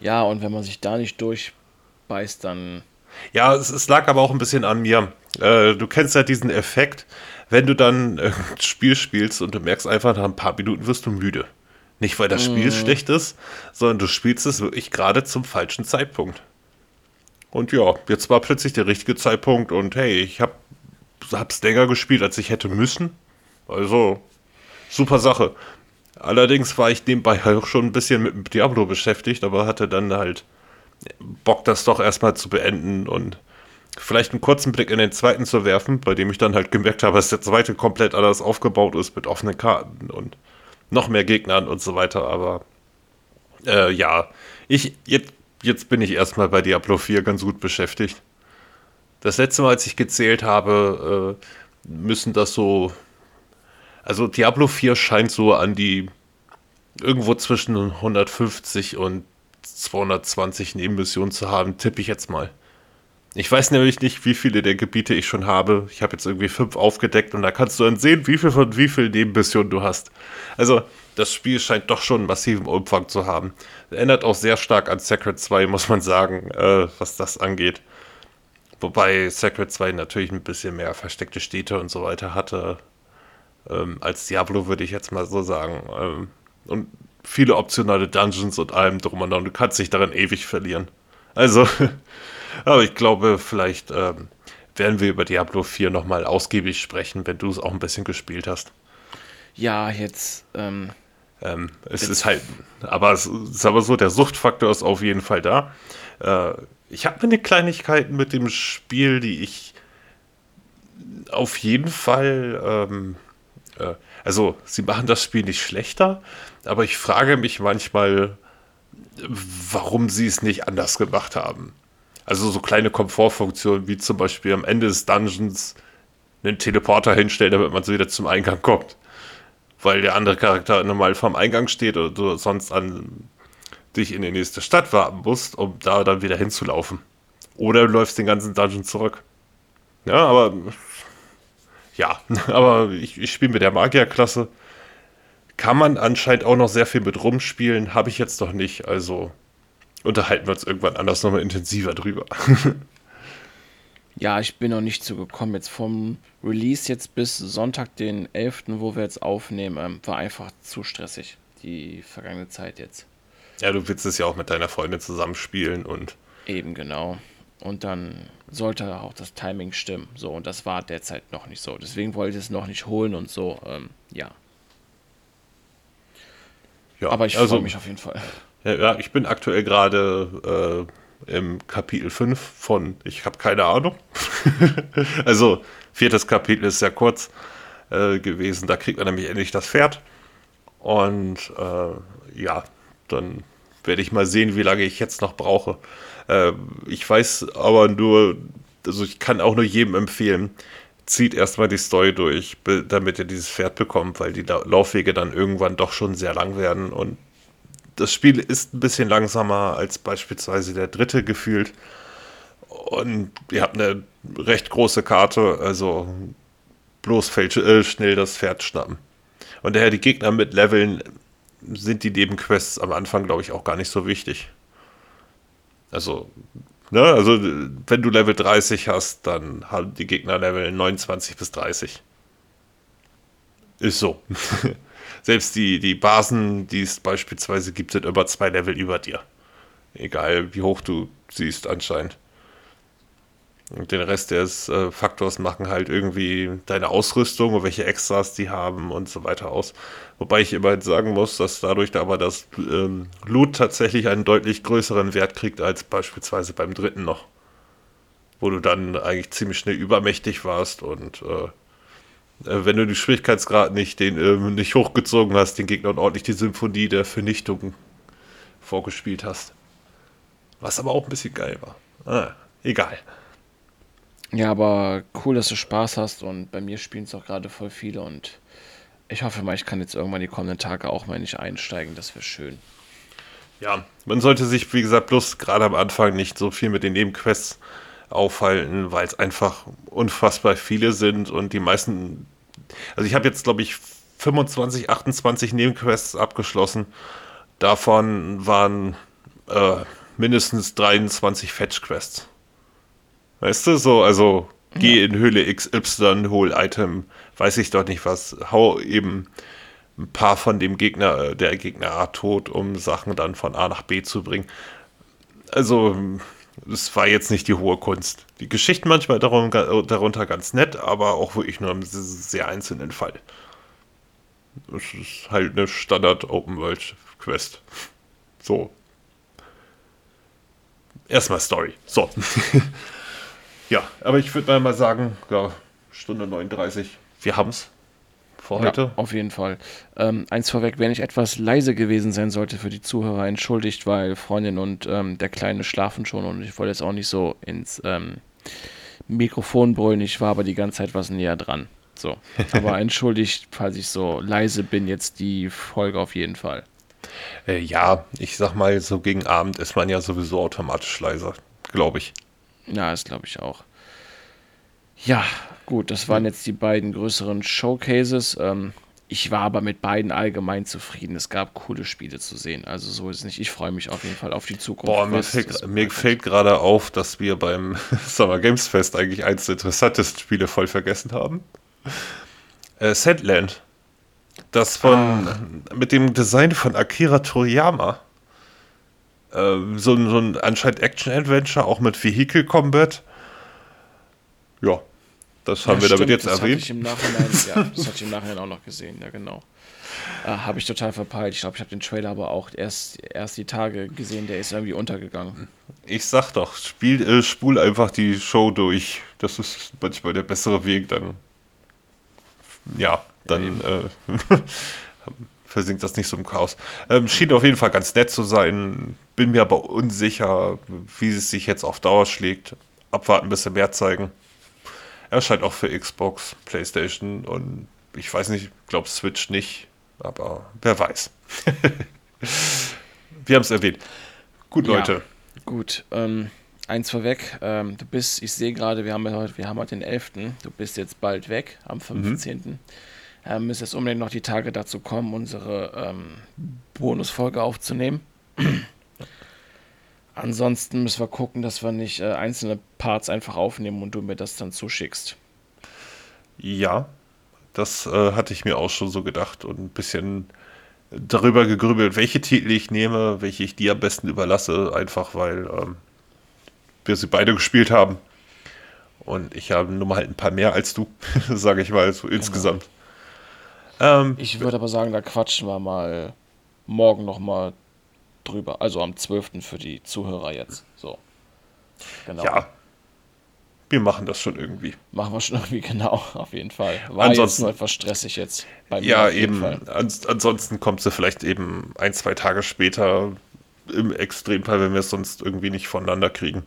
Ja, und wenn man sich da nicht durchbeißt, dann. Ja, es, es lag aber auch ein bisschen an mir. Äh, du kennst ja diesen Effekt, wenn du dann ein Spiel spielst und du merkst einfach, nach ein paar Minuten wirst du müde. Nicht, weil das Spiel mm. schlecht ist, sondern du spielst es wirklich gerade zum falschen Zeitpunkt. Und ja, jetzt war plötzlich der richtige Zeitpunkt und hey, ich hab, hab's länger gespielt, als ich hätte müssen. Also, super Sache. Allerdings war ich nebenbei auch schon ein bisschen mit Diablo beschäftigt, aber hatte dann halt Bock, das doch erstmal zu beenden und vielleicht einen kurzen Blick in den zweiten zu werfen, bei dem ich dann halt gemerkt habe, dass der zweite komplett anders aufgebaut ist mit offenen Karten und noch mehr Gegnern und so weiter. Aber äh, ja, ich jetzt, jetzt bin ich erstmal bei Diablo 4 ganz gut beschäftigt. Das letzte Mal, als ich gezählt habe, äh, müssen das so. Also Diablo 4 scheint so an die irgendwo zwischen 150 und 220 Nebenmissionen zu haben, tippe ich jetzt mal. Ich weiß nämlich nicht, wie viele der Gebiete ich schon habe. Ich habe jetzt irgendwie fünf aufgedeckt und da kannst du dann sehen, wie viel von wie viel Nebenmissionen du hast. Also, das Spiel scheint doch schon einen massiven Umfang zu haben. Erinnert auch sehr stark an Sacred 2, muss man sagen, äh, was das angeht. Wobei Sacred 2 natürlich ein bisschen mehr versteckte Städte und so weiter hatte. Ähm, als Diablo würde ich jetzt mal so sagen. Ähm, und viele optionale Dungeons und allem drum und dran. Du kannst dich darin ewig verlieren. Also, aber ich glaube, vielleicht ähm, werden wir über Diablo 4 nochmal ausgiebig sprechen, wenn du es auch ein bisschen gespielt hast. Ja, jetzt. Ähm, ähm, es jetzt. ist halt, aber es ist aber so, der Suchtfaktor ist auf jeden Fall da. Äh, ich habe eine Kleinigkeit mit dem Spiel, die ich auf jeden Fall, ähm, äh, also sie machen das Spiel nicht schlechter, aber ich frage mich manchmal, warum sie es nicht anders gemacht haben. Also so kleine Komfortfunktionen wie zum Beispiel am Ende des Dungeons einen Teleporter hinstellen, damit man so wieder zum Eingang kommt. Weil der andere Charakter normal vorm Eingang steht oder du sonst an dich in die nächste Stadt warten musst, um da dann wieder hinzulaufen. Oder du läufst den ganzen Dungeon zurück. Ja, aber ja, aber ich, ich spiele mit der Magierklasse. Kann man anscheinend auch noch sehr viel mit rumspielen, habe ich jetzt noch nicht. Also unterhalten wir uns irgendwann anders nochmal intensiver drüber. ja, ich bin noch nicht so gekommen. Jetzt vom Release jetzt bis Sonntag, den 11., wo wir jetzt aufnehmen, ähm, war einfach zu stressig. Die vergangene Zeit jetzt. Ja, du willst es ja auch mit deiner Freundin zusammenspielen und. Eben, genau. Und dann sollte auch das Timing stimmen. So, und das war derzeit noch nicht so. Deswegen wollte ich es noch nicht holen und so. Ähm, ja. Ja. Aber ich also, freue mich auf jeden Fall. Ja, ich bin aktuell gerade äh, im Kapitel 5 von Ich habe keine Ahnung. also, viertes Kapitel ist sehr kurz äh, gewesen. Da kriegt man nämlich endlich das Pferd. Und äh, ja, dann werde ich mal sehen, wie lange ich jetzt noch brauche. Äh, ich weiß aber nur, also ich kann auch nur jedem empfehlen, zieht erstmal die Story durch, damit ihr dieses Pferd bekommt, weil die Laufwege dann irgendwann doch schon sehr lang werden und das Spiel ist ein bisschen langsamer als beispielsweise der dritte gefühlt. Und ihr habt eine recht große Karte, also bloß äh, schnell das Pferd schnappen. Und daher die Gegner mit Leveln sind die Nebenquests am Anfang, glaube ich, auch gar nicht so wichtig. Also, ne, also wenn du Level 30 hast, dann haben die Gegner Level 29 bis 30. Ist so. Selbst die, die Basen, die es beispielsweise gibt, sind immer zwei Level über dir. Egal wie hoch du siehst anscheinend. Und den Rest des äh, Faktors machen halt irgendwie deine Ausrüstung und welche Extras die haben und so weiter aus. Wobei ich immerhin sagen muss, dass dadurch aber das ähm, Loot tatsächlich einen deutlich größeren Wert kriegt als beispielsweise beim dritten noch. Wo du dann eigentlich ziemlich schnell übermächtig warst und äh, äh, wenn du den Schwierigkeitsgrad nicht, den, äh, nicht hochgezogen hast, den Gegnern ordentlich die Symphonie der Vernichtung vorgespielt hast. Was aber auch ein bisschen geil war. Ah, egal. Ja, aber cool, dass du Spaß hast und bei mir spielen es auch gerade voll viele und ich hoffe mal, ich kann jetzt irgendwann die kommenden Tage auch mal nicht einsteigen, das wäre schön. Ja, man sollte sich, wie gesagt, bloß gerade am Anfang nicht so viel mit den Nebenquests aufhalten, weil es einfach unfassbar viele sind und die meisten. Also ich habe jetzt, glaube ich, 25, 28 Nebenquests abgeschlossen. Davon waren äh, mindestens 23 Fetch-Quests. Weißt du, so, also geh in Höhle XY, hol Item, weiß ich doch nicht was, hau eben ein paar von dem Gegner, äh, der Gegnerart tot, um Sachen dann von A nach B zu bringen. Also, es war jetzt nicht die hohe Kunst. Die Geschichten manchmal darum, darunter ganz nett, aber auch wirklich nur im sehr einzelnen Fall. Es ist halt eine Standard Open World Quest. So. Erstmal Story. So. ja, aber ich würde mal sagen, ja, Stunde 39. Wir haben's vor heute. Ja, auf jeden Fall. Ähm, eins vorweg, wenn ich etwas leise gewesen sein sollte für die Zuhörer, entschuldigt, weil Freundin und ähm, der Kleine schlafen schon und ich wollte jetzt auch nicht so ins ähm, Mikrofon brüllen. Ich war aber die ganze Zeit was näher dran. So. Aber entschuldigt, falls ich so leise bin, jetzt die Folge auf jeden Fall. Äh, ja, ich sag mal, so gegen Abend ist man ja sowieso automatisch leiser, glaube ich. Ja, das glaube ich auch. Ja, gut, das waren jetzt die beiden größeren Showcases. Ähm, ich war aber mit beiden allgemein zufrieden. Es gab coole Spiele zu sehen. Also so ist es nicht. Ich freue mich auf jeden Fall auf die Zukunft. Boah, mir fällt, mir fällt gerade auf, dass wir beim Summer Games Fest eigentlich eins der interessantesten Spiele voll vergessen haben. Äh, Sandland. Das von ah. mit dem Design von Akira Toriyama. Äh, so, so ein anscheinend Action-Adventure, auch mit Vehicle Combat. Ja, das haben ja, wir stimmt, damit jetzt das erwähnt. Hatte ich im Nachhinein, ja, das hatte ich im Nachhinein auch noch gesehen, ja genau. Äh, habe ich total verpeilt. Ich glaube, ich habe den Trailer aber auch erst, erst die Tage gesehen, der ist irgendwie untergegangen. Ich sag doch, spiel, äh, spul einfach die Show durch. Das ist manchmal der bessere Weg, dann. Ja, dann ja, äh, versinkt das nicht so im Chaos. Ähm, schien auf jeden Fall ganz nett zu sein. Bin mir aber unsicher, wie es sich jetzt auf Dauer schlägt. Abwarten, bis sie mehr zeigen. Erscheint auch für Xbox, PlayStation und ich weiß nicht, ich glaube Switch nicht, aber wer weiß. Wir haben es erwähnt. Gut, Leute. Ja, gut, ähm, eins vorweg. Ähm, du bist, ich sehe gerade, wir haben heute, wir haben heute den 11. Du bist jetzt bald weg, am 15. Mhm. Ähm, müssen jetzt unbedingt noch die Tage dazu kommen, unsere ähm, Bonusfolge aufzunehmen. Ansonsten müssen wir gucken, dass wir nicht äh, einzelne Parts einfach aufnehmen und du mir das dann zuschickst. Ja, das äh, hatte ich mir auch schon so gedacht und ein bisschen darüber gegrübelt, welche Titel ich nehme, welche ich dir am besten überlasse, einfach weil ähm, wir sie beide gespielt haben. Und ich habe nur mal halt ein paar mehr als du, sage ich mal, so genau. insgesamt. Ähm, ich würde aber sagen, da quatschen wir mal morgen nochmal drüber. Also am 12. für die Zuhörer jetzt. So. Genau. Ja. Wir machen das schon irgendwie. Machen wir schon irgendwie, genau, auf jeden Fall. War ansonsten, jetzt nur etwas stressig jetzt. Bei mir ja, eben. Ans ansonsten kommt sie vielleicht eben ein, zwei Tage später. Im Extremfall, wenn wir es sonst irgendwie nicht voneinander kriegen.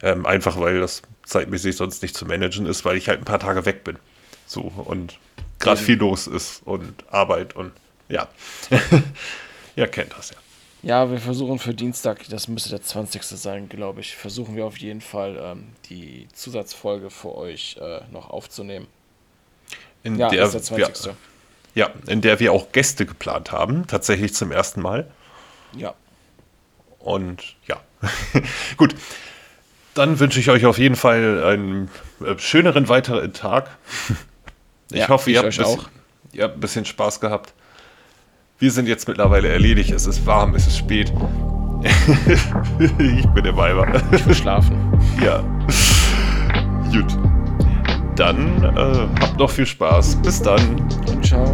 Ähm, einfach weil das zeitmäßig sonst nicht zu managen ist, weil ich halt ein paar Tage weg bin. So und gerade viel los ist und Arbeit und ja. ja, kennt das ja. Ja, wir versuchen für Dienstag, das müsste der 20. sein, glaube ich, versuchen wir auf jeden Fall ähm, die Zusatzfolge für euch äh, noch aufzunehmen. In ja, der, der 20. Wir, ja, in der wir auch Gäste geplant haben, tatsächlich zum ersten Mal. Ja. Und ja, gut. Dann wünsche ich euch auf jeden Fall einen äh, schöneren weiteren Tag. Ich ja, hoffe, ihr habt, bisschen, ihr habt ein bisschen Spaß gehabt. Wir sind jetzt mittlerweile erledigt. Es ist warm, es ist spät. ich bin der Weiber. Ich will schlafen. Ja. Gut. Dann äh, habt noch viel Spaß. Bis dann. Ciao.